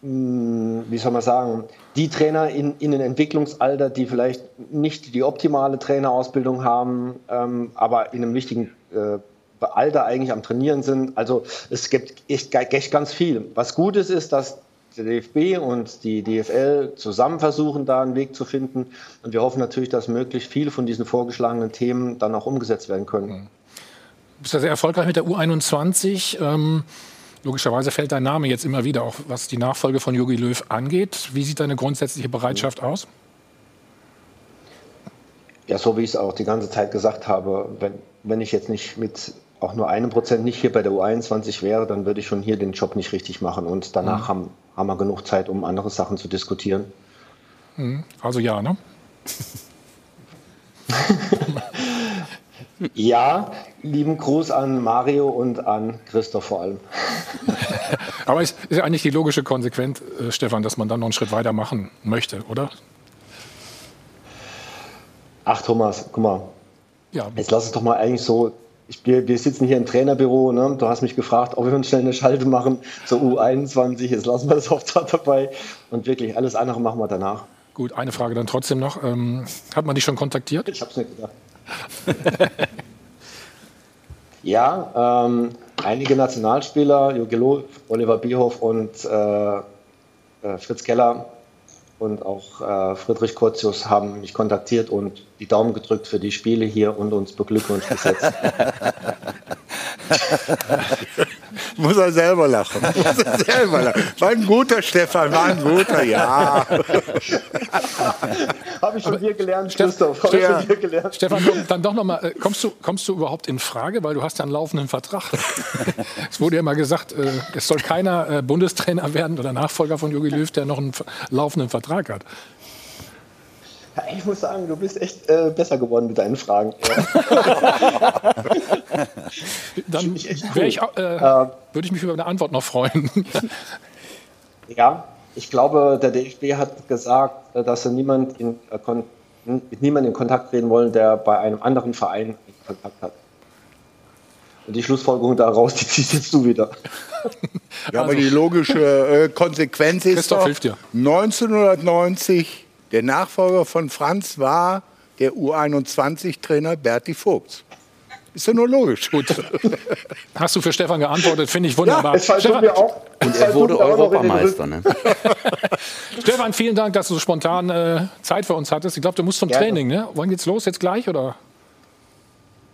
wie soll man sagen, die Trainer in, in einem Entwicklungsalter, die vielleicht nicht die optimale Trainerausbildung haben, ähm, aber in einem wichtigen äh, Alter eigentlich am Trainieren sind. Also es gibt echt, echt ganz viel. Was gut ist, ist, dass der DFB und die DFL zusammen versuchen, da einen Weg zu finden. Und wir hoffen natürlich, dass möglichst viele von diesen vorgeschlagenen Themen dann auch umgesetzt werden können. Du bist ja sehr erfolgreich mit der U21. Ähm Logischerweise fällt dein Name jetzt immer wieder, auch was die Nachfolge von Jogi Löw angeht. Wie sieht deine grundsätzliche Bereitschaft aus? Ja, so wie ich es auch die ganze Zeit gesagt habe, wenn, wenn ich jetzt nicht mit auch nur einem Prozent nicht hier bei der U21 wäre, dann würde ich schon hier den Job nicht richtig machen. Und danach mhm. haben, haben wir genug Zeit, um andere Sachen zu diskutieren. Mhm. Also ja, ne? Ja, lieben Gruß an Mario und an Christoph vor allem. Aber es ist ja eigentlich die logische Konsequenz, äh, Stefan, dass man dann noch einen Schritt weiter machen möchte, oder? Ach Thomas, guck mal. Ja. Jetzt lass es doch mal eigentlich so. Ich, wir, wir, sitzen hier im Trainerbüro. Ne? Du hast mich gefragt, ob wir uns schnell eine Schalte machen zur U21. Jetzt lassen wir das auch da dabei. Und wirklich alles andere machen wir danach. Gut, eine Frage dann trotzdem noch. Ähm, hat man dich schon kontaktiert? Ich habe es nicht gesagt. ja, ähm, einige Nationalspieler, Jogi Löw, Oliver Bierhoff und äh, äh, Fritz Keller und auch äh, Friedrich Kurzius haben mich kontaktiert und die Daumen gedrückt für die Spiele hier und uns beglückwünscht gesetzt. Muss er selber lachen. Muss er selber lachen. War ein guter Stefan, war ein guter, ja. Habe ich von dir gelernt, Christoph. Habe ich von dir gelernt. Stefan, dann doch nochmal, äh, kommst du, kommst du überhaupt in Frage? Weil du hast ja einen laufenden Vertrag. es wurde ja mal gesagt, äh, es soll keiner äh, Bundestrainer werden oder Nachfolger von Jogi Löw, der noch einen laufenden Vertrag hat. Ja, ich muss sagen, du bist echt äh, besser geworden mit deinen Fragen. Dann ich cool. ich, äh, äh, würde ich mich über eine Antwort noch freuen. ja, ich glaube, der DFB hat gesagt, äh, dass er niemand in, äh, mit niemandem in Kontakt treten wollen, der bei einem anderen Verein Kontakt hat. Und die Schlussfolgerung daraus, die ziehst jetzt du wieder. ja, also, aber die logische äh, Konsequenz ist doch, 1990 der Nachfolger von Franz war der U21-Trainer Berti Vogt. Ist ja nur logisch. Gut. Hast du für Stefan geantwortet? Finde ich wunderbar. Ja, Stefan, auch, und er wurde Europameister. Ne? Stefan, vielen Dank, dass du so spontan äh, Zeit für uns hattest. Ich glaube, du musst zum Gerne. Training. Ne? Wann geht's los? Jetzt gleich oder?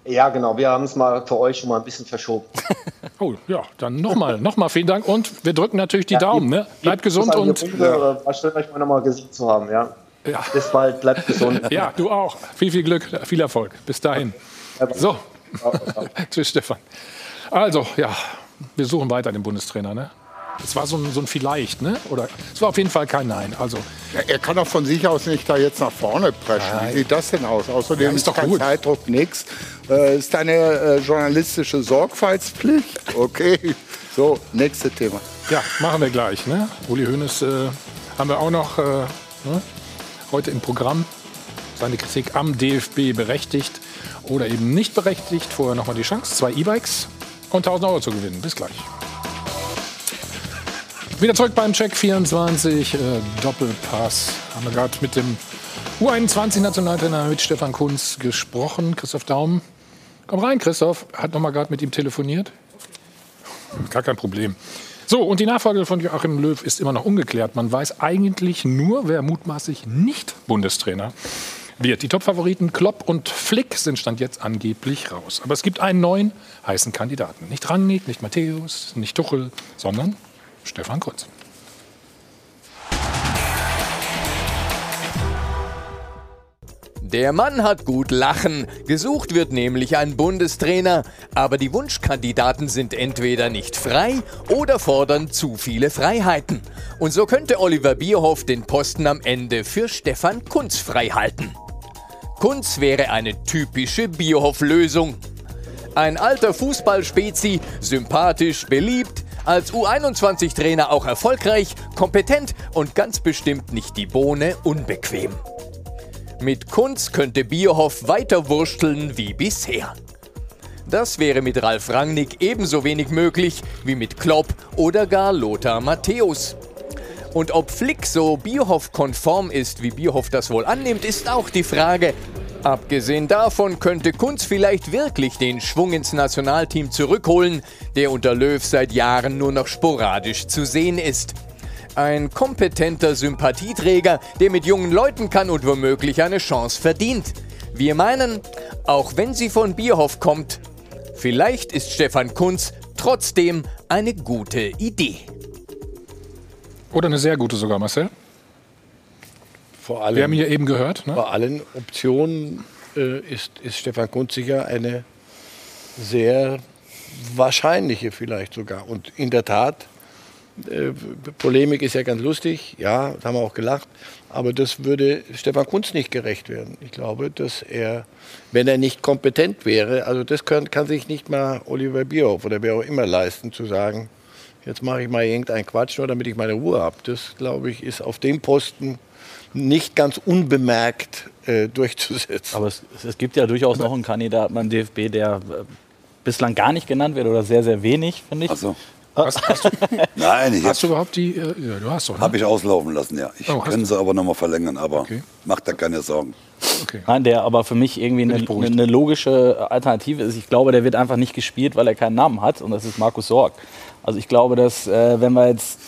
Ja, genau. Wir haben es mal für euch schon mal ein bisschen verschoben. oh, ja, dann nochmal, nochmal vielen Dank und wir drücken natürlich die ja, Daumen. Ne? Bleibt gesund und. Punkte, ja. War schön, euch mal nochmal gesehen zu haben. Ja. Ja. Bis bald, bleibt gesund. Ja, du auch. Viel, viel Glück, viel Erfolg. Bis dahin. So. Tschüss, Stefan. Also, ja, wir suchen weiter den Bundestrainer, ne? Es war so ein, so ein Vielleicht, ne? Oder es war auf jeden Fall kein Nein. Also ja, er kann auch von sich aus nicht da jetzt nach vorne preschen. Nein. Wie sieht das denn aus? Außerdem ja, ist, doch kein gut. Zeitdruck, nichts. Äh, ist eine äh, journalistische Sorgfaltspflicht. Okay. So, nächstes Thema. Ja, machen wir gleich. Ne? Uli Hoeneß äh, haben wir auch noch. Äh, ne? Heute im Programm. Seine Kritik am DFB berechtigt oder eben nicht berechtigt. Vorher nochmal die Chance, zwei E-Bikes und 1000 Euro zu gewinnen. Bis gleich. Wieder zurück beim Check 24 äh, Doppelpass. Haben wir gerade mit dem U21-Nationaltrainer mit Stefan Kunz gesprochen. Christoph Daum. Komm rein, Christoph. Hat noch mal gerade mit ihm telefoniert. Gar kein Problem. So, und die Nachfolge von Joachim Löw ist immer noch ungeklärt. Man weiß eigentlich nur, wer mutmaßlich nicht Bundestrainer wird. Die Topfavoriten Klopp und Flick sind Stand jetzt angeblich raus. Aber es gibt einen neuen heißen Kandidaten. Nicht Rangnick, nicht Matthäus, nicht Tuchel, sondern Stefan Kurz. Der Mann hat gut lachen. Gesucht wird nämlich ein Bundestrainer. Aber die Wunschkandidaten sind entweder nicht frei oder fordern zu viele Freiheiten. Und so könnte Oliver Bierhoff den Posten am Ende für Stefan Kunz freihalten. Kunz wäre eine typische Bierhoff-Lösung. Ein alter Fußballspezi, sympathisch, beliebt, als U21-Trainer auch erfolgreich, kompetent und ganz bestimmt nicht die Bohne unbequem. Mit Kunz könnte Bierhoff weiter wursteln wie bisher. Das wäre mit Ralf Rangnick ebenso wenig möglich wie mit Klopp oder gar Lothar Matthäus. Und ob Flick so Bierhoff-konform ist, wie Bierhoff das wohl annimmt, ist auch die Frage. Abgesehen davon könnte Kunz vielleicht wirklich den Schwung ins Nationalteam zurückholen, der unter Löw seit Jahren nur noch sporadisch zu sehen ist. Ein kompetenter Sympathieträger, der mit jungen Leuten kann und womöglich eine Chance verdient. Wir meinen, auch wenn sie von Bierhoff kommt, vielleicht ist Stefan Kunz trotzdem eine gute Idee. Oder eine sehr gute sogar, Marcel. Vor allem, Wir haben hier eben gehört. Ne? Bei allen Optionen äh, ist, ist Stefan Kunz sicher eine sehr wahrscheinliche vielleicht sogar. Und in der Tat äh, Polemik ist ja ganz lustig, ja, da haben wir auch gelacht, aber das würde Stefan Kunz nicht gerecht werden. Ich glaube, dass er, wenn er nicht kompetent wäre, also das kann, kann sich nicht mal Oliver Bierhoff oder wer auch immer leisten, zu sagen, jetzt mache ich mal irgendeinen Quatsch, nur damit ich meine Ruhe habe. Das, glaube ich, ist auf dem Posten nicht ganz unbemerkt äh, durchzusetzen. Aber es, es, gibt ja durchaus noch einen Kandidaten beim DFB, der äh, bislang gar nicht genannt wird oder sehr, sehr wenig, finde ich. Ach so. Hast, hast, du, Nein, ich hast du überhaupt die? Äh, ja, du hast doch. Ne? Habe ich auslaufen lassen, ja. Ich Oh, kann du? sie aber noch mal verlängern, aber Okay. macht da keine Sorgen. Okay. Nein, der aber für mich irgendwie eine, eine logische Alternative ist. Ich glaube, der wird einfach nicht gespielt, weil er keinen Namen hat und das ist Markus Sorg. Also ich glaube, dass äh, wenn wir jetzt,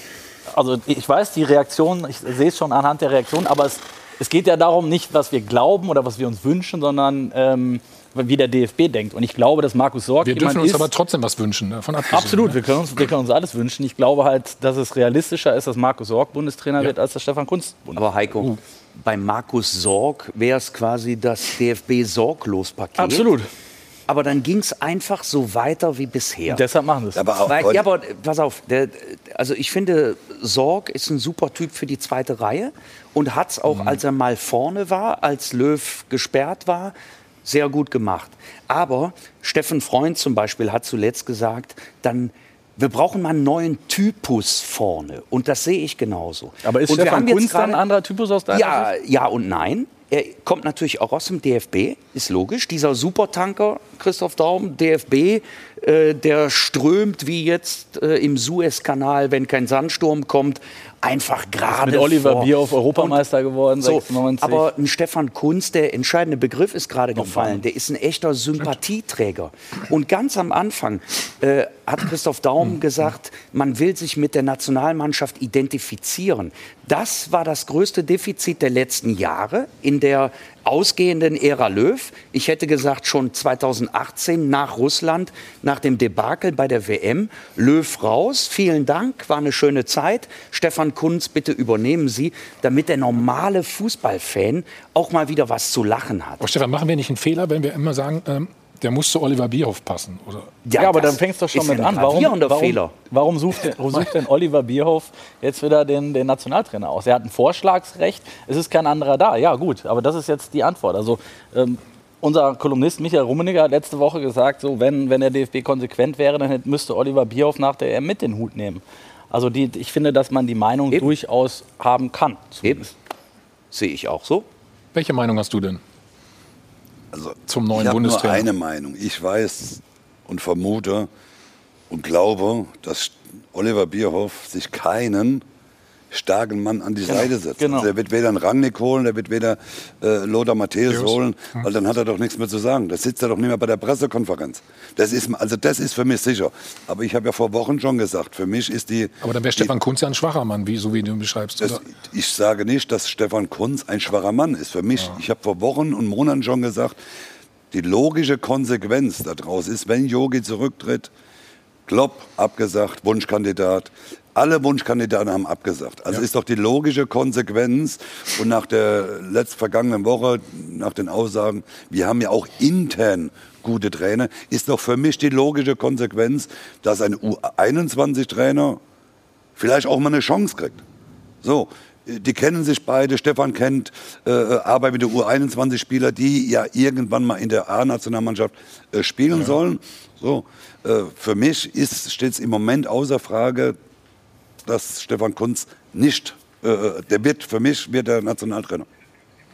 also ich weiß die Reaktion, ich sehe es schon anhand der Reaktion, aber es, es geht ja darum nicht, was wir glauben oder was wir uns wünschen, sondern ähm, wie der DFB denkt. Und ich glaube, dass Markus Sorg Wir dürfen uns ist, aber trotzdem was wünschen, davon abgesehen. Absolut, ne? wir können, uns, wir können uns alles wünschen. Ich glaube halt, dass es realistischer ist, dass Markus Sorg Bundestrainer wird, als dass Stefan Kunz Bundestrainer Aber Heiko, bei Markus Sorg wäre es quasi das DFB-Sorglos-Paket. Absolut. Aber dann ging es einfach so weiter wie bisher. Und deshalb machen wir es. Aber auch Weil, ja, aber äh, pass auf, der, also ich finde, Sorg ist ein super Typ für die zweite Reihe und hat es auch, als er mal vorne war, als Löw gesperrt war, sehr gut gemacht. Aber Steffen Freund zum Beispiel hat zuletzt gesagt, dann wir brauchen mal einen neuen Typus vorne. Und das sehe ich genauso. Aber ist und Stefan Kunz dann ein anderer Typus aus deiner ja, Sicht? ja und nein. Er kommt natürlich auch aus dem DFB, ist logisch. Dieser Supertanker, Christoph Daum, DFB, äh, der strömt wie jetzt äh, im Suezkanal, wenn kein Sandsturm kommt, einfach gerade Mit Oliver vor. Bierhoff Europameister geworden, So, 96. aber ein Stefan Kunz, der entscheidende Begriff ist gerade gefallen, der ist ein echter Sympathieträger. Und ganz am Anfang äh, hat Christoph Daum gesagt, man will sich mit der Nationalmannschaft identifizieren. Das war das größte Defizit der letzten Jahre in der ausgehenden Ära Löw. Ich hätte gesagt, schon 2018 nach Russland, nach dem Debakel bei der WM. Löw raus, vielen Dank, war eine schöne Zeit. Stefan Kunz, bitte übernehmen Sie, damit der normale Fußballfan auch mal wieder was zu lachen hat. Aber Stefan, machen wir nicht einen Fehler, wenn wir immer sagen, ähm, der muss zu Oliver Bierhoff passen? Oder? Ja, aber das dann fängst du schon mit an. Warum, warum, Fehler. warum sucht, warum sucht denn Oliver Bierhoff jetzt wieder den, den Nationaltrainer aus? Er hat ein Vorschlagsrecht, es ist kein anderer da. Ja, gut, aber das ist jetzt die Antwort. Also, ähm, unser Kolumnist Michael Rummeniger hat letzte Woche gesagt, so, wenn, wenn der DFB konsequent wäre, dann müsste Oliver Bierhoff nach der EM mit den Hut nehmen. Also die, ich finde, dass man die Meinung Eben. durchaus haben kann. Eben. Sehe ich auch so. Welche Meinung hast du denn Also, zum neuen ich habe nur Bundestrainer? eine Meinung. Ich weiß und vermute und glaube, dass Oliver Bierhoff sich keinen starken Mann an die Seite setzt. genau. Also er wird weder einen Rangnick holen, er wird weder äh, Lothar Matthäus holen, weil dann hat er doch nichts mehr zu sagen. Da sitzt er doch nicht mehr bei der Pressekonferenz. Das ist, also das ist für mich sicher. Aber ich habe ja vor Wochen schon gesagt, für mich ist die... Aber dann wäre Stefan Kunz ja ein schwacher Mann, wie, so wie du ihn beschreibst. das, Oder? ich sage nicht, dass Stefan Kunz ein schwacher Mann ist. Für mich, ich habe vor Wochen und Monaten schon gesagt, die logische Konsequenz daraus ist, wenn Yogi zurücktritt, Klopp abgesagt, Wunschkandidat, Alle Wunschkandidaten haben abgesagt. Also ja. ist doch die logische Konsequenz. Und nach der letztvergangenen Woche, nach den Aussagen, wir haben ja auch intern gute Trainer, ist doch für mich die logische Konsequenz, dass ein U21-Trainer vielleicht auch mal eine Chance kriegt. So, die kennen sich beide. Stefan kennt, äh, arbeitet mit den U21-Spielern, die ja irgendwann mal in der A-Nationalmannschaft äh, spielen ja. sollen. So, äh, für mich steht es im Moment außer Frage, dass Stefan Kunz nicht, äh, der wird, für mich wird der Nationaltrainer.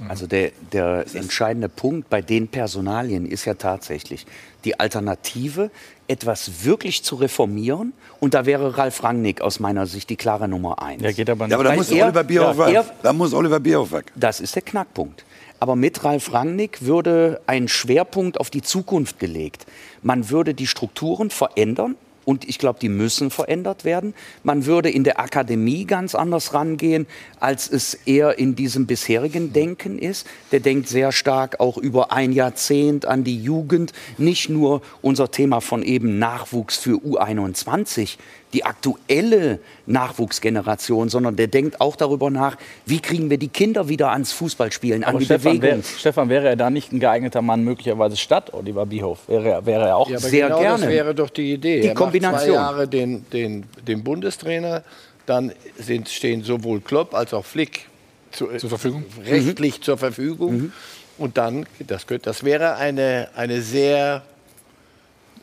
Also der, der entscheidende Punkt bei den Personalien ist ja tatsächlich die Alternative, etwas wirklich zu reformieren. Und da wäre Ralf Rangnick aus meiner Sicht die klare Nummer eins. Ja, geht aber nicht. Ja, aber da muss, er, Oliver Bierhoff ja, da muss Oliver Bierhoff weg. Das ist der Knackpunkt. Aber mit Ralf Rangnick würde ein Schwerpunkt auf die Zukunft gelegt. Man würde die Strukturen verändern und ich glaube, die müssen verändert werden. Man würde in der Akademie ganz anders rangehen, als es eher in diesem bisherigen Denken ist. Der denkt sehr stark auch über ein Jahrzehnt an die Jugend, nicht nur unser Thema von eben Nachwuchs für U21, die aktuelle Nachwuchsgeneration, sondern der denkt auch darüber nach, wie kriegen wir die Kinder wieder ans Fußballspielen, an die Stefan, Bewegung. Wär, Stefan, wäre er da nicht ein geeigneter Mann möglicherweise statt Oliver Bierhoff? Wäre, wäre er auch ja, sehr genau gerne. Das wäre doch die Idee. Die er Kombination. Macht zwei Jahre den, den, den Bundestrainer, dann sind, stehen sowohl Klopp als auch Flick zu, zur Verfügung? rechtlich mhm. zur Verfügung. Mhm. Und dann, das, das wäre eine, eine sehr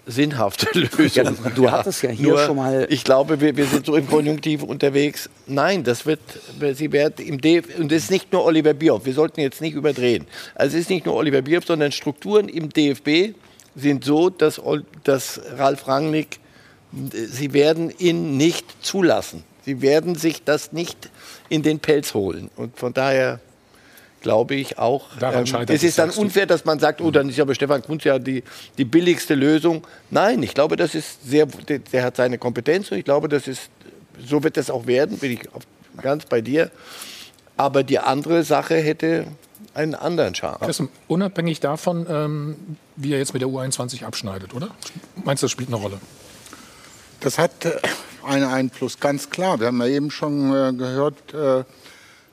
sinnhafte Lösung. Ja, du hattest ja hier Nur, schon mal. Ich glaube, wir, wir, sind so im Konjunktiv unterwegs. Nein, das wird, sie werden im DF und es ist nicht nur Oliver Bierhoff. Wir sollten jetzt nicht überdrehen. Also es ist nicht nur Oliver Bierhoff, sondern Strukturen im DFB sind so, dass, dass Ralf Rangnick, sie werden ihn nicht zulassen. Sie werden sich das nicht in den Pelz holen. Und von daher glaube ich auch. Daran ähm, es ist dann unfair, dass man sagt, oh, dann ist aber Stefan Kunz ja die, die billigste Lösung. Nein, ich glaube, das ist sehr, der, der hat seine Kompetenz und ich glaube, das ist, so wird das auch werden, bin ich ganz bei dir. Aber die andere Sache hätte einen anderen Charme. Das unabhängig davon, ähm, wie er jetzt mit der U21 abschneidet, oder? Meinst du, das spielt eine Rolle? Das hat äh, einen Einfluss, ganz klar. Wir haben ja eben schon äh, gehört, äh,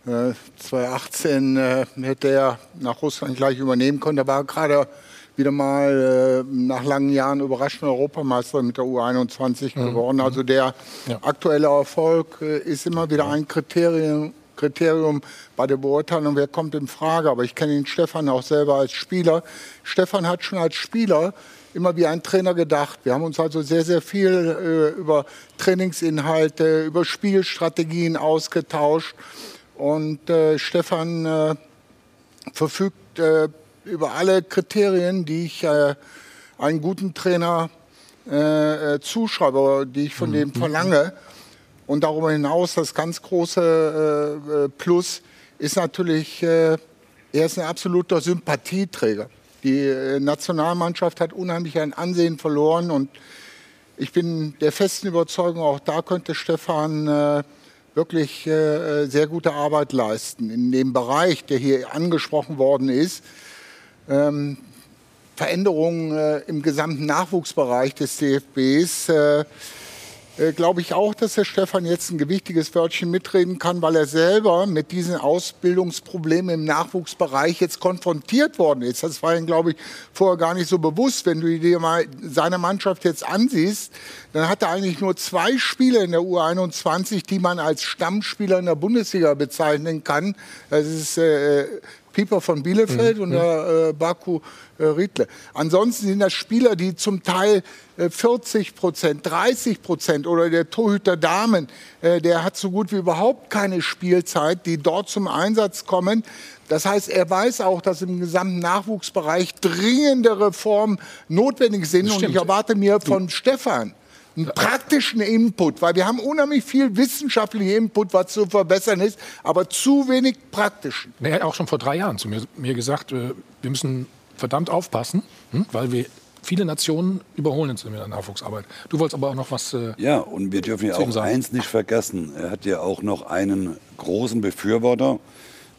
2018 äh, hätte er nach Russland gleich übernehmen können. Da war gerade wieder mal äh, nach langen Jahren überraschender Europameister mit der U21 mhm. geworden. Also der ja. aktuelle Erfolg äh, ist immer wieder ein Kriterium, Kriterium bei der Beurteilung, wer kommt in Frage. Aber ich kenne den Stefan auch selber als Spieler. Stefan hat schon als Spieler immer wie ein Trainer gedacht. Wir haben uns also sehr, sehr viel äh, über Trainingsinhalte, über Spielstrategien ausgetauscht. Und äh, Stefan äh, verfügt äh, über alle Kriterien, die ich äh, einen guten Trainer äh, äh, zuschreibe, die ich von mhm. dem verlange. Und darüber hinaus das ganz große Plus ist natürlich, er ist ein absoluter Sympathieträger. Die Nationalmannschaft hat unheimlich ein Ansehen verloren und ich bin der festen Überzeugung, auch da könnte Stefan wirklich äh, sehr gute Arbeit leisten. In dem Bereich, der hier angesprochen worden ist, ähm, Veränderungen äh, im gesamten Nachwuchsbereich des DFBs. Äh, glaube ich auch, dass der Stefan jetzt ein gewichtiges Wörtchen mitreden kann, weil er selber mit diesen Ausbildungsproblemen im Nachwuchsbereich jetzt konfrontiert worden ist. Das war ihm, glaube ich, vorher gar nicht so bewusst. Wenn du dir mal seine Mannschaft jetzt ansiehst, dann hat er eigentlich nur zwei Spiele in der U21, die man als Stammspieler in der Bundesliga bezeichnen kann. Das ist äh, Pieper von Bielefeld mhm. und der äh, Baku äh, Riedle. Ansonsten sind das Spieler, die zum Teil äh, 40 Prozent, 30 Prozent oder der Torhüter Damen, äh, der hat so gut wie überhaupt keine Spielzeit, die dort zum Einsatz kommen. Das heißt, er weiß auch, dass im gesamten Nachwuchsbereich dringende Reformen notwendig sind. Und ich erwarte mir von. Stefan, einen praktischen Input, weil wir haben unheimlich viel wissenschaftlichen Input, was zu verbessern ist, aber zu wenig praktischen. Er hat auch schon vor drei Jahren zu mir, mir gesagt, äh, wir müssen verdammt aufpassen, hm, weil wir viele Nationen überholen uns in der Nachwuchsarbeit. Du wolltest aber auch noch was. Äh, ja, und wir dürfen ja auch sagen. eins nicht vergessen. Er hat ja auch noch einen großen Befürworter.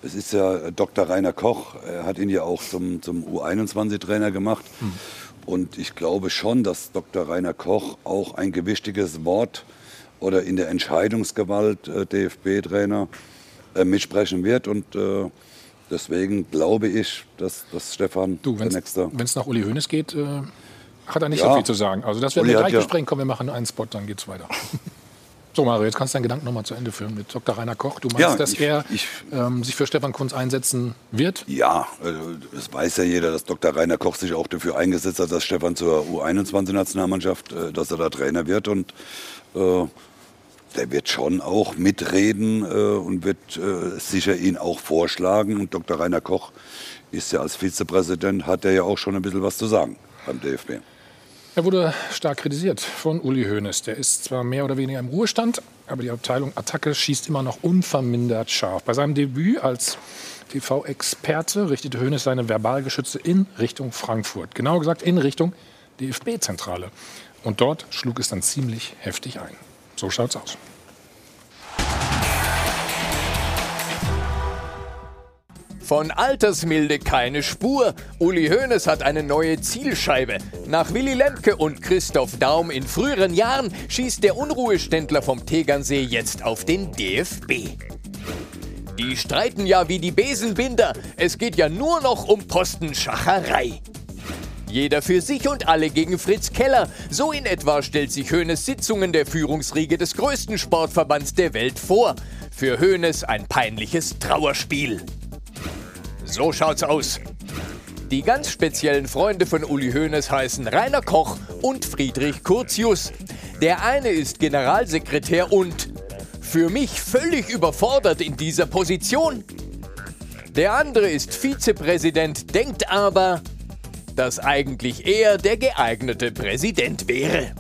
Es ist ja Dr. Rainer Koch. Er hat ihn ja auch zum, zum U21-Trainer gemacht. Hm. Und ich glaube schon, dass Dr. Rainer Koch auch ein gewichtiges Wort oder in der Entscheidungsgewalt äh, DFB-Trainer äh, mitsprechen wird. Und äh, deswegen glaube ich, dass, dass Stefan du, der nächste. Wenn es nach Uli Hoeneß geht, äh, hat er nicht ja. so viel zu sagen. Also das werden wir gleich ja. besprechen. Komm, wir machen einen Spot, dann geht's weiter. So, Mario, jetzt kannst du deinen Gedanken nochmal zu Ende führen mit Dr. Rainer Koch. Du meinst, ja, dass ich, er ich, ähm, sich für Stefan Kunz einsetzen wird? Ja, es äh, weiß ja jeder, dass Dr. Rainer Koch sich auch dafür eingesetzt hat, dass Stefan zur U21-Nationalmannschaft, äh, dass er da Trainer wird. Und äh, der wird schon auch mitreden äh, und wird äh, sicher ihn auch vorschlagen. Und Dr. Rainer Koch ist ja als Vizepräsident, hat er ja auch schon ein bisschen was zu sagen beim DFB. Er wurde stark kritisiert von Uli Hoeneß. Der ist zwar mehr oder weniger im Ruhestand, aber die Abteilung Attacke schießt immer noch unvermindert scharf. Bei seinem Debüt als TV-Experte richtete Hoeneß seine Verbalgeschütze in Richtung Frankfurt. Genauer gesagt in Richtung DFB-Zentrale. Und dort schlug es dann ziemlich heftig ein. So schaut's aus. Von Altersmilde keine Spur. Uli Hoeneß hat eine neue Zielscheibe. Nach Willy Lemke und Christoph Daum in früheren Jahren schießt der Unruheständler vom Tegernsee jetzt auf den DFB. Die streiten ja wie die Besenbinder. Es geht ja nur noch um Postenschacherei. Jeder für sich und alle gegen Fritz Keller. So in etwa stellt sich Hoeneß Sitzungen der Führungsriege des größten Sportverbands der Welt vor. Für Hoeneß ein peinliches Trauerspiel. So schaut's aus. Die ganz speziellen Freunde von Uli Hoeneß heißen Rainer Koch und Friedrich Curtius. Der eine ist Generalsekretär und für mich völlig überfordert in dieser Position. Der andere ist Vizepräsident, denkt aber, dass eigentlich er der geeignete Präsident wäre.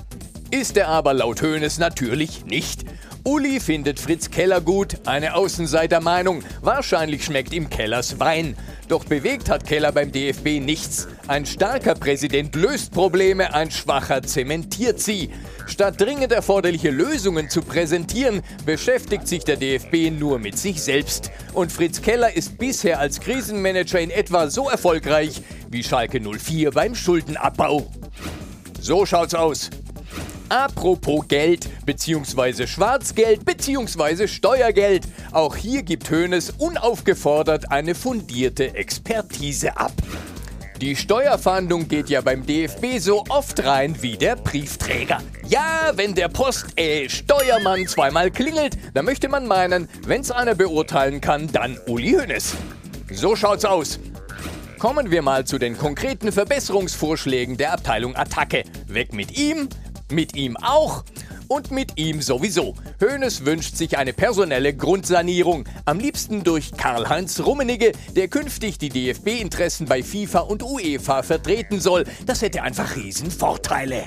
Ist er aber laut Hoeneß natürlich nicht. Uli findet Fritz Keller gut, eine Außenseitermeinung. Wahrscheinlich schmeckt ihm Kellers Wein. Doch bewegt hat Keller beim DFB nichts. Ein starker Präsident löst Probleme, ein schwacher zementiert sie. Statt dringend erforderliche Lösungen zu präsentieren, beschäftigt sich der DFB nur mit sich selbst. Und Fritz Keller ist bisher als Krisenmanager in etwa so erfolgreich wie Schalke 04 beim Schuldenabbau. So schaut's aus. Apropos Geld bzw. Schwarzgeld bzw. Steuergeld. Auch hier gibt Hoeneß unaufgefordert eine fundierte Expertise ab. Die Steuerfahndung geht ja beim DFB so oft rein wie der Briefträger. Ja, wenn der Post, äh, Steuermann zweimal klingelt, dann möchte man meinen, wenn's einer beurteilen kann, dann Uli Hoeneß. So schaut's aus. Kommen wir mal zu den konkreten Verbesserungsvorschlägen der Abteilung Attacke. Weg mit ihm, mit ihm auch und mit ihm sowieso. Hoeneß wünscht sich eine personelle Grundsanierung, am liebsten durch Karl-Heinz Rummenigge, der künftig die DFB-Interessen bei FIFA und UEFA vertreten soll. Das hätte einfach Riesenvorteile.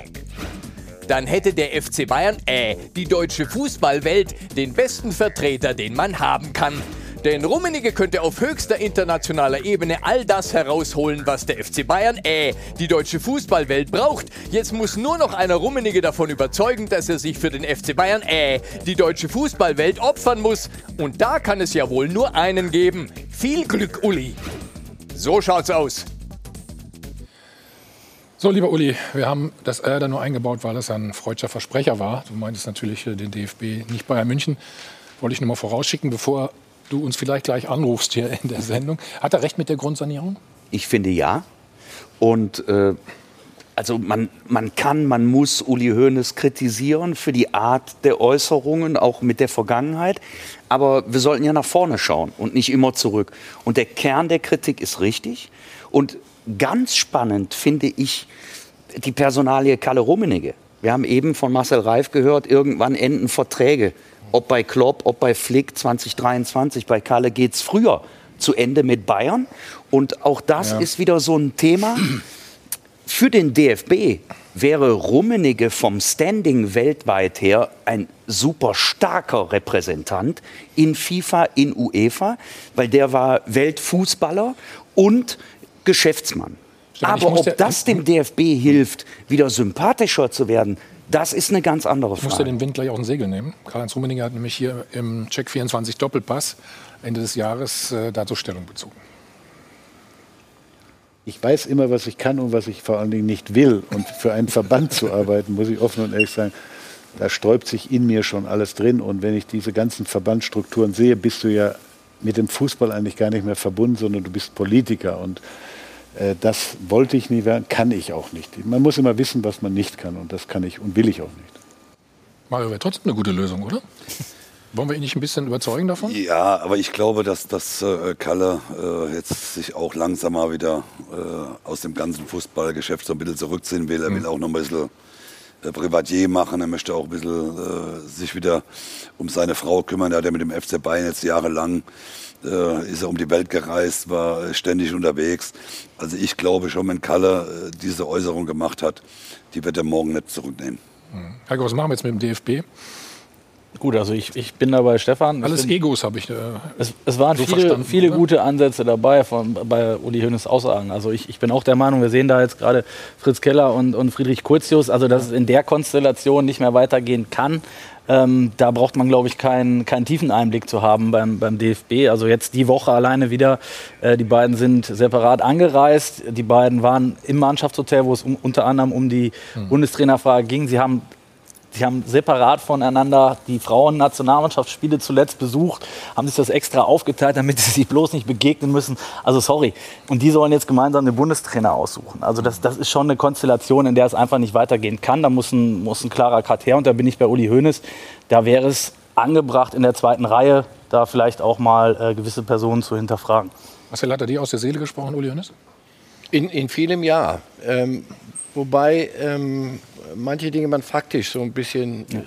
Dann hätte der FC Bayern, äh, die deutsche Fußballwelt, den besten Vertreter, den man haben kann. Denn Rummenigge könnte auf höchster internationaler Ebene all das herausholen, was der FC Bayern, äh, die deutsche Fußballwelt braucht. Jetzt muss nur noch einer Rummenigge davon überzeugen, dass er sich für den FC Bayern, äh, die deutsche Fußballwelt opfern muss. Und da kann es ja wohl nur einen geben. Viel Glück, Uli. So schaut's aus. So, lieber Uli, wir haben das R da nur eingebaut, weil das ein freudscher Versprecher war. Du meintest natürlich den DFB, nicht Bayern München. Wollte ich nur mal vorausschicken, bevor du uns vielleicht gleich anrufst hier in der Sendung. Hat er recht mit der Grundsanierung? Ich finde ja. Und äh, also man, man kann, man muss Uli Hoeneß kritisieren für die Art der Äußerungen, auch mit der Vergangenheit. Aber wir sollten ja nach vorne schauen und nicht immer zurück. Und der Kern der Kritik ist richtig. Und ganz spannend finde ich die Personalie Kalle Rummenigge. Wir haben eben von Marcel Reif gehört, irgendwann enden Verträge ob bei Klopp, ob bei Flick 2023. Bei Kalle geht es früher zu Ende mit Bayern. Und auch das ja. ist wieder so ein Thema. Für den DFB wäre Rummenigge vom Standing weltweit her ein super starker Repräsentant in FIFA, in UEFA, weil der war Weltfußballer und Geschäftsmann. Aber ob das dem DFB hilft, wieder sympathischer zu werden, das ist eine ganz andere Frage. Ich muss ja den Wind gleich aus dem Segel nehmen. Karl-Heinz Rummenigge hat nämlich hier im Check 24 Doppelpass Ende des Jahres äh, dazu Stellung bezogen. Ich weiß immer, was ich kann und was ich vor allen Dingen nicht will. Und für einen Verband zu arbeiten, muss ich offen und ehrlich sagen, da sträubt sich in mir schon alles drin. Und wenn ich diese ganzen Verbandsstrukturen sehe, bist du ja mit dem Fußball eigentlich gar nicht mehr verbunden, sondern du bist Politiker. Und äh, das wollte ich nie werden, kann ich auch nicht. Man muss immer wissen, was man nicht kann. Und das kann ich und will ich auch nicht. Mario wäre trotzdem eine gute Lösung, oder? Wollen wir ihn nicht ein bisschen überzeugen davon? Ja, aber ich glaube, dass, dass äh, Kalle äh, jetzt sich auch langsam mal wieder äh, aus dem ganzen Fußballgeschäft so ein bisschen zurückziehen will. Er mhm. will auch noch ein bisschen äh, Privatier machen. Er möchte auch ein bisschen äh, sich wieder um seine Frau kümmern. Er hat ja mit dem FC Bayern jetzt jahrelang äh, ist er um die Welt gereist, war ständig unterwegs. Also ich glaube schon, wenn Kalle äh, diese Äußerung gemacht hat, die wird er morgen nicht zurücknehmen. Mhm. Herr was machen wir jetzt mit dem DFB? Gut, also ich, ich bin da bei Stefan. Alles bin, Egos habe ich. Äh, es, es waren so viele, viele gute Ansätze dabei von, bei Uli Hoeneß Aussagen. Also ich, ich bin auch der Meinung, wir sehen da jetzt gerade Fritz Keller und, und Friedrich Kurzius, also dass es in der Konstellation nicht mehr weitergehen kann. Ähm, da braucht man, glaube ich, keinen, keinen tiefen Einblick zu haben beim, beim DFB. Also jetzt die Woche alleine wieder. Äh, die beiden sind separat angereist. Die beiden waren im Mannschaftshotel, wo es um, unter anderem um die hm. Bundestrainerfrage ging. Sie haben Sie haben separat voneinander die Frauen-Nationalmannschaftsspiele zuletzt besucht, haben sich das extra aufgeteilt, damit sie sich bloß nicht begegnen müssen. Also sorry. Und die sollen jetzt gemeinsam den Bundestrainer aussuchen. Also das, das ist schon eine Konstellation, in der es einfach nicht weitergehen kann. Da muss ein, muss ein klarer Cut her. Und da bin ich bei Uli Hoeneß. Da wäre es angebracht, in der zweiten Reihe da vielleicht auch mal äh, gewisse Personen zu hinterfragen. Marcel, hat er dir aus der Seele gesprochen, Uli Hoeneß? In, in vielem ja. Ähm, wobei ähm, manche Dinge man faktisch so ein bisschen äh,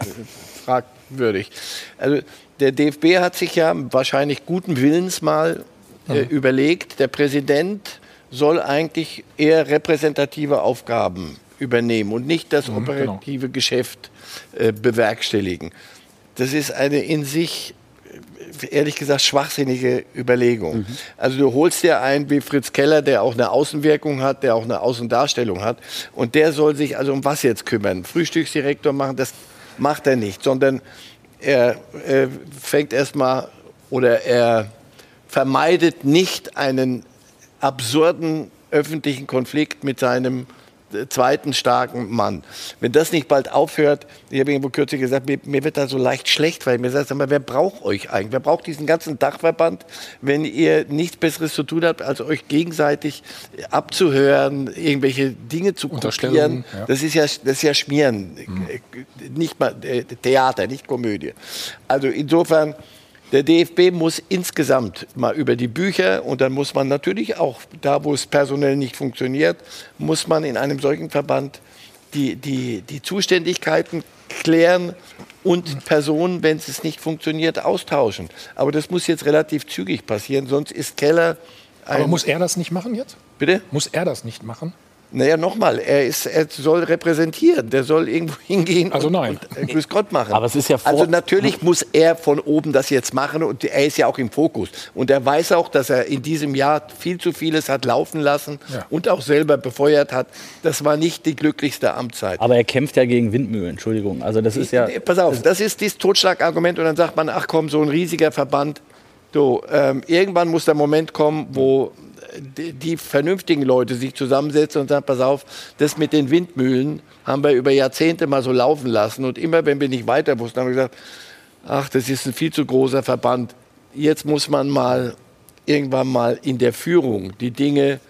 fragwürdig. Also der DFB hat sich ja wahrscheinlich guten Willens mal äh, mhm. überlegt, der Präsident soll eigentlich eher repräsentative Aufgaben übernehmen und nicht das mhm, operative genau. Geschäft äh, bewerkstelligen. Das ist eine in sich ehrlich gesagt schwachsinnige Überlegung. Mhm. Also du holst dir einen wie Fritz Keller, der auch eine Außenwirkung hat, der auch eine Außendarstellung hat und der soll sich also um was jetzt kümmern? Frühstücksdirektor machen, das macht er nicht, sondern er, er fängt erstmal oder er vermeidet nicht einen absurden öffentlichen Konflikt mit seinem zweiten starken Mann. Wenn das nicht bald aufhört, ich habe irgendwo kürzlich gesagt, mir, mir, wird da so leicht schlecht, weil ich mir sagt, aber wer braucht euch eigentlich? Wer braucht diesen ganzen Dachverband, wenn ihr nichts Besseres zu tun habt, als euch gegenseitig abzuhören, irgendwelche Dinge zu kopieren? Ja. Das ist ja, das ist ja Schmieren, mhm. nicht mal äh, Theater, nicht Komödie. Also insofern der DFB muss insgesamt mal über die Bücher und dann muss man natürlich auch, da wo es personell nicht funktioniert, muss man in einem solchen Verband die, die, die Zuständigkeiten klären und Personen, wenn es nicht funktioniert, austauschen. Aber das muss jetzt relativ zügig passieren, sonst ist Keller. Aber muss er das nicht machen jetzt? Bitte? Muss er das nicht machen? Naja, nochmal, er, er soll repräsentieren, der soll irgendwo hingehen also nein. und, und äh, Grüß Gott machen. Aber es ist ja also natürlich muss er von oben das jetzt machen und er ist ja auch im Fokus. Und er weiß auch, dass er in diesem Jahr viel zu vieles hat laufen lassen ja. und auch selber befeuert hat. Das war nicht die glücklichste Amtszeit. Aber er kämpft ja gegen Windmühlen, Entschuldigung. Also das ist ja... Pass auf, das ist dieses Totschlagargument und dann sagt man, ach komm, so ein riesiger Verband. So, ähm, irgendwann muss der Moment kommen, wo die, vernünftigen Leute sich zusammensetzen und sagen, pass auf, das mit den Windmühlen haben wir über Jahrzehnte mal so laufen lassen. Und immer, wenn wir nicht weiter wussten, haben wir gesagt, ach, das ist ein viel zu großer Verband. Jetzt muss man mal irgendwann mal in der Führung die Dinge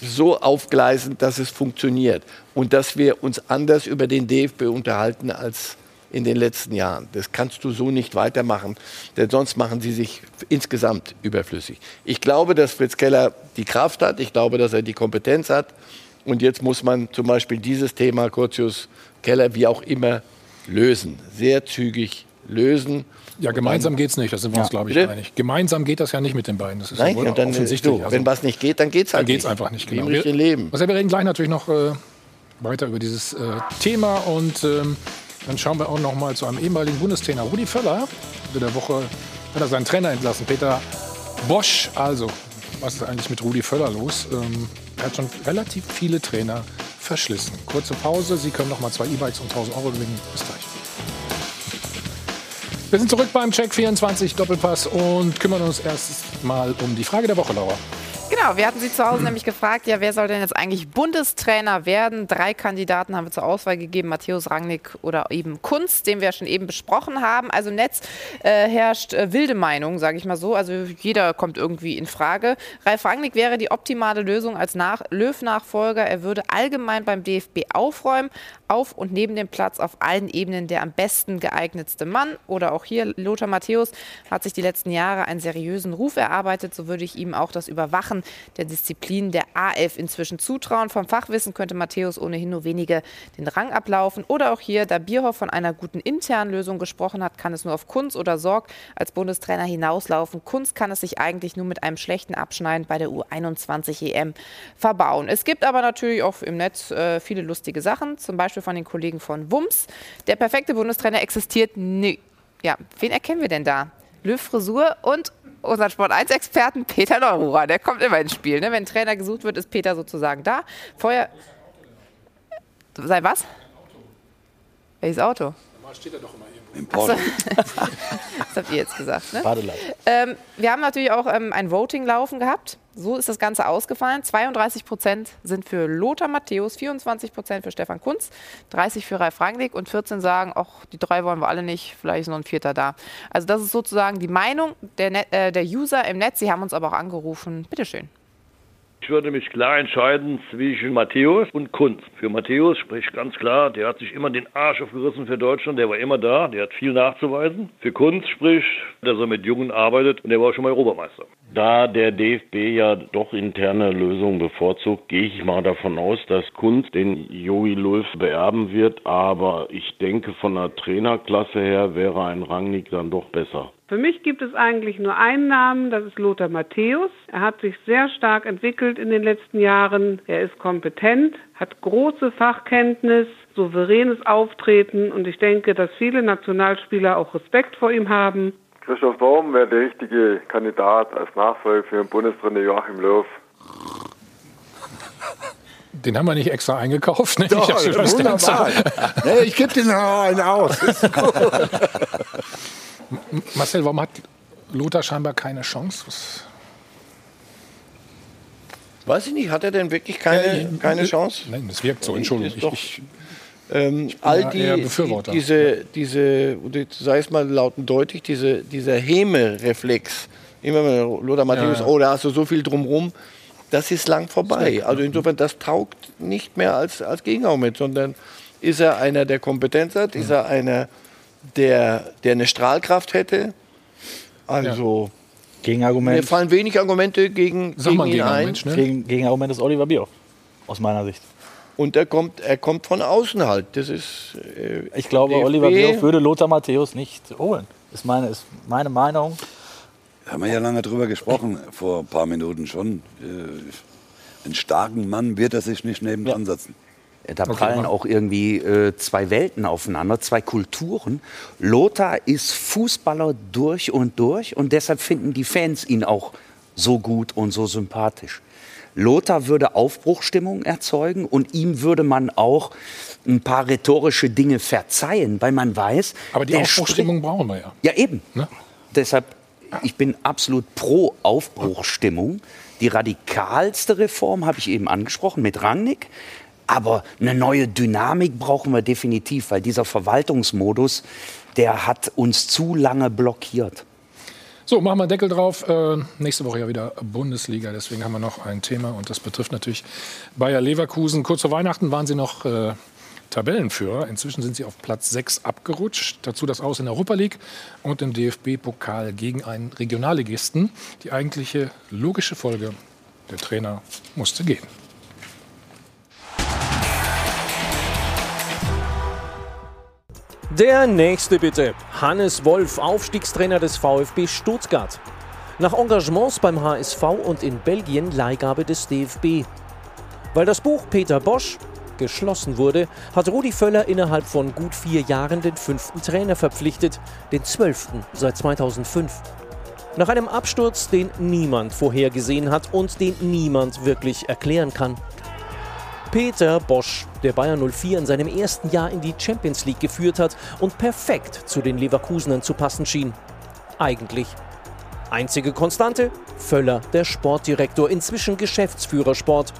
so aufgleisen, dass es funktioniert und dass wir uns anders über den DFB unterhalten als in den letzten Jahren. Das kannst du so nicht weitermachen, denn sonst machen sie sich insgesamt überflüssig. Ich glaube, dass Fritz Keller die Kraft hat, ich glaube, dass er die Kompetenz hat und jetzt muss man zum Beispiel dieses Thema Curtius Keller wie auch immer lösen, sehr zügig lösen. Ja, gemeinsam geht es nicht, da sind wir ja. uns, glaube ich, Bitte? einig. Gemeinsam geht das ja nicht mit den beiden. Das ist Nein, ja und dann, offensichtlich. Du, also, wenn was nicht geht, dann geht es halt dann geht's nicht. einfach nicht. Genau. Wir, Leben. Also wir reden gleich natürlich noch äh, weiter über dieses äh, Thema und ähm, dann schauen wir auch noch mal zu einem ehemaligen Bundestrainer, Rudi Völler. In der Woche hat er seinen Trainer entlassen, Peter Bosch. Also, was ist eigentlich mit Rudi Völler los? Ähm, er hat schon relativ viele Trainer verschlissen. Kurze Pause, Sie können noch mal zwei E-Bikes und 1000 Euro gewinnen. Bis gleich. Wir sind zurück beim Check 24 Doppelpass und kümmern uns erst mal um die Frage der Woche, Laura. Genau, wir hatten Sie zu Hause nämlich gefragt, ja, wer soll denn jetzt eigentlich Bundestrainer werden? Drei Kandidaten haben wir zur Auswahl gegeben, Matthäus Rangnick oder eben Kunz, den wir ja schon eben besprochen haben. Also im Netz äh, herrscht äh, wilde Meinung, sage ich mal so. Also jeder kommt irgendwie in Frage. Ralf Rangnick wäre die optimale Lösung als Nach Löw-Nachfolger. Er würde allgemein beim DFB aufräumen, auf und neben dem Platz auf allen Ebenen der am besten geeignetste Mann. Oder auch hier, Lothar Matthäus hat sich die letzten Jahre einen seriösen Ruf erarbeitet. So würde ich ihm auch das Überwachen der Disziplin der A11 inzwischen zutrauen. Vom Fachwissen könnte Matthäus ohnehin nur wenige den Rang ablaufen. Oder auch hier, da Bierhoff von einer guten internen Lösung gesprochen hat, kann es nur auf Kunz oder Sorg als Bundestrainer hinauslaufen. Kunz kann es sich eigentlich nur mit einem schlechten Abschneiden bei der U21 EM verbauen. Es gibt aber natürlich auch im Netz äh, viele lustige Sachen, zum Beispiel von den Kollegen von WUMS. Der perfekte Bundestrainer existiert nicht. Ja, wen erkennen wir denn da? Löw Frisur und unseren Sport 1-Experten Peter Neururer. Der kommt immer ins Spiel. Ne? Wenn ein Trainer gesucht wird, ist Peter sozusagen da. Vorher. Sei was? Welches Auto? Normal steht er doch immer im Porsche. das habt ihr jetzt gesagt, ne? Ähm, wir haben natürlich auch ähm, ein Voting laufen gehabt. So ist das Ganze ausgefallen. 32 Prozent sind für Lothar Matthäus, 24 Prozent für Stefan Kunz, 30 für Ralf Rangnick und 14 sagen, ach, die drei wollen wir alle nicht, vielleicht ist noch ein Vierter da. Also das ist sozusagen die Meinung der, Net äh, der User im Netz. Sie haben uns aber auch angerufen. Bitteschön. Ich würde mich klar entscheiden zwischen Matthäus und Kunz. Für Matthäus spricht ganz klar, der hat sich immer den Arsch aufgerissen für Deutschland, der war immer da, der hat viel nachzuweisen. Für Kunz spricht, dass er mit Jungen arbeitet und der war schon mal Europameister. Da der DFB ja doch interne Lösungen bevorzugt, gehe ich mal davon aus, dass Kunz den Jogi Löw beerben wird, aber ich denke von der Trainerklasse her wäre ein Rangnick dann doch besser. Für mich gibt es eigentlich nur einen Namen, das ist Lothar Matthäus. Er hat sich sehr stark entwickelt in den letzten Jahren. Er ist kompetent, hat große Fachkenntnis, souveränes Auftreten und ich denke, dass viele Nationalspieler auch Respekt vor ihm haben. Christoph Daum wäre der richtige Kandidat als Nachfolger für den Bundestrainer Joachim Löw. Den haben wir nicht extra eingekauft. Ne? Doch, ich wunderbar. nee, ich gebe den einen aus. Marcel, warum hat Lothar scheinbar keine Chance? Was Weiß ich nicht, hat er denn wirklich keine, ja, keine Chance? Nein, das wirkt so, Entschuldigung. Ich, ich, ähm, all die, diese, diese, sei es mal laut und deutlich, diese, dieser Häme-Reflex, immer wenn Lothar Matthäus, ja. oh, da hast du so viel drumrum, das ist lang vorbei. Also insofern, das taugt nicht mehr als, als Gegenargument, sondern ist er einer, der Kompetenz hat, ist er einer, der, der eine Strahlkraft hätte. Also. Ja. Gegenargument. Mir fallen wenig Argumente gegen, Sag gegen ihn ein. Gegen, Gegenargument ist Oliver Bierhoff, aus meiner Sicht. Und er kommt, er kommt von außen halt. Das ist. Äh, ich glaube, DFB. Oliver Bierhoff würde Lothar Matthäus nicht holen. Ist meine, ist meine Meinung. Haben wir ja lange drüber gesprochen, vor ein paar Minuten schon. Äh, einen starken Mann wird er sich nicht nebendran ja. setzen. Da prallen auch irgendwie äh, zwei Welten aufeinander, zwei Kulturen. Lothar ist Fußballer durch und durch und deshalb finden die Fans ihn auch so gut und so sympathisch. Lothar würde Aufbruchstimmung erzeugen und ihm würde man auch ein paar rhetorische Dinge verzeihen, weil man weiß. Aber die Aufbruchstimmung brauchen wir ja. Ja, eben. Ne? Deshalb, ich bin absolut pro Aufbruchstimmung. Die radikalste Reform habe ich eben angesprochen mit Rangnick. Aber eine neue Dynamik brauchen wir definitiv, weil dieser Verwaltungsmodus, der hat uns zu lange blockiert. So, machen wir Deckel drauf. Äh, nächste Woche ja wieder Bundesliga. Deswegen haben wir noch ein Thema und das betrifft natürlich Bayer Leverkusen. Kurz vor Weihnachten waren sie noch äh, Tabellenführer. Inzwischen sind sie auf Platz 6 abgerutscht. Dazu das Aus in der Europa League und im DFB-Pokal gegen einen Regionalligisten. Die eigentliche logische Folge: der Trainer musste gehen. Der nächste bitte. Hannes Wolf, Aufstiegstrainer des VfB Stuttgart. Nach Engagements beim HSV und in Belgien Leihgabe des DFB. Weil das Buch Peter Bosch geschlossen wurde, hat Rudi Völler innerhalb von gut vier Jahren den fünften Trainer verpflichtet, den zwölften seit 2005. Nach einem Absturz, den niemand vorhergesehen hat und den niemand wirklich erklären kann. Peter Bosch, der Bayern 04 in seinem ersten Jahr in die Champions League geführt hat und perfekt zu den Leverkusenern zu passen schien. Eigentlich. Einzige Konstante? Völler, der Sportdirektor, inzwischen Geschäftsführer Sport.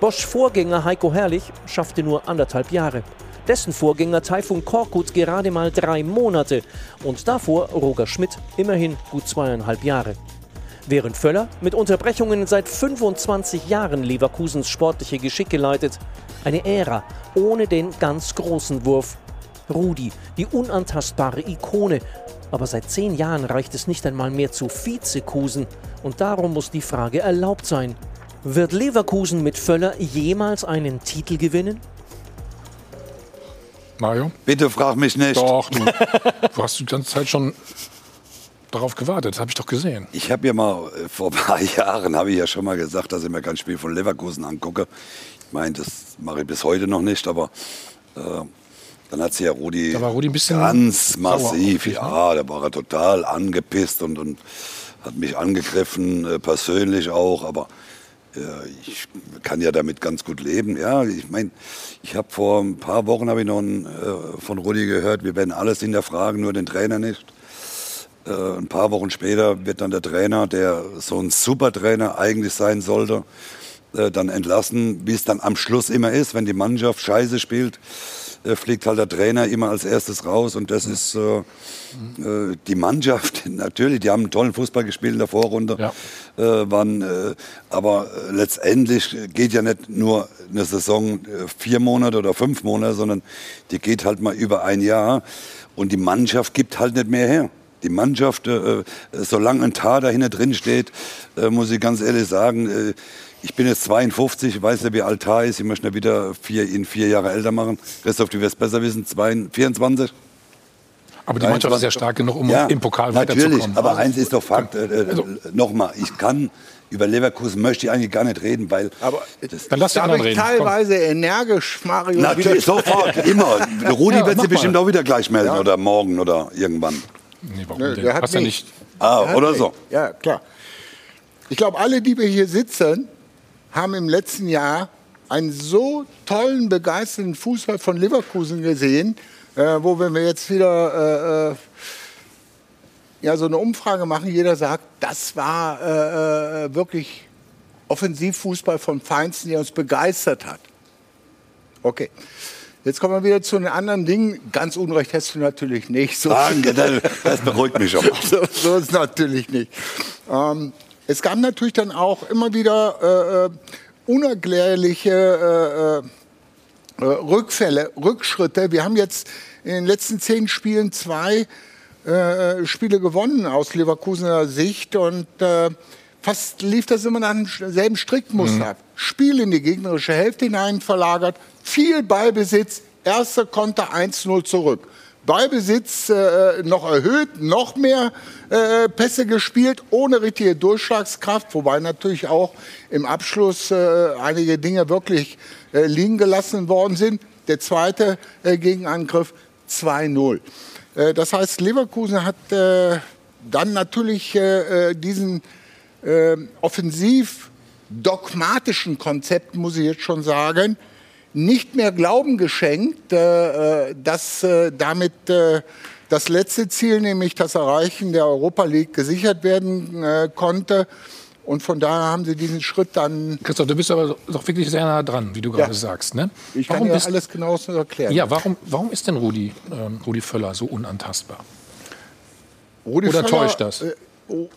Bosch Vorgänger Heiko Herrlich schaffte nur anderthalb Jahre. Dessen Vorgänger Taifun Korkut gerade mal drei Monate und davor Roger Schmidt immerhin gut zweieinhalb Jahre. Während Völler mit Unterbrechungen seit 25 Jahren Leverkusens sportliche Geschicke leitet. Eine Ära ohne den ganz großen Wurf. Rudi, die unantastbare Ikone. Aber seit zehn Jahren reicht es nicht einmal mehr zu Vizekusen. Und darum muss die Frage erlaubt sein. Wird Leverkusen mit Völler jemals einen Titel gewinnen? Mario? Bitte frag mich nicht. Doch, du, du hast die ganze Zeit schon darauf gewartet, habe ich doch gesehen. Ich habe ja mal, äh, vor ein paar Jahren habe ich ja schon mal gesagt, dass ich mir kein Spiel von Leverkusen angucke. Ich meine, das mache ich bis heute noch nicht, aber äh, dann hat sie ja Rudi, Rudi ganz massiv, dich, ne? ja, da war er total angepisst und, und hat mich angegriffen, äh, persönlich auch, aber äh, ich kann ja damit ganz gut leben. Ja, ich meine, ich habe vor ein paar Wochen habe ich noch einen, äh, von Rudi gehört, wir werden alles hinterfragen, nur den Trainer nicht. Äh, ein paar Wochen später wird dann der Trainer, der so ein Supertrainer eigentlich sein sollte, äh, dann entlassen, wie es dann am Schluss immer ist, wenn die Mannschaft scheiße spielt, äh, fliegt halt der Trainer immer als erstes raus. Und das ist äh, äh, die Mannschaft, natürlich, die haben einen tollen Fußball gespielt in der Vorrunde, äh, waren, äh, aber letztendlich geht ja nicht nur eine Saison vier Monate oder fünf Monate, sondern die geht halt mal über ein Jahr. Und die Mannschaft gibt halt nicht mehr her. Die Mannschaft, äh, äh, solange ein Tar dahinter drin steht, äh, muss ich ganz ehrlich sagen, äh, ich bin jetzt 52, ich weiß nicht, wie alt Tar ist. Ich möchte ihn wieder vier, ihn vier Jahre älter machen. Christoph, du wirst besser wissen, 22, 24? Aber die Mannschaft ist ja stark genug, um im Pokal Natürlich, weiterzukommen. aber eins ist doch Fakt. Äh, äh, Nochmal, ich kann über Leverkusen möchte ich eigentlich gar nicht reden, weil. Aber Dann lass Darf anderen ich reden. Komm. teilweise energisch, Mario. Natürlich, sofort, immer. Der Rudi Ja, wird sich bestimmt auch wieder gleich melden Ja. oder morgen oder irgendwann. Nee, warum Nö, denn? der hat ja nicht. nicht. Ah, Der hat oder nicht. so. Ja, klar. Ich glaube, alle, die wir hier sitzen, haben im letzten Jahr einen so tollen, begeisternden Fußball von Leverkusen gesehen, äh, wo wenn wir jetzt wieder äh, äh, ja, so eine Umfrage machen, jeder sagt, das war äh, äh, wirklich Offensivfußball vom Feinsten, der uns begeistert hat. Okay. Jetzt kommen wir wieder zu den anderen Dingen. Ganz Unrecht hast du natürlich nicht. So Danke, das, das beruhigt mich schon mal. so, so ist natürlich nicht. Ähm, es gab natürlich dann auch immer wieder äh, äh, unerklärliche äh, äh, Rückfälle, Rückschritte. Wir haben jetzt in den letzten zehn Spielen zwei äh, Spiele gewonnen aus Leverkusener Sicht und äh, fast lief das immer nach demselben Strickmuster ab. Spiel in die gegnerische Hälfte hinein verlagert, viel Ballbesitz, erster Konter 1-0 zurück. Ballbesitz äh, noch erhöht, noch mehr äh, Pässe gespielt, ohne richtige Durchschlagskraft, wobei natürlich auch im Abschluss äh, einige Dinge wirklich äh, liegen gelassen worden sind. Der zweite äh, Gegenangriff 2-0. Äh, das heißt, Leverkusen hat dann natürlich diesen äh, offensiv dogmatischen Konzept, muss ich jetzt schon sagen, nicht mehr Glauben geschenkt, äh, äh, dass äh, damit äh, das letzte Ziel, nämlich das Erreichen der Europa League, gesichert werden äh, konnte. Und von daher haben sie diesen Schritt dann. Christoph, du bist aber doch wirklich sehr nah dran, wie du gerade Ja. sagst. Ne? Ich kann warum dir ist, alles genauestens erklären. ja, warum, warum ist denn Rudi, ähm, Rudi Völler so unantastbar? Rudi Oder Völler, täuscht das?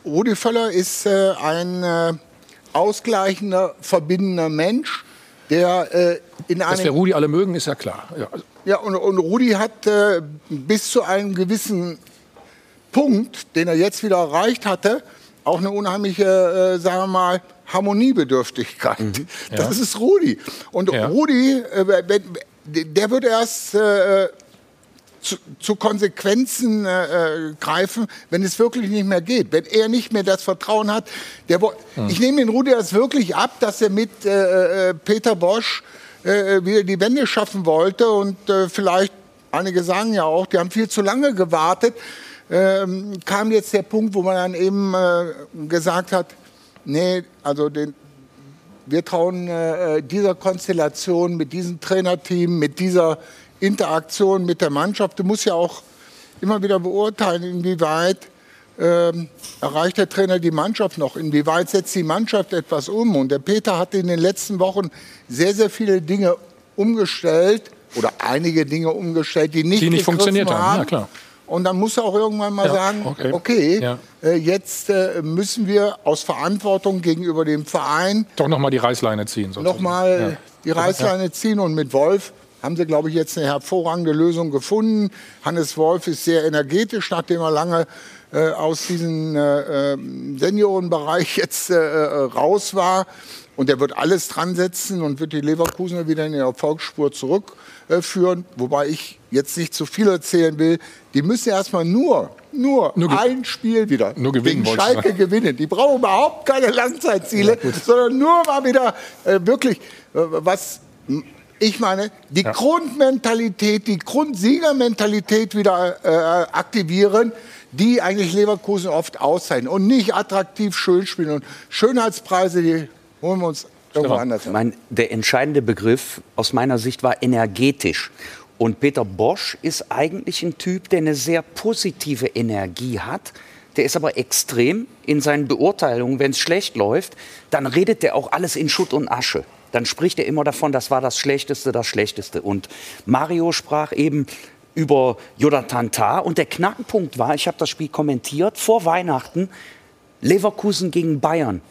Rudi Völler ist äh, ein äh, ausgleichender, verbindender Mensch, der äh, in Dass wir einem Rudi alle mögen, ist ja klar. Ja, Ja, und, und Rudi hat äh, bis zu einem gewissen Punkt, den er jetzt wieder erreicht hatte, auch eine unheimliche, äh, sagen wir mal, Harmoniebedürftigkeit. Das Ja. ist Rudi. Und Ja. Rudi, äh, der wird erst zu, zu Konsequenzen äh, äh, greifen, wenn es wirklich nicht mehr geht. Wenn er nicht mehr das Vertrauen hat. Der, wo- Hm. Ich nehme den Rudi das wirklich ab, dass er mit äh, äh, Peter Bosch äh, wieder die Wende schaffen wollte. Und äh, vielleicht, einige sagen ja auch, die haben viel zu lange gewartet. Ähm, kam jetzt der Punkt, wo man dann eben äh, gesagt hat, nee, also den, wir trauen äh, dieser Konstellation mit diesem Trainerteam, mit dieser Interaktion mit der Mannschaft, du musst ja auch immer wieder beurteilen, inwieweit ähm, erreicht der Trainer die Mannschaft noch? Inwieweit setzt die Mannschaft etwas um? Und der Peter hat in den letzten Wochen sehr, sehr viele Dinge umgestellt oder einige Dinge umgestellt, die nicht, die nicht funktioniert haben. haben. Ja, klar. Und dann muss er auch irgendwann mal ja, sagen, okay, okay ja. äh, jetzt äh, müssen wir aus Verantwortung gegenüber dem Verein doch noch mal die Reißleine ziehen. Noch mal ja. die Reißleine ziehen und mit Wolf haben sie, glaube ich, jetzt eine hervorragende Lösung gefunden. Hannes Wolf ist sehr energetisch, nachdem er lange äh, aus diesem äh, ähm, Seniorenbereich jetzt äh, äh, raus war. Und er wird alles dran setzen und wird die Leverkusener wieder in die Erfolgsspur zurückführen. Wobei ich jetzt nicht zu viel erzählen will. Die müssen erstmal nur, nur, nur ein Spiel wieder nur gewinnen, gegen Schalke gewinnen. Die brauchen überhaupt keine Langzeitziele, ja, sondern nur mal wieder äh, wirklich äh, was ich meine, die ja. Grundmentalität, die Grundsiegermentalität wieder äh, aktivieren, die eigentlich Leverkusen oft auszeichnen und nicht attraktiv schön spielen. Und Schönheitspreise, die holen wir uns irgendwo anders. Mein, der entscheidende Begriff aus meiner Sicht war energetisch. Und Peter Bosch ist eigentlich ein Typ, der eine sehr positive Energie hat. Der ist aber extrem in seinen Beurteilungen. Wenn es schlecht läuft, dann redet der auch alles in Schutt und Asche dann spricht er immer davon, das war das Schlechteste, das Schlechteste. Und Mario sprach eben über Jonathan Tah. Und der Knackpunkt war, ich habe das Spiel kommentiert, vor Weihnachten, Leverkusen gegen Bayern.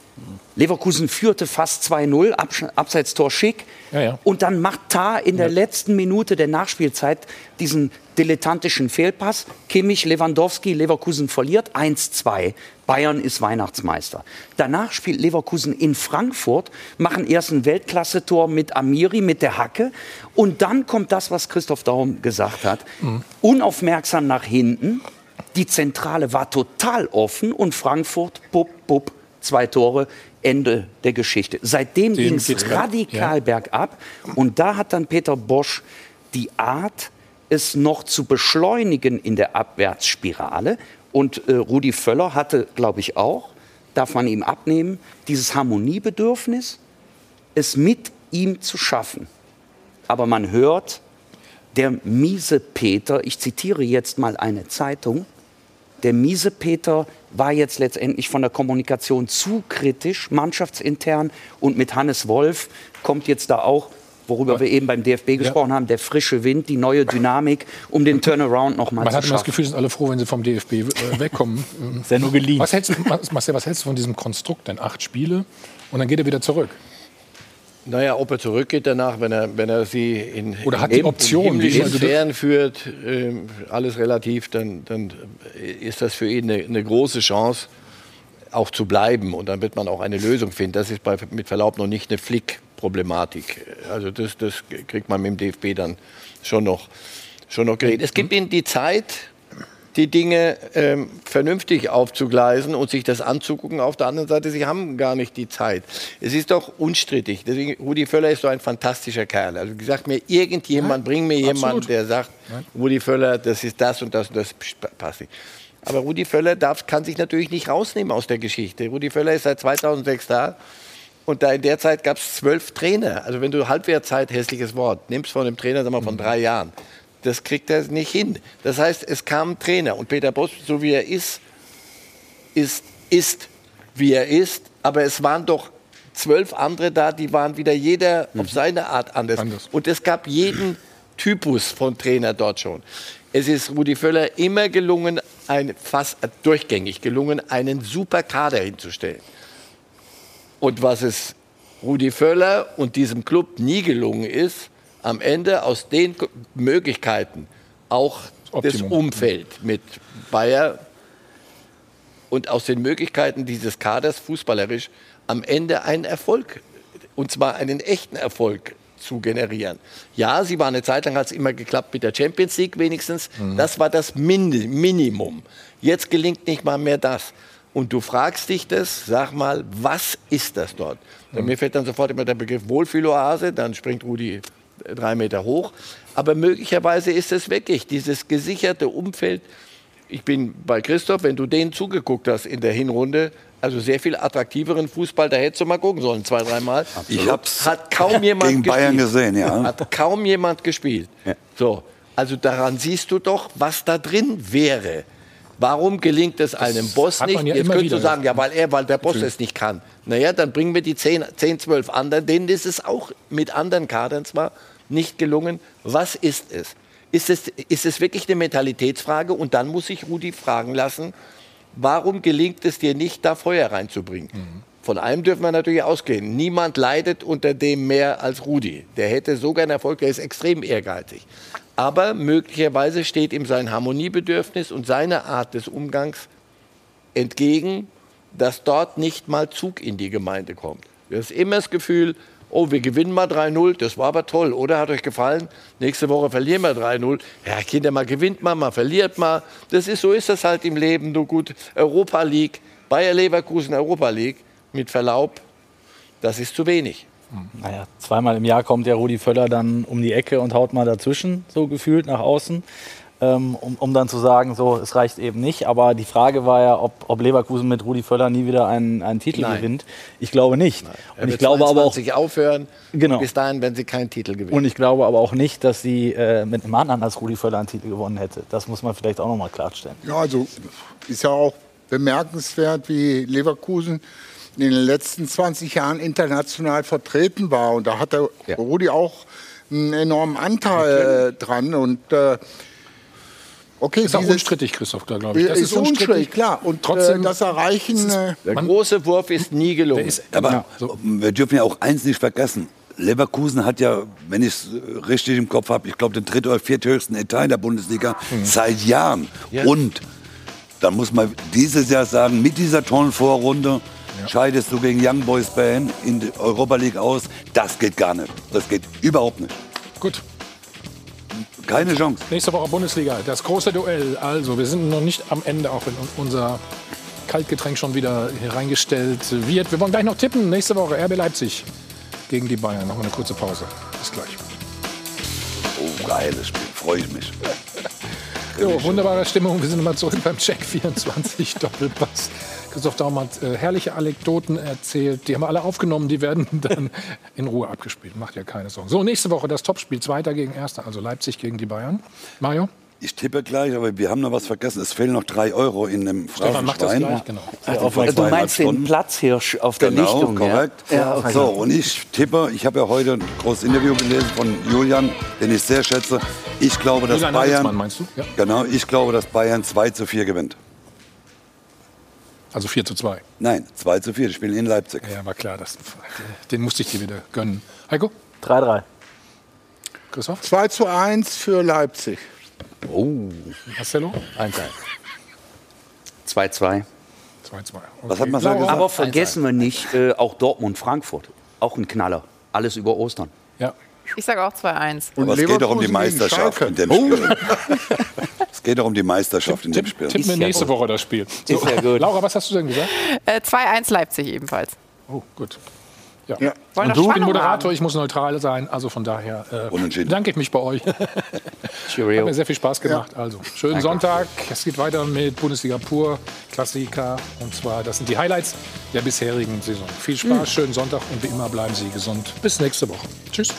Leverkusen führte fast 2-0, Abseitstor schick. Ja, ja. Und dann macht Tah in der ja. letzten Minute der Nachspielzeit diesen dilettantischen Fehlpass. Kimmich, Lewandowski, Leverkusen verliert 1-2. Bayern ist Weihnachtsmeister. Danach spielt Leverkusen in Frankfurt, machen erst ein Weltklasse-Tor mit Amiri, mit der Hacke. Und dann kommt das, was Christoph Daum gesagt hat. Mhm. Unaufmerksam nach hinten. Die Zentrale war total offen und Frankfurt, bupp, bupp, zwei Tore, Ende der Geschichte. Seitdem ging es radikal ja. bergab. Und da hat dann Peter Bosch die Art, es noch zu beschleunigen in der Abwärtsspirale. Und äh, Rudi Völler hatte, glaube ich, auch, darf man ihm abnehmen, dieses Harmoniebedürfnis, es mit ihm zu schaffen. Aber man hört, der miese Peter, ich zitiere jetzt mal eine Zeitung, der miese Peter war jetzt letztendlich von der Kommunikation zu kritisch, mannschaftsintern. Und mit Hannes Wolf kommt jetzt da auch worüber ja. wir eben beim DFB gesprochen ja. haben, der frische Wind, die neue Dynamik, um den Turnaround nochmal zu schaffen. Man hat immer das Gefühl, sind alle froh, wenn sie vom DFB äh, wegkommen. ist ja nur geliehen. Was hältst, Marcel, was hältst du von diesem Konstrukt denn? Acht Spiele und dann geht er wieder zurück. Naja, ob er zurückgeht danach, wenn er, wenn er sie in, Oder hat die Option, in Sphären führt, äh, alles relativ, dann, dann ist das für ihn eine, eine, große Chance, auch zu bleiben. Und dann wird man auch eine Lösung finden. Das ist bei, mit Verlaub noch nicht eine Flick. Problematik. Also das, das kriegt man mit dem DFB dann schon noch, schon noch geredet. Es gibt ihnen die Zeit, die Dinge ähm, vernünftig aufzugleisen und sich das anzugucken. Auf der anderen Seite, sie haben gar nicht die Zeit. Es ist doch unstrittig. Deswegen, Rudi Völler ist so ein fantastischer Kerl. Also gesagt mir irgendjemand, ja, bring mir jemanden, der sagt, Rudi Völler, das ist das und das und das passt nicht. Aber Rudi Völler darf, kann sich natürlich nicht rausnehmen aus der Geschichte. Rudi Völler ist seit 2006 da. Und da in der Zeit gab es zwölf Trainer. Also wenn du Halbwertzeit, hässliches Wort, nimmst von einem Trainer sagen wir, von mhm. drei Jahren, das kriegt er nicht hin. Das heißt, es kam ein Trainer und Peter Bosch, so wie er ist, ist, ist wie er ist. Aber es waren doch zwölf andere da, die waren wieder jeder mhm. auf seine Art anders. anders. Und es gab jeden Typus von Trainer dort schon. Es ist Rudi Völler immer gelungen, ein, fast durchgängig gelungen, einen super Kader hinzustellen. Und was es Rudi Völler und diesem Club nie gelungen ist, am Ende aus den Möglichkeiten auch das Umfeld mit Bayer und aus den Möglichkeiten dieses Kaders fußballerisch am Ende einen Erfolg, und zwar einen echten Erfolg zu generieren. Ja, sie war eine Zeit lang, hat es immer geklappt mit der Champions League wenigstens. Mhm. Das war das Minimum. Jetzt gelingt nicht mal mehr das und du fragst dich das, sag mal, was ist das dort? Mhm. Mir fällt dann sofort immer der Begriff Wohlfühloase, dann springt Rudi drei Meter hoch. Aber möglicherweise ist es wirklich dieses gesicherte Umfeld. Ich bin bei Christoph, wenn du denen zugeguckt hast in der Hinrunde, also sehr viel attraktiveren Fußball, da hättest du mal gucken sollen, zwei, dreimal. Ich hab's hat kaum jemand gegen gespielt. Bayern gesehen, ja. Hat kaum jemand gespielt. Ja. So, also daran siehst du doch, was da drin wäre. Warum gelingt es einem Boss hat nicht? ja Jetzt könntest du sagen, ja, weil er, weil der Boss es nicht kann. Naja, dann bringen wir die 10, 10, 12 anderen, denen ist es auch mit anderen Kadern zwar nicht gelungen. Was ist es? Ist es, ist es wirklich eine Mentalitätsfrage? Und dann muss ich Rudi fragen lassen, warum gelingt es dir nicht, da Feuer reinzubringen? Von einem dürfen wir natürlich ausgehen. Niemand leidet unter dem mehr als Rudi. Der hätte sogar einen Erfolg, der ist extrem ehrgeizig. Aber möglicherweise steht ihm sein Harmoniebedürfnis und seine Art des Umgangs entgegen, dass dort nicht mal Zug in die Gemeinde kommt. Du hast immer das Gefühl, oh, wir gewinnen mal 3-0, das war aber toll, oder? Hat euch gefallen? Nächste Woche verlieren wir 3-0. Ja, Kinder, mal gewinnt man, mal verliert mal. Das ist, so ist das halt im Leben. Du gut, Europa League, Bayer Leverkusen Europa League, mit Verlaub, das ist zu wenig. Naja, zweimal im Jahr kommt der Rudi Völler dann um die Ecke und haut mal dazwischen, so gefühlt nach außen, ähm, um, um dann zu sagen, so, es reicht eben nicht. Aber die Frage war ja, ob, ob Leverkusen mit Rudi Völler nie wieder einen, einen Titel Nein. gewinnt. Ich glaube nicht. Er Und ich wird glaube aber auch, 22 aufhören, Genau. bis dahin, wenn sie keinen Titel gewinnen. und ich glaube aber auch nicht, dass sie äh, mit einem anderen als Rudi Völler einen Titel gewonnen hätte. Das muss man vielleicht auch noch mal klarstellen. Ja, also ist ja auch bemerkenswert, wie Leverkusen in den letzten 20 Jahren international vertreten war. Und da hat der Rudi auch einen enormen Anteil äh, dran. Und äh, okay, Ist auch unstrittig, Christoph, da glaube ich. ist, ist unstrittig, klar. Und Trotzdem- äh, das Erreichen. Äh, Der große Wurf ist nie gelungen. Aber wir dürfen ja auch eins nicht vergessen. Leverkusen hat ja, wenn ich es richtig im Kopf habe, ich glaube den dritt- oder vierthöchsten Etat in der Bundesliga seit Jahren. Ja. Und dann muss man dieses Jahr sagen, mit dieser tollen Vorrunde scheidest du gegen Young Boys Bern in der Europa League aus. Das geht gar nicht. Das geht überhaupt nicht. Gut. Keine Chance. Nächste Woche Bundesliga, das große Duell. Also, wir sind noch nicht am Ende, auch wenn unser Kaltgetränk schon wieder hier reingestellt wird. Wir wollen gleich noch tippen. Nächste Woche RB Leipzig gegen die Bayern. Wir eine kurze Pause. Bis gleich. Oh, geiles Spiel. Freue ich mich. Jo, wunderbare Stimmung. Wir sind mal zurück beim Check 24 Doppelpass. Christoph Daum hat äh, herrliche Anekdoten erzählt. Die haben wir alle aufgenommen. Die werden dann in Ruhe abgespielt. Macht ja keine Sorgen. So, nächste Woche das Topspiel. Zweiter gegen Erster. Also Leipzig gegen die Bayern. Mario? Ich tippe gleich, aber wir haben noch was vergessen. Es fehlen noch drei Euro in dem Stefan macht das gleich, genau. Vor du meinst den. Platzhirsch auf der genau, Lichtung, ja? korrekt. Ja, okay. So, und ich tippe, ich habe ja heute ein großes Interview gelesen von Julian, den ich sehr schätze. Ich glaube, dass Julian Bayern, meinst du? Ja. genau, ich glaube, dass Bayern 2 zu 4 gewinnt. Also 4 zu 2. Nein, 2 zu 4, die spielen in Leipzig. Ja, war klar. Das, den musste ich dir wieder gönnen. Heiko? 3-3. Christoph? 2 zu 1 für Leipzig. Oh. Marcelo? 1-1. 2-2. 2-2. Was hat Laura? gesagt? Aber vergessen wir nicht, äh, auch Dortmund-Frankfurt. Auch ein Knaller. Alles über Ostern. Ja. Ich sage auch 2-1. Aber es geht doch um die Meisterschaft in dem Spiel. es geht doch um die Meisterschaft in dem Spiel. Tippen wir ja nächste gut. Woche das Spiel. So, Ist ja gut. Laura, was hast du denn gesagt? Äh, 2-1 Leipzig ebenfalls. Oh, gut. Ja. Ja. Wollen Und du, ich bin Moderator, haben? ich muss neutral sein. Also von daher äh, bedanke ich mich bei euch. Hat Cheerio. mir sehr viel Spaß gemacht. Also, schönen Sonntag. Es geht weiter mit Bundesliga Pur, Klassiker. Und zwar, das sind die Highlights der bisherigen Saison. Viel Spaß, schönen Sonntag und wie immer bleiben Sie gesund. Bis nächste Woche. Tschüss.